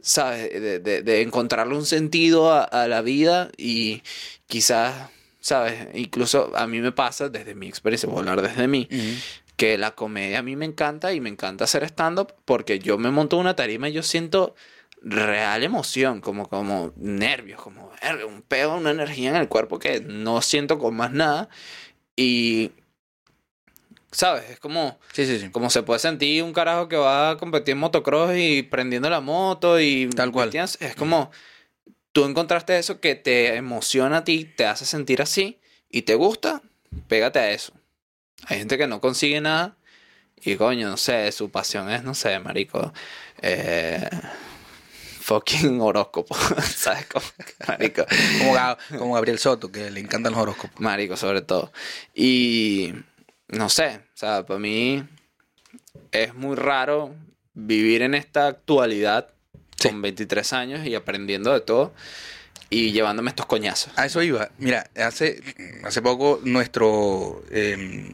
Speaker 2: ¿sabes? De, de- de encontrarle un sentido a, a la vida y quizás, ¿sabes? Incluso a mí me pasa, desde mi experiencia, voy a hablar desde mí,
Speaker 1: Ujú.
Speaker 2: que la comedia a mí me encanta y me encanta hacer stand-up porque yo me monto una tarima y yo siento real emoción, como, como nervios, como un pedo, una energía en el cuerpo que no siento con más nada. Y, ¿sabes? Es como,
Speaker 1: Sí, sí, sí.
Speaker 2: como se puede sentir un carajo que va a competir en motocross y prendiendo la moto y...
Speaker 1: Tal cual.
Speaker 2: Es como, tú encontraste eso que te emociona a ti, te hace sentir así y te gusta, pégate a eso. Hay gente que no consigue nada y coño, no sé, su pasión es, no sé, marico, eh, fucking horóscopo, ¿sabes? Como, marico,
Speaker 1: como Gabriel Soto, que le encantan los horóscopos.
Speaker 2: marico sobre todo. Y no sé, o sea, para mí es muy raro vivir en esta actualidad
Speaker 1: Sí.
Speaker 2: con 23 años y aprendiendo de todo y llevándome estos coñazos.
Speaker 1: A eso iba. Mira, hace, hace poco nuestro, eh,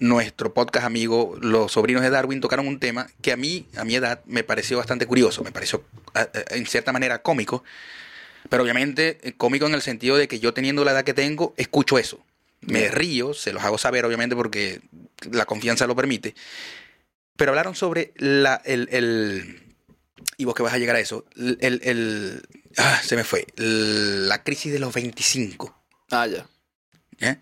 Speaker 1: nuestro podcast amigo, los sobrinos de Darwin, tocaron un tema que a mí, a mi edad, me pareció bastante curioso, me pareció en cierta manera cómico, pero obviamente eh, cómico en el sentido de que yo teniendo la edad que tengo, escucho eso. Me río, se los hago saber obviamente porque la confianza lo permite, pero hablaron sobre la, el, el- y vos que vas a llegar a eso, el, ah, se me fue, la crisis de los 25.
Speaker 2: Ah, ya.
Speaker 1: ¿ya?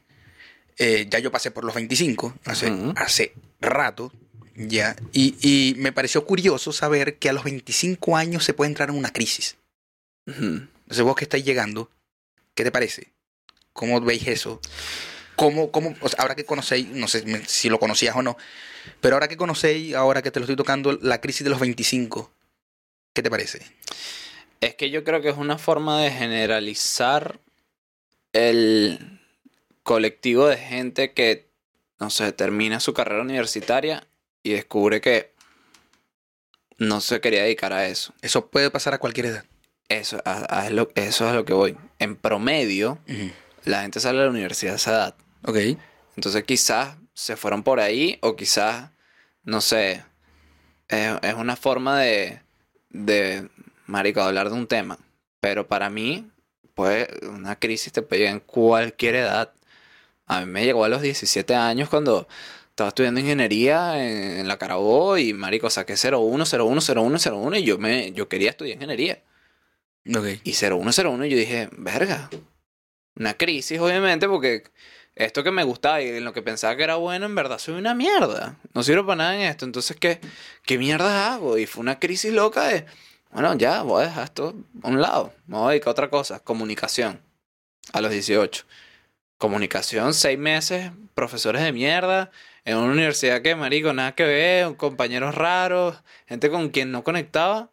Speaker 1: Eh, ya yo pasé por los 25 hace, hace rato, ya, y, y me pareció curioso saber que a los 25 años se puede entrar en una crisis. Entonces vos que estáis llegando, ¿qué te parece? ¿Cómo veis eso? ¿Cómo, cómo, o sea, ahora que conocéis, no sé si lo conocías o no, pero ahora que conocéis, ahora que te lo estoy tocando, la crisis de los 25, ¿qué te parece?
Speaker 2: Es que yo creo que es una forma de generalizar el colectivo de gente que, no sé, termina su carrera universitaria y descubre que no se quería dedicar a eso.
Speaker 1: Eso puede pasar a cualquier edad.
Speaker 2: Eso, a- a- es lo, eso es a lo que voy. En promedio, la gente sale de la universidad a esa edad.
Speaker 1: Ok.
Speaker 2: Entonces quizás se fueron por ahí o quizás, no sé, es, es una forma de, de, marico, hablar de un tema. Pero para mí, pues, una crisis te puede llegar en cualquier edad. A mí me llegó a los 17 años cuando estaba estudiando ingeniería en, en la Carabobo y, marico, saqué 01, 01, 01, 01 y yo, me, yo quería estudiar ingeniería.
Speaker 1: Ok.
Speaker 2: Y 0101 yo dije, verga. Una crisis, obviamente, porque esto que me gustaba y en lo que pensaba que era bueno, en verdad soy una mierda. No sirvo para nada en esto. Entonces, ¿qué, qué mierda hago? Y fue una crisis loca de, bueno, ya, voy a dejar esto a un lado. Me voy a dedicar a otra cosa, comunicación. A los 18. Comunicación, seis meses, profesores de mierda, en una universidad que, marico, nada que ver, compañeros raros, gente con quien no conectaba.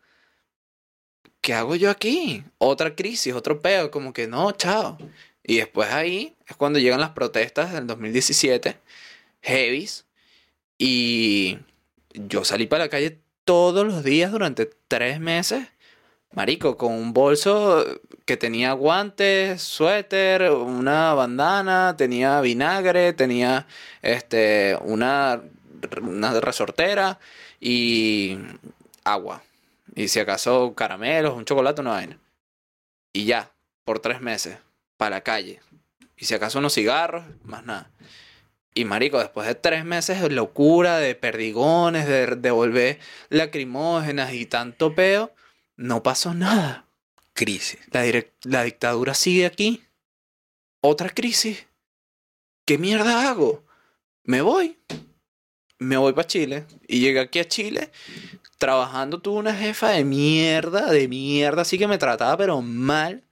Speaker 2: ¿Qué hago yo aquí? Otra crisis, otro peo, como que no, chao. Y después ahí es cuando llegan las protestas del 2017, heavies, y yo salí para la calle todos los días durante tres meses, marico, con un bolso que tenía guantes, suéter, una bandana, tenía vinagre, tenía este, una, una resortera y agua. Y si acaso caramelos, un chocolate, una vaina. Y ya, por tres meses, para la calle. Y si acaso unos cigarros, más nada. Y marico, después de tres meses de locura, de perdigones, de devolver lacrimógenas y tanto peo, no pasó nada.
Speaker 1: Crisis.
Speaker 2: La, la dictadura sigue aquí. Otra crisis. ¿Qué mierda hago? Me voy. Me voy para Chile. Y llegué aquí a Chile. Trabajando tuve una jefa de mierda, de mierda. Así que me trataba pero mal.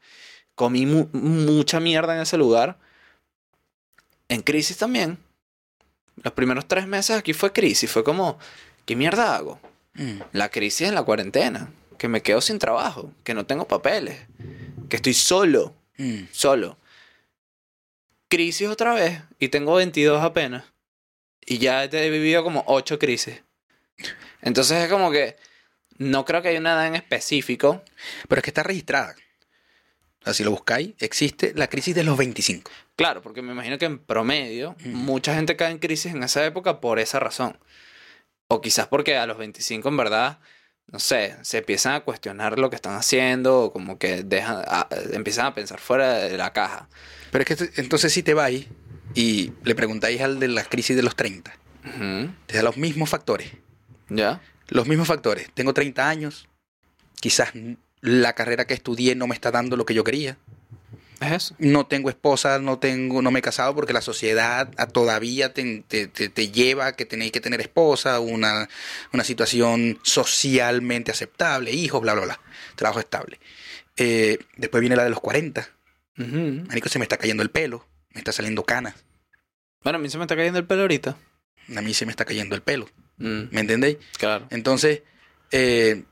Speaker 2: Comí mu- mucha mierda en ese lugar. En crisis también. Los primeros tres meses aquí fue crisis. Fue como, ¿qué mierda hago?
Speaker 1: Mm.
Speaker 2: La crisis en la cuarentena. Que me quedo sin trabajo. Que no tengo papeles. Que estoy solo.
Speaker 1: Mm.
Speaker 2: Solo. Crisis otra vez. Y tengo 22 apenas. Y ya he vivido como 8 crisis. Entonces es como que no creo que haya una edad en específico.
Speaker 1: Pero es que está registrada. O sea, si lo buscáis, existe la crisis de los 25.
Speaker 2: Claro, porque me imagino que en promedio
Speaker 1: Mm.
Speaker 2: mucha gente cae en crisis en esa época por esa razón. O quizás porque a los 25 en verdad, no sé, se empiezan a cuestionar lo que están haciendo o como que dejan, a- empiezan a pensar fuera de la caja.
Speaker 1: Pero es que entonces si te vais y le preguntáis al de la crisis de los 30,
Speaker 2: Ujú.
Speaker 1: te da los mismos factores.
Speaker 2: ¿Ya?
Speaker 1: Los mismos factores. Tengo 30 años, quizás la carrera que estudié no me está dando lo que yo quería.
Speaker 2: Es eso.
Speaker 1: No tengo esposa, no tengo, no me he casado porque la sociedad a- todavía te, te- te- te lleva a que tenéis que tener esposa, una, una situación socialmente aceptable, hijos, bla, bla, bla. Trabajo estable. Eh, después viene la de los 40.
Speaker 2: Ujú.
Speaker 1: Marico, se me está cayendo el pelo, me está saliendo canas.
Speaker 2: Bueno, a mí se me está cayendo el pelo ahorita.
Speaker 1: A mí se me está cayendo el pelo.
Speaker 2: Mm,
Speaker 1: ¿Me entendéis?
Speaker 2: claro.
Speaker 1: Entonces, eh,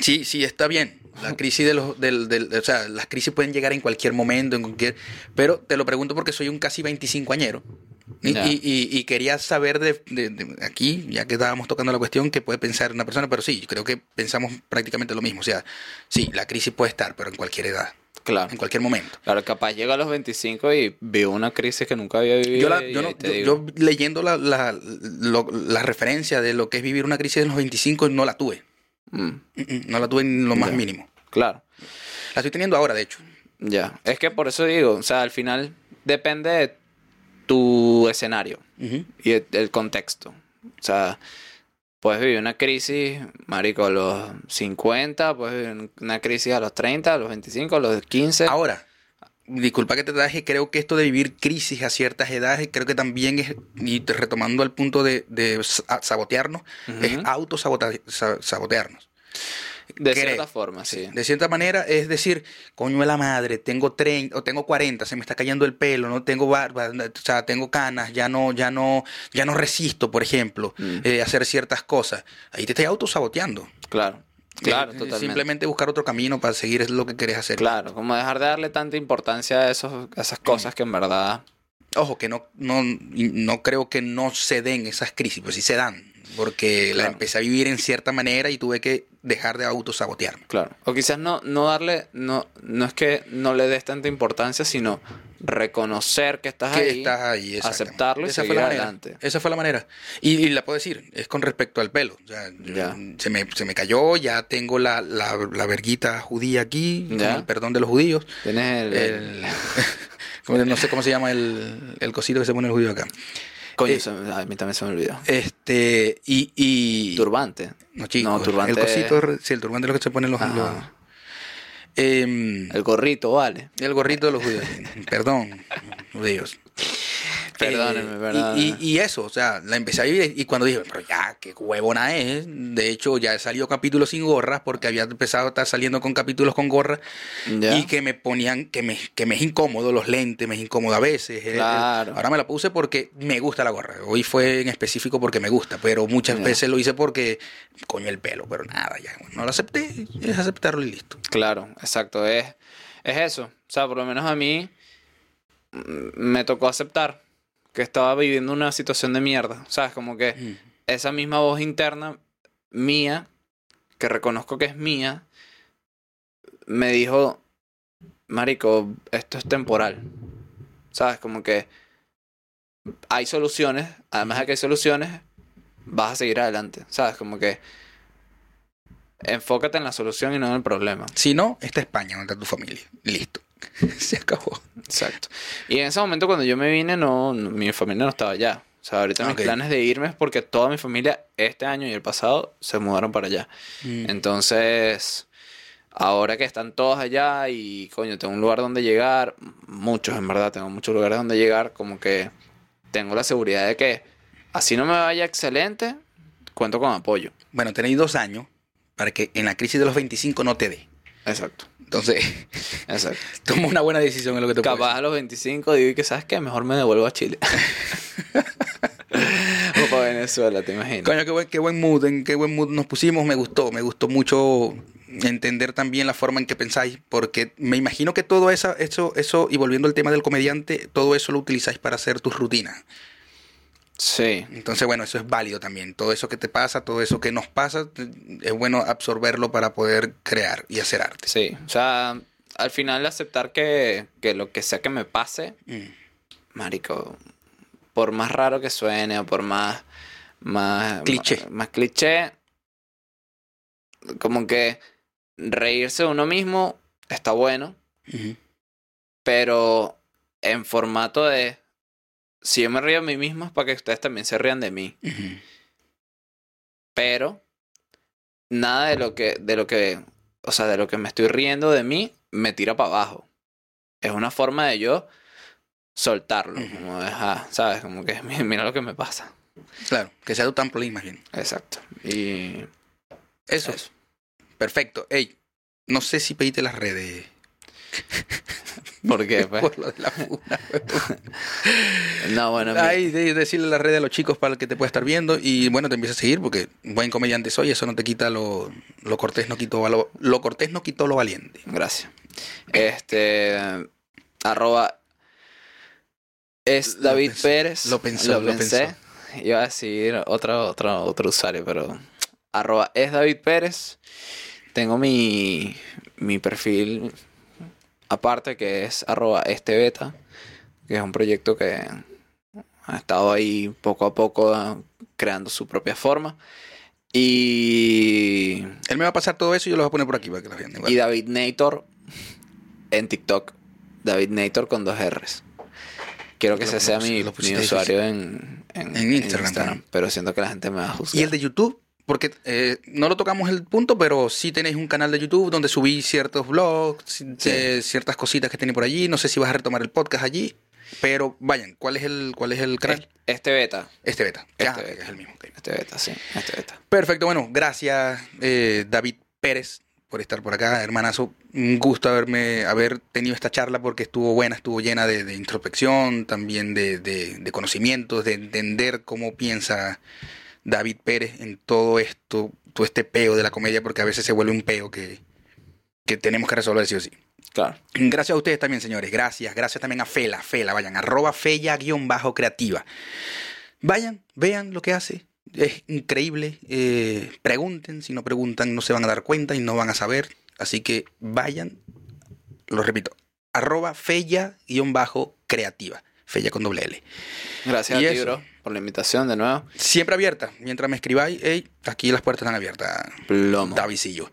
Speaker 1: sí, sí, está bien. La crisis de los, del, del- o sea, las crisis pueden llegar en cualquier momento, en cualquier, pero te lo pregunto porque soy un casi 25 añero. Y, y- y- y quería saber de, de- de aquí, ya que estábamos tocando la cuestión, que puede pensar una persona, pero sí, creo que pensamos prácticamente lo mismo. O sea, sí, la crisis puede estar, pero en cualquier edad,
Speaker 2: Claro.
Speaker 1: en cualquier momento.
Speaker 2: Claro, capaz llega a los 25 y vio una crisis que nunca había vivido.
Speaker 1: Yo, la- yo, no- yo- yo leyendo la, la, lo- la referencia de lo que es vivir una crisis en los 25, no la tuve.
Speaker 2: Mm,
Speaker 1: No la tuve en lo más
Speaker 2: Ya.
Speaker 1: mínimo.
Speaker 2: claro.
Speaker 1: La estoy teniendo ahora, de hecho.
Speaker 2: Ya. Es que por eso digo, o sea, al final depende de tu escenario y el, el contexto. O sea, puedes vivir una crisis, marico, a los 50, puedes vivir una crisis a los 30, a los 25, a los 15.
Speaker 1: Ahora, disculpa que te traje, creo que esto de vivir crisis a ciertas edades, creo que también es, y retomando el punto de, de sa- sabotearnos,
Speaker 2: Ujú.
Speaker 1: es autosabotearnos.
Speaker 2: de
Speaker 1: creo.
Speaker 2: cierta forma, sí.
Speaker 1: De cierta manera, es decir, coño de la madre, tengo 30 o tengo 40, se me está cayendo el pelo, no tengo barba, o sea, tengo canas, ya no, ya no, ya no resisto, por ejemplo, eh, hacer ciertas cosas. Ahí te estás autosaboteando.
Speaker 2: Claro. Claro, totalmente.
Speaker 1: Simplemente buscar otro camino para seguir es lo que querés hacer.
Speaker 2: Claro, como dejar de darle tanta importancia a, esos, a esas cosas que en verdad...
Speaker 1: Ojo, que no, no, no creo que no se den esas crisis, pues sí se dan, porque la empecé a vivir en cierta manera y tuve que dejar de autosabotearme.
Speaker 2: Claro. O quizás no, no darle, no, no es que no le des tanta importancia, sino reconocer que estás
Speaker 1: Que
Speaker 2: ahí,
Speaker 1: estás ahí, exactamente.
Speaker 2: aceptarlo y
Speaker 1: Esa
Speaker 2: seguir
Speaker 1: fue la manera.
Speaker 2: adelante.
Speaker 1: Esa fue la manera. Y, y la puedo decir, es con respecto al pelo. O sea,
Speaker 2: Ya.
Speaker 1: se, me, se me cayó, ya tengo la, la, la verguita judía aquí, con
Speaker 2: Ya.
Speaker 1: el perdón de los judíos.
Speaker 2: Tienes el,
Speaker 1: El, no sé cómo se llama el, el cosito que se pone el judío acá.
Speaker 2: Coño,
Speaker 1: eh,
Speaker 2: se a mí también se me olvidó.
Speaker 1: Este, y... y
Speaker 2: Turbante.
Speaker 1: no, chico,
Speaker 2: No, turbante
Speaker 1: El cosito, sí, el turbante es lo que se ponen los... Los- Em,
Speaker 2: El gorrito, vale.
Speaker 1: el gorrito de los judíos. Perdón, judíos.
Speaker 2: Perdónenme,
Speaker 1: Eh,
Speaker 2: perdónenme.
Speaker 1: y, y- y eso, o sea, la empecé a vivir y cuando dije, pero ya, qué huevona es. De hecho, ya he salido capítulos sin gorras porque había empezado a estar saliendo con capítulos con gorras y que me ponían, que me, que me es incómodo los lentes, me es incómodo a veces.
Speaker 2: Claro.
Speaker 1: Ahora me la puse porque me gusta la gorra. Hoy fue en específico porque me gusta, pero muchas veces lo hice porque, coño, el pelo, pero nada, ya, no lo acepté, es aceptarlo y listo.
Speaker 2: Claro, exacto. Es, es eso. O sea, por lo menos a mí mm, me tocó aceptar que estaba viviendo una situación de mierda. ¿Sabes? Como que esa misma voz interna mía, que reconozco que es mía, me dijo, Marico, esto es temporal. ¿Sabes? Como que hay soluciones, además de que hay soluciones, vas a seguir adelante. ¿Sabes? Como que enfócate en la solución y no en el problema.
Speaker 1: Si no, está España, donde está tu familia. Listo. Se acabó.
Speaker 2: Exacto. Y en ese momento cuando yo me vine, no, no- mi familia no estaba allá. O sea, ahorita mis planes de irme es porque toda mi familia este año y el pasado se mudaron para allá.
Speaker 1: Mm.
Speaker 2: Entonces, ahora que están todos allá y coño, tengo un lugar donde llegar, muchos en verdad, tengo muchos lugares donde llegar, como que tengo la seguridad de que así no me vaya excelente, cuento con apoyo.
Speaker 1: Bueno, tenéis dos años para que en la crisis de los 25 no te dé.
Speaker 2: Exacto,
Speaker 1: Entonces, toma una buena decisión en lo que te
Speaker 2: Capaz a los 25 digo que, ¿sabes qué? Mejor me devuelvo a Chile. o para Venezuela, te imaginas.
Speaker 1: Coño, qué buen, qué buen mood, en qué buen mood nos pusimos, me gustó, me gustó mucho entender también la forma en que pensáis, porque me imagino que todo esa, eso, eso, y volviendo al tema del comediante, todo eso lo utilizáis para hacer tus rutinas.
Speaker 2: Sí,
Speaker 1: Entonces, bueno, eso es válido también. Todo eso que te pasa, todo eso que nos pasa, es bueno absorberlo para poder crear y hacer arte.
Speaker 2: sí. O sea, al final aceptar que, que lo que sea que me pase,
Speaker 1: Mm.
Speaker 2: marico, por más raro que suene o por más... Más
Speaker 1: Cliché.
Speaker 2: Más, más cliché, como que reírse de uno mismo está bueno, pero en formato de... Si yo me río de mí mismo es para que ustedes también se rían de mí. Pero nada de lo que de lo que o sea de lo que me estoy riendo de mí me tira para abajo es una forma de yo soltarlo como dejar sabes como que "Mi- mira lo que me pasa
Speaker 1: Claro, que sea tu trampolín bien.
Speaker 2: exacto y
Speaker 1: Eso es. Perfecto. Ey, no sé si pediste las redes.
Speaker 2: ¿por qué pues?
Speaker 1: Por lo de la funa.
Speaker 2: no bueno
Speaker 1: Ay, de- decirle las redes a los chicos para que te pueda estar viendo y bueno, te empieza a seguir porque buen comediante soy, eso no te quita lo, lo cortés, no quitó lo, lo cortés no quitó lo valiente.
Speaker 2: gracias este arroba es
Speaker 1: Lo
Speaker 2: David Pérez
Speaker 1: lo pensó, lo
Speaker 2: pensé. iba a decir otro otro otro usuario pero arroba es David Pérez tengo mi mi perfil aparte que es arroba este beta que es un proyecto que ha estado ahí poco a poco ah, creando su propia forma y
Speaker 1: Él me va a pasar todo eso y yo lo voy a poner por aquí para que lo vean. igual.
Speaker 2: y David Nator en TikTok. David Nator con dos R's. Quiero que ese sea mi, usuario en, en,
Speaker 1: En Instagram.
Speaker 2: Pero siento que la gente me va a juzgar.
Speaker 1: Y el de YouTube, porque eh, no lo tocamos el punto, pero sí tenéis un canal de YouTube donde subí ciertos vlogs, eh, ciertas cositas que tenéis por allí. No sé si vas a retomar el podcast allí, pero vayan, ¿cuál es el, cuál es el canal?
Speaker 2: Este beta.
Speaker 1: Este beta. Ya,
Speaker 2: Este beta.
Speaker 1: es el mismo.
Speaker 2: Este beta, sí. Este beta.
Speaker 1: Perfecto, bueno, gracias eh, David Pérez por estar por acá, hermanazo. Un gusto haberme, haber tenido esta charla porque estuvo buena, estuvo llena de, de introspección, también de, de- de conocimientos, de entender cómo piensa David Pérez en todo esto, todo este peo de la comedia, porque a veces se vuelve un peo que, que tenemos que resolver sí o sí.
Speaker 2: Claro.
Speaker 1: Gracias a ustedes también, señores. Gracias. Gracias también a Fela. Fela, vayan. Arroba Fella-creativa. Vayan, vean lo que hace. Es increíble. Eh, pregunten. Si no preguntan, no se van a dar cuenta y no van a saber. Así que vayan. Lo repito. Arroba Fella-creativa. Fella con doble L.
Speaker 2: Gracias
Speaker 1: Y
Speaker 2: a ti,
Speaker 1: eso.
Speaker 2: bro, por la invitación de nuevo.
Speaker 1: Siempre abierta. Mientras me escribáis, hey, aquí las puertas están abiertas.
Speaker 2: Plomo.
Speaker 1: Davidcillo.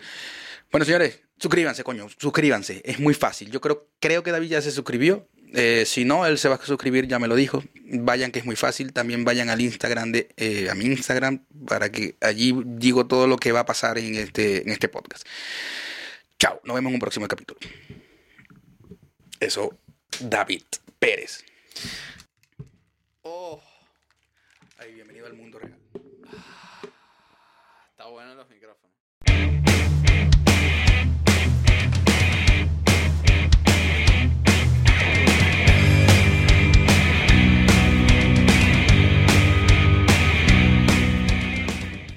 Speaker 1: Bueno, señores, suscríbanse, coño, suscríbanse. Es muy fácil. Yo creo, creo que David ya se suscribió. Eh, si no, él se va a suscribir, ya me lo dijo. Vayan, que es muy fácil. También vayan al Instagram de, eh, a mi Instagram, para que allí digo todo lo que va a pasar en este, en este podcast. Chao, nos vemos en un próximo capítulo. Eso, David Pérez. Oh. Ay, bienvenido al mundo real.
Speaker 2: Ah, está bueno los